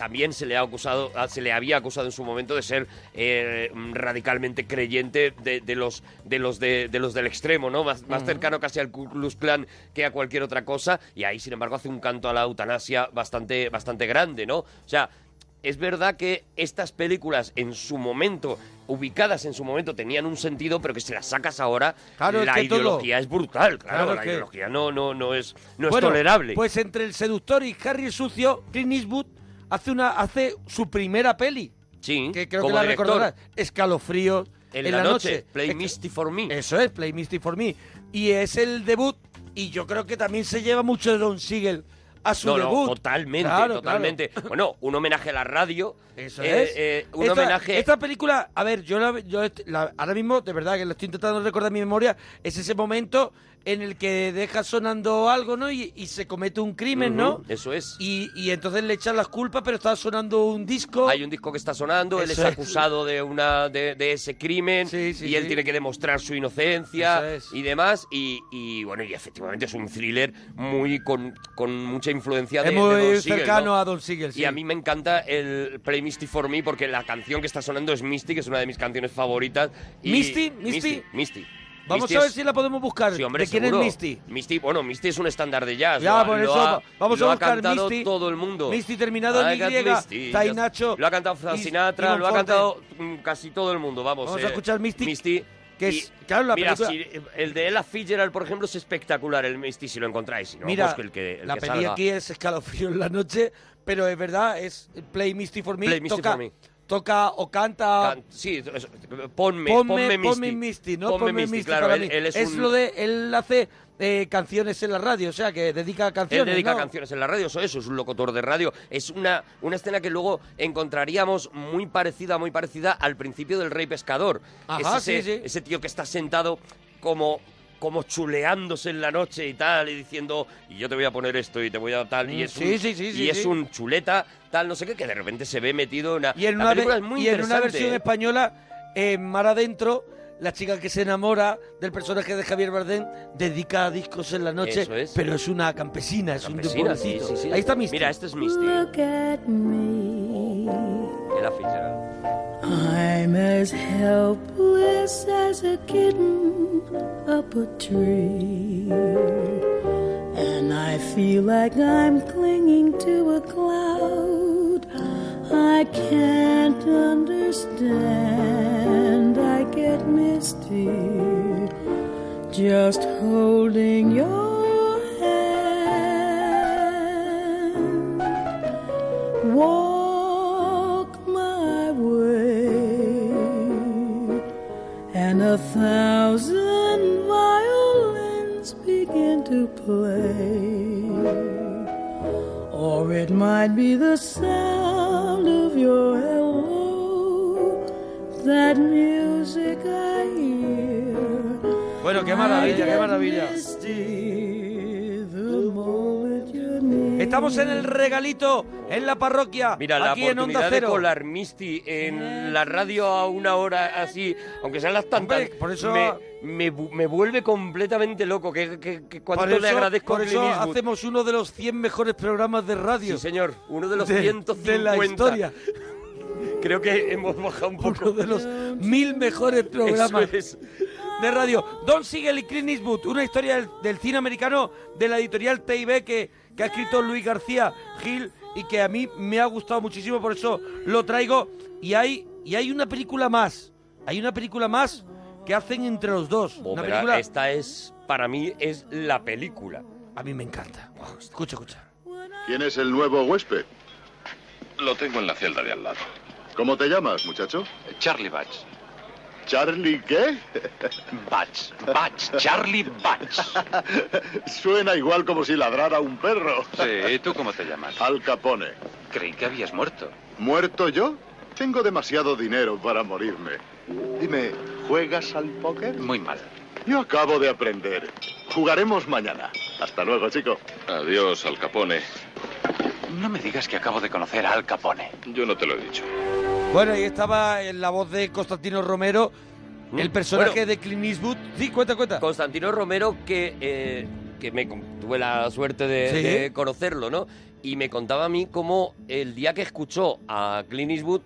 también se le ha acusado, ah, se le había acusado en su momento de ser eh, radicalmente creyente de, de los de los de, de los del extremo, ¿no? Más, más Ujú. cercano casi al Ku Klux Klan que a cualquier otra cosa. Y ahí, sin embargo, hace un canto a la eutanasia bastante, bastante grande, ¿no? O sea, es verdad que estas películas en su momento, ubicadas en su momento, tenían un sentido, pero que si las sacas ahora, Claro, es la que todo- ideología es brutal, claro, Claro, la es que- ideología no, no, no es, no es Bueno, tolerable. Pues entre el seductor y Harry el sucio, Clint Eastwood hace una hace su primera peli. Sí, que creo como que la director. recordarás. Escalofríos En la noche, Play Es Misty for Me. Eso es, Play Misty for Me. Y es el debut, y yo creo que también se lleva mucho de Don Siegel a su no, no, debut. totalmente, Claro, totalmente. Bueno, un homenaje a la radio. Eso eh, es. eh, un esta, homenaje. Esta película, a ver, yo, la, yo la- ahora mismo, de verdad que lo estoy intentando recordar en mi memoria, es ese momento en el que deja sonando algo, ¿no? Y, y se comete un crimen, ¿no? Ujú, Eso es. Y, y entonces le echan las culpas, pero está sonando un disco. Hay un disco que está sonando, él es Eso es. acusado de una de, de ese crimen y él sí. tiene que demostrar su inocencia Eso es. y demás. Y, y, bueno, y efectivamente es un thriller muy con, con mucha influencia de, Es muy de Don Siegel, cercano ¿no? a Don Siegel, sí. Y a mí me encanta el Play Misty for Me porque la canción que está sonando es Misty, que es una de mis canciones favoritas. Y- ¿Misty? ¿Misty? Misty. Misty. Vamos Misty a ver es- si la podemos buscar. Sí, hombre, ¿De quién seguro. es Misty? Misty, bueno, Misty es un estándar de jazz. Ya, lo ha- por lo eso ha- vamos lo a ha buscar cantado Misty. todo el mundo. Misty terminado en Y, ya- Nacho Lo ha cantado y- Sinatra, lo ha cantado mm, casi todo el mundo, vamos. Vamos eh, a escuchar Misty, Misty. que y- es- claro, la mira, película- si- el de Ella Fitzgerald, por ejemplo, es espectacular, el Misty, si lo encontráis. Si no, Mira, pues el que, el la que peli salga. aquí es escalofrío en la noche, pero es verdad, es Play Misty for Me. Play Misty toca, for Me. Toca o canta... Can- sí, eso, ponme, ponme, ponme Misty. ponme Misty, ¿no? Ponme Misty, Misty claro, para él, mí. él es, un- lo de... Él hace eh, canciones en la radio, o sea, que dedica Él canciones, dedica ¿no? canciones en la radio, eso, eso es un locutor de radio. Es una, una escena que luego encontraríamos muy parecida, muy parecida al principio del Rey Pescador. Ajá, es ese, sí, sí. ese tío que está sentado como como chuleándose en la noche y tal, y diciendo, y yo te voy a poner esto y te voy a tal, y Mm, es, sí, un, sí, sí, y sí, es sí. un chuleta, tal, no sé qué, que de repente se ve metido en una... Y en la una, película ve- es muy y en una interesante, versión ¿eh? española, en Mar Adentro, la chica que se enamora del personaje de Javier Bardem dedica discos en la noche, Eso es. pero es una campesina, es Campesina, un sí, sí, sí. Ahí está Misty. Mira, este es Misty. Look at me. Ella Fitzgerald. I'm as helpless as a kitten up a tree. And I feel like I'm clinging to a cloud. I can't understand. I get misty just holding your Estamos en el regalito, en la parroquia, Mira, la aquí en Onda oportunidad de Cero. colar Misty en la radio a una hora así, aunque sean las tantas, Hombre, por eso- me, me, me vuelve completamente loco. Que, que, que cuánto Por eso, le agradezco por a eso hacemos uno de los 100 mejores programas de radio. Sí, señor, uno de los de, 150. de la historia. Creo que hemos bajado un poco. Uno de los mil mejores programas Eso es. de radio. Don Siegel y Clint Eastwood, una historia del, del cine americano de la editorial TIB que, que ha escrito Luis García Gil y que a mí me ha gustado muchísimo, por eso lo traigo. Y hay, y hay una película más, hay una película más que hacen entre los dos. Oh, una pero película... Esta es, para mí, es la película. A mí me encanta. Escucha, escucha. ¿Quién es el nuevo huésped? Lo tengo en la celda de al lado. ¿Cómo te llamas, muchacho? Charlie Batch. ¿Charlie qué? Batch. Batch. Charlie Batch. Suena igual como si ladrara un perro. Sí, ¿y tú cómo te llamas? Al Capone. Creí que habías muerto. ¿Muerto yo? Tengo demasiado dinero para morirme. Dime, ¿juegas al póker? Muy mal. Yo acabo de aprender. Jugaremos mañana. Hasta luego, chico. Adiós, Al Capone. No me digas que acabo de conocer a Al Capone. Yo no te lo he dicho. Bueno, ahí estaba en la voz de Constantino Romero, el personaje Bueno. de Clint Eastwood. Sí, cuenta, cuenta. Constantino Romero, que, eh, que me tuve la suerte de, Sí. de conocerlo, ¿no? Y me contaba a mí cómo el día que escuchó a Clint Eastwood,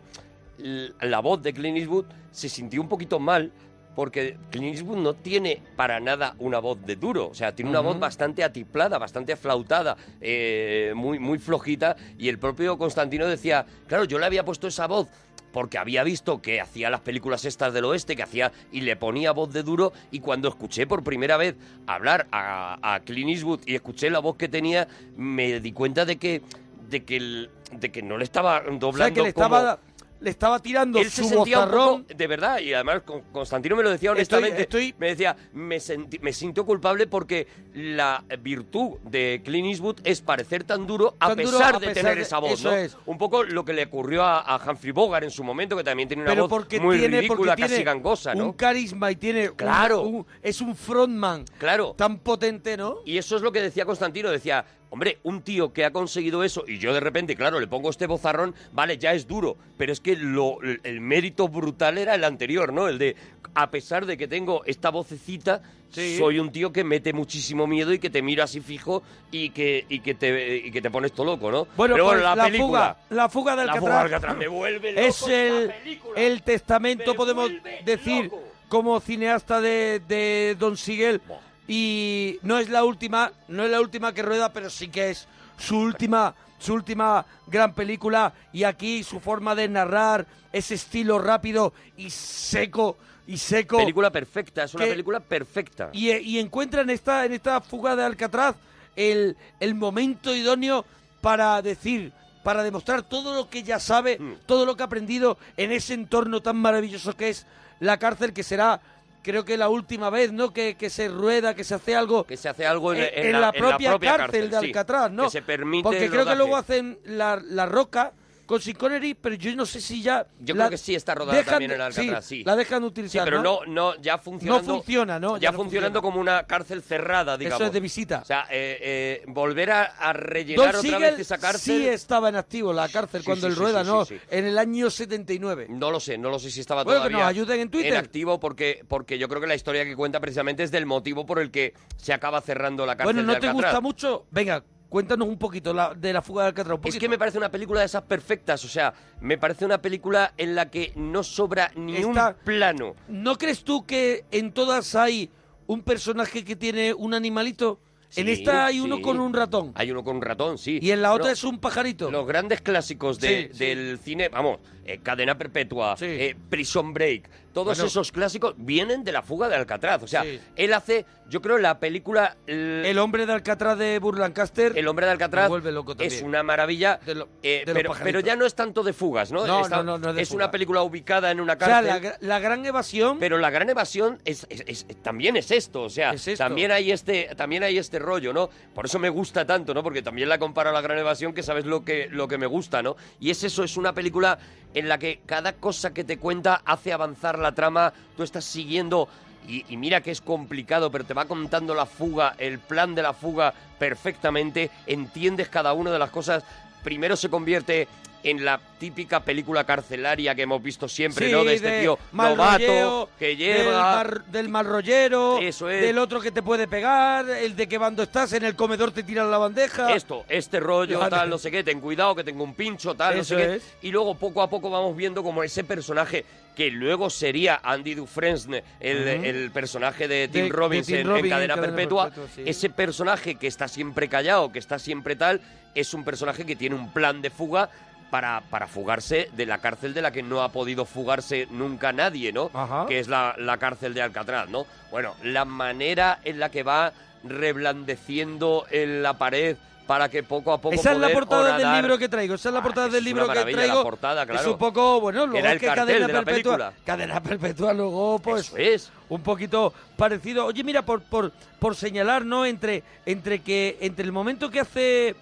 la voz de Clint Eastwood, se sintió un poquito mal porque Clint Eastwood no tiene para nada una voz de duro, o sea, tiene una voz bastante atiplada, bastante aflautada, eh, muy, muy flojita, y el propio Constantino decía, claro, yo le había puesto esa voz porque había visto que hacía las películas estas del oeste, que hacía y le ponía voz de duro, y cuando escuché por primera vez hablar a, a Clint Eastwood y escuché la voz que tenía, me di cuenta de que de que, el- de que no le estaba doblando O sea, que le como- estaba, le estaba tirando él se sentía un bozarrón. poco, de verdad, y además Con- Constantino me lo decía Estoy- honestamente, me decía, me, senti- me siento culpable porque la virtud de Clint Eastwood es parecer tan duro a Tan duro pesar a de pesar tener de- esa voz, eso ¿no? es. Un poco lo que le ocurrió a, a Humphrey Bogart en su momento, que también tiene una pero voz muy tiene, ridícula, porque casi tiene gangosa, ¿no? un carisma y tiene un- Claro. un- es un frontman Claro. tan potente, ¿no? Y eso es lo que decía Constantino, decía, hombre, un tío que ha conseguido eso y yo de repente, claro, le pongo este bozarrón, vale, ya es duro, pero es que lo, el mérito brutal era el anterior, ¿no? El de, a pesar de que tengo esta vocecita, Sí. soy un tío que mete muchísimo miedo y que te mira así fijo y que, y que, te, y que te pones todo loco, ¿no? Bueno, pero pues la, película... fuga, la fuga de La fuga me vuelve loco es el, el testamento, podemos decir, como cineasta de, de Don Siegel. Y no es la última, no es la última que rueda, pero sí que es su última, su última gran película. Y aquí su forma de narrar, ese estilo rápido y seco y seco. Película perfecta, es una que- película perfecta. Y, y encuentra en esta, en esta fuga de Alcatraz el, el momento idóneo para decir, para demostrar todo lo que ya sabe, Mm. todo lo que ha aprendido en ese entorno tan maravilloso que es la cárcel, que será, creo que la última vez, ¿no? Que, que se rueda, que se hace algo. Que se hace algo en, en, en en la, la, en la propia, cárcel, de sí, Alcatraz, ¿no? Que se permite Porque creo que luego hacen la, la roca con Connery, pero yo no sé si ya. Yo la creo que sí está rodada dejan también de- en Alcatraz, sí. La dejan de Sí, utilizar. pero no, no, ya funcionando. No funciona, ¿no? Ya, Ya no funcionando como una cárcel cerrada, digamos. Eso es de visita. O sea, eh, eh, volver a, a rellenar Don otra Siegel vez esa cárcel. sí estaba en activo la cárcel Sí, cuando sí, sí, rueda, sí, ¿no? sí, sí. En el año 79. No lo sé, no lo sé si estaba Bueno, que todavía nos ayuden en Twitter. activo porque, porque yo creo que la historia que cuenta precisamente es del motivo por el que se acaba cerrando la cárcel Bueno, ¿no de te Alcatraz. gusta mucho? Venga, cuéntanos un poquito la- de la fuga de Alcatraz. Es que me parece una película de esas perfectas, o sea, me parece una película en la que no sobra ni Está- un plano. ¿No crees tú que en todas hay un personaje que tiene un animalito? en esta hay uno con un ratón. Hay uno con un ratón, sí. Y en la otra No, es un pajarito. Los grandes clásicos de- sí. del cine, vamos, eh, Cadena Perpetua, eh, Prison Break, todos Bueno. esos clásicos vienen de la fuga de Alcatraz. O sea, Sí. él hace, yo creo, la película... El, hombre de Alcatraz de Burlancaster. El hombre de Alcatraz loco es una maravilla, De lo- eh, de pero, ya no es tanto de fugas, ¿no? No, no, no, de es una película ubicada en una O sea, cárcel. la, gra- la gran evasión. Pero la gran evasión es, es- es- también es esto, o sea, también hay este también hay este rollo, ¿no? Por eso me gusta tanto, ¿no? Porque también la comparo a la gran evasión, que sabes lo que lo que me gusta, ¿no? Y es eso, es una película en la que cada cosa que te cuenta hace avanzar la trama, tú estás siguiendo y, mira que es complicado, pero te va contando la fuga, el plan de la fuga perfectamente, entiendes cada una de las cosas. Primero se convierte en la típica película carcelaria que hemos visto siempre, Sí, ¿no? De este de tío mal novato rolleo, que Del, lleva... mar- del mal rollero. Eso es. Del otro que te puede pegar. El de que cuando estás en el comedor te tiran la bandeja. Esto, este rollo, Vale. tal, no sé qué, ten cuidado que tengo un pincho, tal, no Eso sé qué. es. Y luego poco a poco vamos viendo como ese personaje que luego sería Andy Dufresne, el, personaje de Tim de Robbins Tim en, en Robbins en Cadena, Cadena Perpetua. Perpetua, sí. Ese personaje que está siempre callado, que está siempre tal, es un personaje que tiene un plan de fuga para, para fugarse de la cárcel de la que no ha podido fugarse nunca nadie, ¿no? Ajá. Que es la, la cárcel de Alcatraz, ¿no? Bueno, la manera en la que va reblandeciendo en la pared para que poco a poco Esa es la portada del libro que traigo. Esa es la portada es del libro que traigo. la portada, Es claro. un poco, bueno, luego es que cadena perpetua. película. Cadena perpetua, luego, pues. Eso es. Un poquito parecido. Oye, mira, por, por, por señalar, ¿no? Entre, entre que. Entre el momento que hace.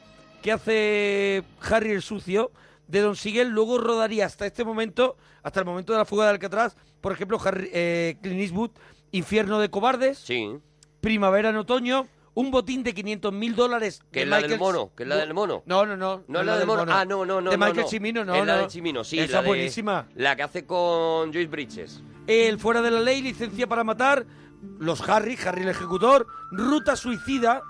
que hace Harry el sucio de Don Siegel, luego rodaría hasta este momento, hasta el momento de la fuga de Alcatraz, por ejemplo, Harry, eh, Clint Eastwood, Infierno de Cobardes, Sí. Primavera en Otoño, un botín de 500 mil dólares. Que de es la del mono, que es la del mono. No, no, no. No es la del mono. Ah, no, no, no. De no, Michael no. No, Es la no. de Cimino, sí. Esa la de- buenísima. La que hace con Joyce Bridges. El Fuera de la Ley, Licencia para Matar, Los Harry, Harry el Ejecutor, Ruta Suicida,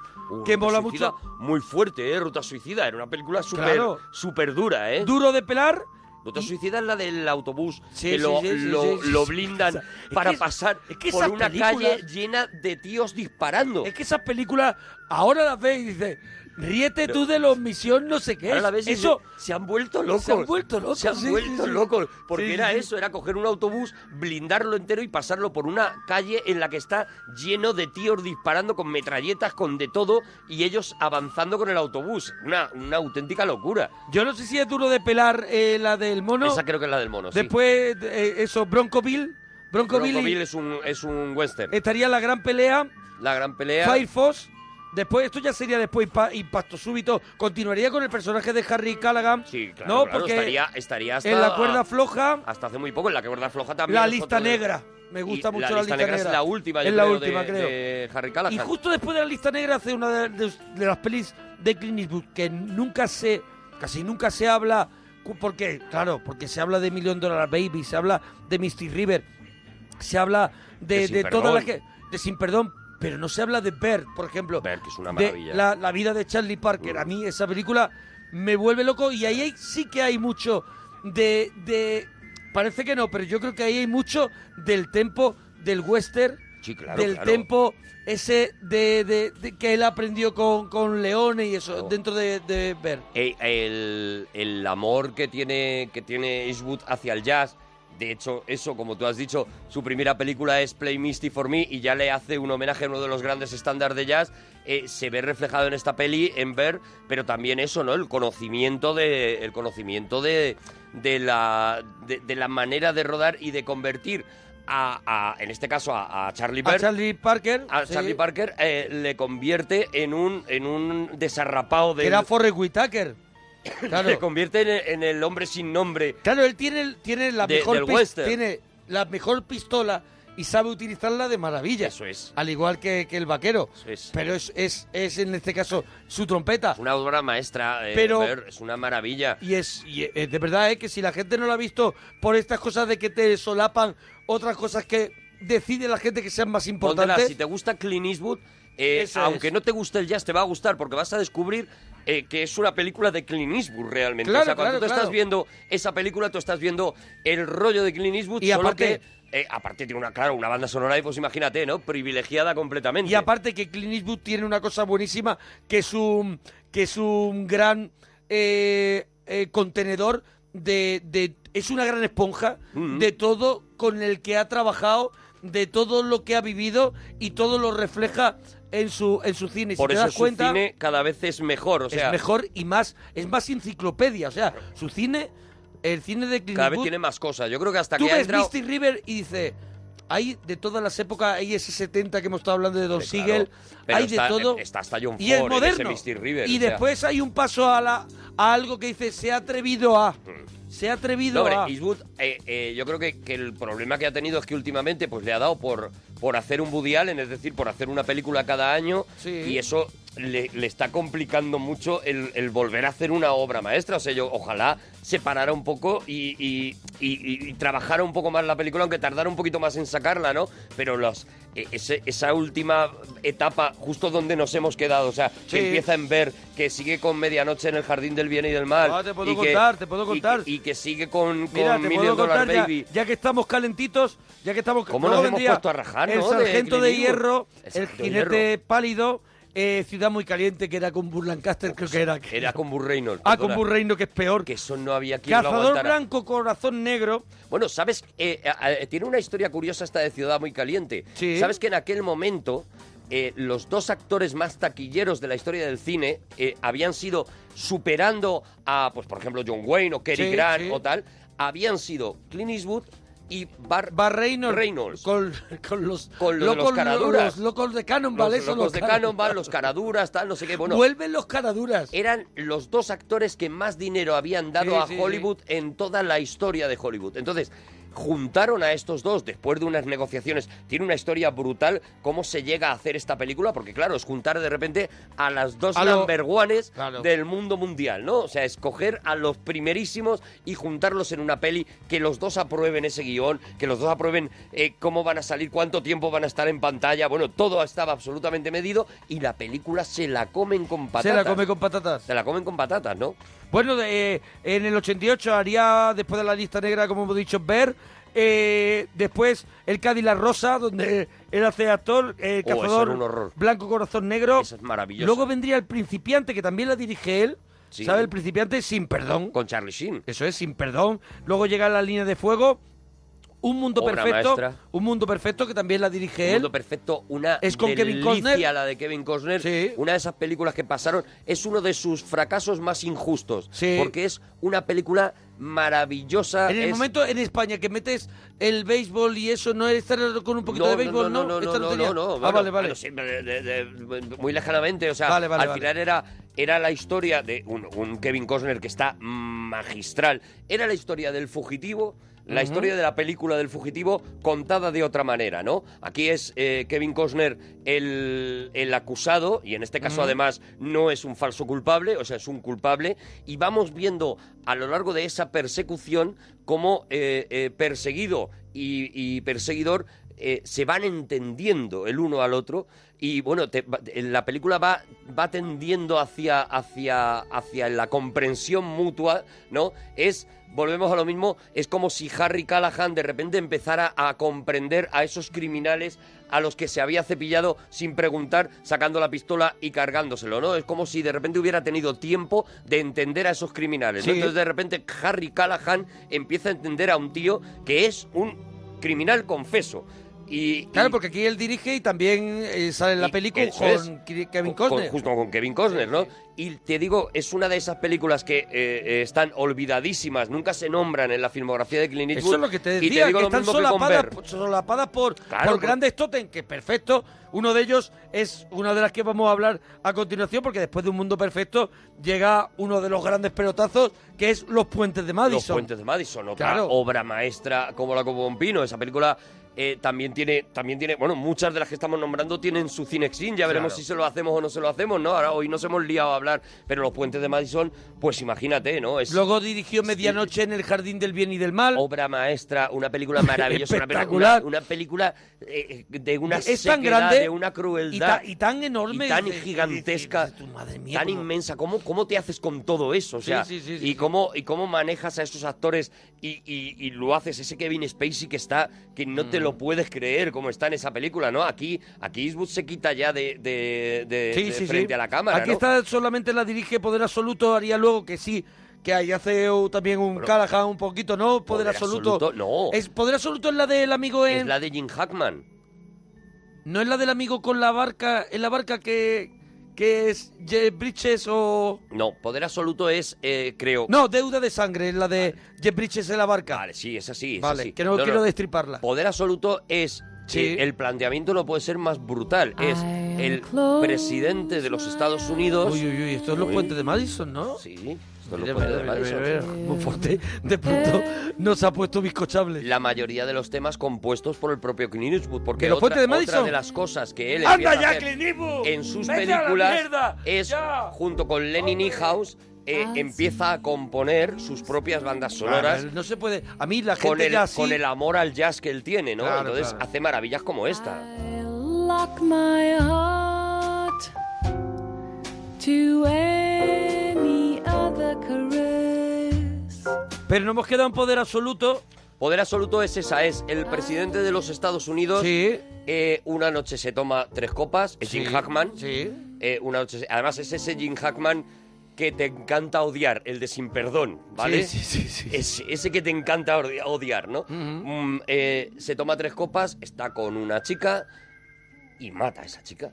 que Ruta mola mucho. Muy fuerte, ¿eh? Ruta Suicida. Era una película súper Claro. súper dura, ¿eh? Duro de pelar Nota Suicida es la del autobús, Sí, que sí, lo, sí, lo, blindan es para que- pasar es que por una calle llena de tíos disparando. Es que esas películas ahora las ves y dices, ríete tú de los misión no sé qué. Ahora la ves y eso se han vuelto locos. Se han vuelto locos. Se han sí, vuelto sí, locos. Porque Sí, era eso, era coger un autobús, blindarlo entero y pasarlo por una calle en la que está lleno de tíos disparando con metralletas, con de todo, y ellos avanzando con el autobús. Una, una auténtica locura. Yo no sé si es duro de pelar eh, la del mono. Esa creo que es la del mono. Después, eh, eso, Bronco Bill. Bronco, Bill y- Bronco Bill es un, es un western. estaría la gran pelea. La gran pelea. Fire Force. Después, esto ya sería después impa- Impacto Súbito. Continuaría con el personaje de Harry Callaghan. Sí, claro, no, claro, porque estaría, estaría hasta... en la cuerda floja. Hasta hace muy poco, en la cuerda floja también. La lista de- negra. Me gusta Y mucho la, lista negra. es la última, yo Es la última, de, creo. de Harry Callahan. Y justo después de la lista negra hace una de, las pelis de Clint Eastwood que nunca se, casi nunca se habla, cu- porque claro, porque se habla de Million Dollar Baby, se habla de Misty River, se habla de, De de todas las Perdón. que, de Sin Perdón, pero no se habla de Bert, por ejemplo, Bert, que es una maravilla. la, la vida de Charlie Parker. A mí esa película me vuelve loco y ahí hay- sí que hay mucho de, de, parece que no, pero yo creo que ahí hay mucho del tempo del western Sí, claro, del claro. tempo ese de, de- de que él aprendió con, con Leone y eso, dentro de, de ver. Eh, el, el amor que tiene, que tiene Eastwood hacia el jazz. De hecho, eso, como tú has dicho, su primera película es Play Misty for Me y ya le hace un homenaje a uno de los grandes estándares de jazz. Eh, se ve reflejado en esta peli, en ver, pero también eso, ¿no? El conocimiento de, el conocimiento de, de la, de, de la manera de rodar y de convertir a, a- en este caso, a, a Charlie A Bird, Charlie Parker, a sí, Charlie Parker eh, le convierte en un, en un desarrapado de era Forrest Whitaker. Claro. le convierte en el, en el hombre sin nombre. Claro, él tiene, tiene la De- mejor tiene la mejor pistola y sabe utilizarla de maravilla. Eso es. Al igual que, que el vaquero. es. Pero es, es, es en este caso su trompeta. Una obra maestra, eh, Pero- Ver, es una maravilla. Y es, y es de verdad es que si la gente no lo ha visto por estas cosas de que te solapan otras cosas que decide la gente que sean más Póntela, importantes. si te gusta Clint Eastwood, eh, Eso aunque no te guste el jazz, te va a gustar porque vas a descubrir eh, que es una película de Clint Eastwood realmente. Claro, o sea, cuando claro, tú claro. estás viendo esa película, tú estás viendo el rollo de Clint Eastwood, Y solo aparte- que, eh, aparte tiene una, claro, una banda sonora y pues imagínate, ¿no? Privilegiada completamente. Y aparte que Clint Eastwood tiene una cosa buenísima, que es un, que es un gran eh, eh, contenedor de, de- Es una gran esponja Mm. de todo con el que ha trabajado, de todo lo que ha vivido y todo lo refleja en su, en su cine. Por si te eso das su cuenta, cine cada vez es mejor, o sea... es mejor y más, es más enciclopedia. O sea, su cine, el cine de Clint Cada vez tiene más cosas. Yo creo que hasta Tú que ha ves entrado... Misty River y dices, hay de todas las épocas, hay ese 70 que hemos estado hablando de Don claro. Siegel, hay está- de todo. está hasta John y es Ford ese moderno. River, y o sea. después hay un paso a, la, a algo que dice, se ha atrevido a. Se ha No, atrevido hombre, a. Eastwood, eh, eh, yo creo que, que el problema que ha tenido es que últimamente pues le ha dado por, por hacer un Woody Allen, es decir, por hacer una película cada año, Sí. y eso le, le está complicando mucho el, el volver a hacer una obra maestra. O sea, yo ojalá se parara un poco y, y- y- y trabajara un poco más la película, aunque tardara un poquito más en sacarla, ¿no? Pero los, eh, ese- esa última etapa, justo donde nos hemos quedado, o sea, Sí. que empieza en ver, que sigue con Medianoche en el Jardín del Bien y del Mal. Ah, te puedo y que- contar, te puedo contar. que- Y, que sigue con, con Mira, te Million puedo Dollar contar ya, Baby. ya que estamos calentitos, ya que estamos... ¿Cómo nos hemos puesto a rajar, El no? de sargento de, Eastwood. hierro, El de jinete pálido, eh, Ciudad muy caliente, que era con Burr Lancaster, creo que era. Era con Burt Reynolds. Ah, con. Burr Reynolds, que es peor. Que eso no había quien lo Cazador aguantara. blanco, corazón negro. Bueno, ¿sabes? Eh, eh, tiene una historia curiosa esta de Ciudad Muy Caliente. Sí. ¿Sabes que en aquel momento eh, los dos actores más taquilleros de la historia del cine eh, habían sido superando a, pues por ejemplo, John Wayne o Cary Sí, Grant sí. o tal, habían sido Clint Eastwood y Bar, Bar Reynolds, Reynolds. Con, con los, Con lo de los locos, caraduras. los locos de Cannonball, los eso, locos de Cannonball, los caraduras, tal, no sé qué. Bueno, Vuelven los caraduras. eran los dos actores que más dinero habían dado Sí, a sí, Hollywood en toda la historia de Hollywood. Entonces, juntaron a estos dos después de unas negociaciones. Tiene una historia brutal cómo se llega a hacer esta película, porque claro, es juntar de repente a las dos A lo- number ones Claro. del mundo mundial, ¿no? O sea, escoger a los primerísimos y juntarlos en una peli, que los dos aprueben ese guion, que los dos aprueben eh, cómo van a salir, cuánto tiempo van a estar en pantalla. Bueno, todo estaba absolutamente medido y la película se la comen con patatas. Se la come con patatas. Se la comen con patatas, ¿no? Bueno, de- eh, en el 88 haría, después de la lista negra, como hemos dicho, Ver. Eh, después el Cadillac Rosa, donde él hace actor, eh, Oh, cazador blanco corazón negro. Eso es maravilloso. Luego vendría El Principiante, que también la dirige él. Sí. ¿Sabe? El Principiante sin perdón. Con Charlie Sheen. Eso es, sin perdón. Luego llega La Línea de Fuego. Un mundo Obra perfecto. maestra. Un mundo perfecto que también la dirige Un él. Mundo Perfecto, una Es con Kevin delicia Costner. la de Kevin Costner. Una de esas películas que pasaron. Es uno de sus fracasos más injustos. Porque es una película maravillosa. En el es- momento en España que metes el béisbol y eso, no es estar con un poquito de béisbol, ¿no? no, no, Esta no, tenía- no, no, Ah, bueno, vale, vale. bueno, sí, de- de- de- muy lejanamente, o sea, Vale, vale, al vale. final era, era la historia de un, un Kevin Costner que está magistral, era la historia del fugitivo, la historia de la película del fugitivo contada de otra manera, ¿no? Aquí es eh, Kevin Costner el, el acusado, y en este caso además no es un falso culpable, o sea, es un culpable, y vamos viendo a lo largo de esa persecución cómo eh, eh, perseguido y, y perseguidor eh, se van entendiendo el uno al otro y bueno, te- la película va, va tendiendo hacia, hacia, hacia la comprensión mutua, ¿no? Es, volvemos a lo mismo, es como si Harry Callahan de repente empezara a comprender a esos criminales a los que se había cepillado sin preguntar, sacando la pistola y cargándoselo, ¿no? Es como si de repente hubiera tenido tiempo de entender a esos criminales. Entonces de repente Harry Callahan empieza a entender a un tío que es un criminal confeso. Y, Claro, y- porque aquí él dirige y también eh, sale en la película con es. Kevin con- Costner. justo con Kevin Costner, ¿no? Y te digo, es una de esas películas que eh, eh, están olvidadísimas, nunca se nombran en la filmografía de Clint Eastwood. Eso es lo que te y decía, digo que están que solapadas, por- Claro, por grandes totem, que perfecto. Uno de ellos es una de las que vamos a hablar a continuación, porque después de Un Mundo Perfecto llega uno de los grandes pelotazos, que es Los Puentes de Madison. Los Puentes de Madison, otra Claro. obra maestra como la como Pino. Esa película eh, también tiene, también tiene, bueno, muchas de las que estamos nombrando tienen su cinexin. Ya veremos Claro. si se lo hacemos o no se lo hacemos, ¿no? Ahora hoy nos hemos liado a hablar, pero Los Puentes de Madison, pues imagínate, ¿no? Es Luego dirigió Medianoche en el Jardín del Bien y del Mal. obra maestra, una película maravillosa, una, Espectacular. una, una película eh, de una Es tan grande de una y, crueldad ta- y tan enorme. y tan de- gigantesca, mía, tan inmensa. ¿Cómo, ¿Cómo te haces con todo eso? O sea, sí, sí, sí, y, sí. cómo, y cómo manejas a esos actores y, y- y lo haces, ese Kevin Spacey que está, que no te Mm. lo puedes creer cómo está en esa película, ¿no? Aquí, aquí Eastwood se quita ya de, de- de- Sí, de sí, frente a la cámara, Aquí ¿no? está solamente la dirige Poder Absoluto, haría luego que sí, que ahí hace uh, también un Callahan un poquito, ¿no? Poder, Poder Absoluto. Absoluto, no. Es, Poder Absoluto es la del amigo en... Es la de Jim Hackman. No es la del amigo con la barca, en la barca que, que es Jeff Bridges o... No, Poder Absoluto es, eh, creo... No, Deuda de Sangre, es la de Jeff Bridges en la barca. Vale, sí, es así, es Vale, así. que no, quiero destriparla. Poder absoluto es Sí. el planteamiento no puede ser más brutal. Es el presidente de los Estados Unidos. Uy, uy, uy, esto es los puentes de Madison, ¿no? Sí, esto es los puentes de Madison. Muy fuerte. De pronto nos ha puesto bizcochable. La mayoría de los temas compuestos por el propio Clint Eastwood, porque ¿De los otra, puentes de otra Madison? de las cosas que él ¡Anda empieza a ya, hacer Clint Eastwood! en sus ¡Vete a la películas es junto con Lenny Niehaus eh, empieza a componer sus propias bandas sonoras. Ah, no se puede. A mí la gente con el, ya así. con el amor al jazz que él tiene, ¿no? Claro, Entonces claro. hace maravillas como esta. Lock my heart to any other caress. Pero no hemos quedado en poder absoluto. Poder absoluto es esa, es el presidente de los Estados Unidos. eh, una noche se toma tres copas, es Jim Sí, Hackman. sí. Eh, una noche, además es ese Jim Hackman que te encanta odiar, el de sin perdón, ¿vale? Sí, sí, sí, sí. Es- ese que te encanta odi- odiar, ¿no? Mm, eh, se toma tres copas, está con una chica y mata a esa chica.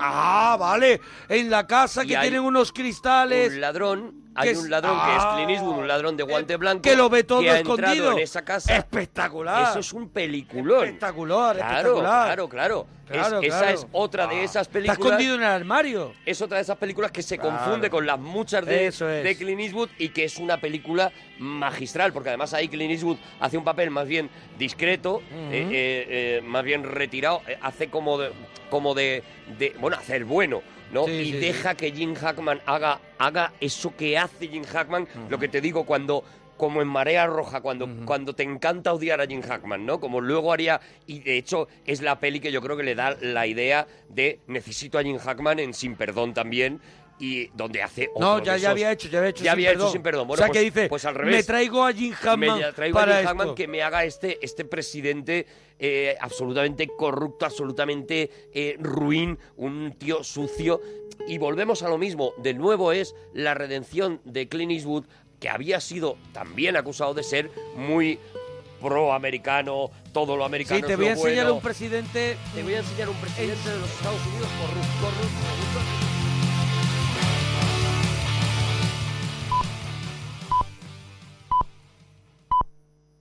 Ah, vale. En la casa Y que tienen unos cristales. Un ladrón, hay es- un ladrón que es Ah, Clint Eastwood, un ladrón de guante blanco. que lo ve todo que ha escondido. en esa casa. Espectacular. Eso es un peliculón. Espectacular, claro, espectacular. Claro, claro. Claro, Es- esa es otra de Ah. esas Está películas. escondido en el armario. Es otra de esas películas que se confunde con las muchas de, Eso es. de Clint Eastwood y que es una película magistral, porque además ahí Clint Eastwood hace un papel más bien discreto, eh, eh, eh, más bien retirado, eh, hace como de, como de, de- bueno, hacer bueno, ¿no? Sí, y sí, sí. deja que Jim Hackman haga, haga eso que hace Jim Hackman, lo que te digo cuando como en Marea Roja, cuando, cuando te encanta odiar a Jim Hackman, ¿no? Como luego haría, y de hecho es la peli que yo creo que le da la idea de necesito a Jim Hackman en Sin Perdón también, y donde hace No, otro ya, de ya esos- había hecho, ya había hecho ya sin había perdón. hecho sin perdón. Bueno, o sea pues, que dice, pues al revés. me traigo a Jim Hackman me traigo para a Jim esto. que me haga este, este presidente eh, absolutamente corrupto, absolutamente eh, ruin, un tío sucio. Y volvemos a lo mismo. De nuevo es la redención de Clint Eastwood, que había sido también acusado de ser muy proamericano, todo lo americano. Sí, te es voy lo a enseñar bueno. un presidente. Te voy a enseñar un presidente de los Estados Unidos corrupto, corrupto, corrupto.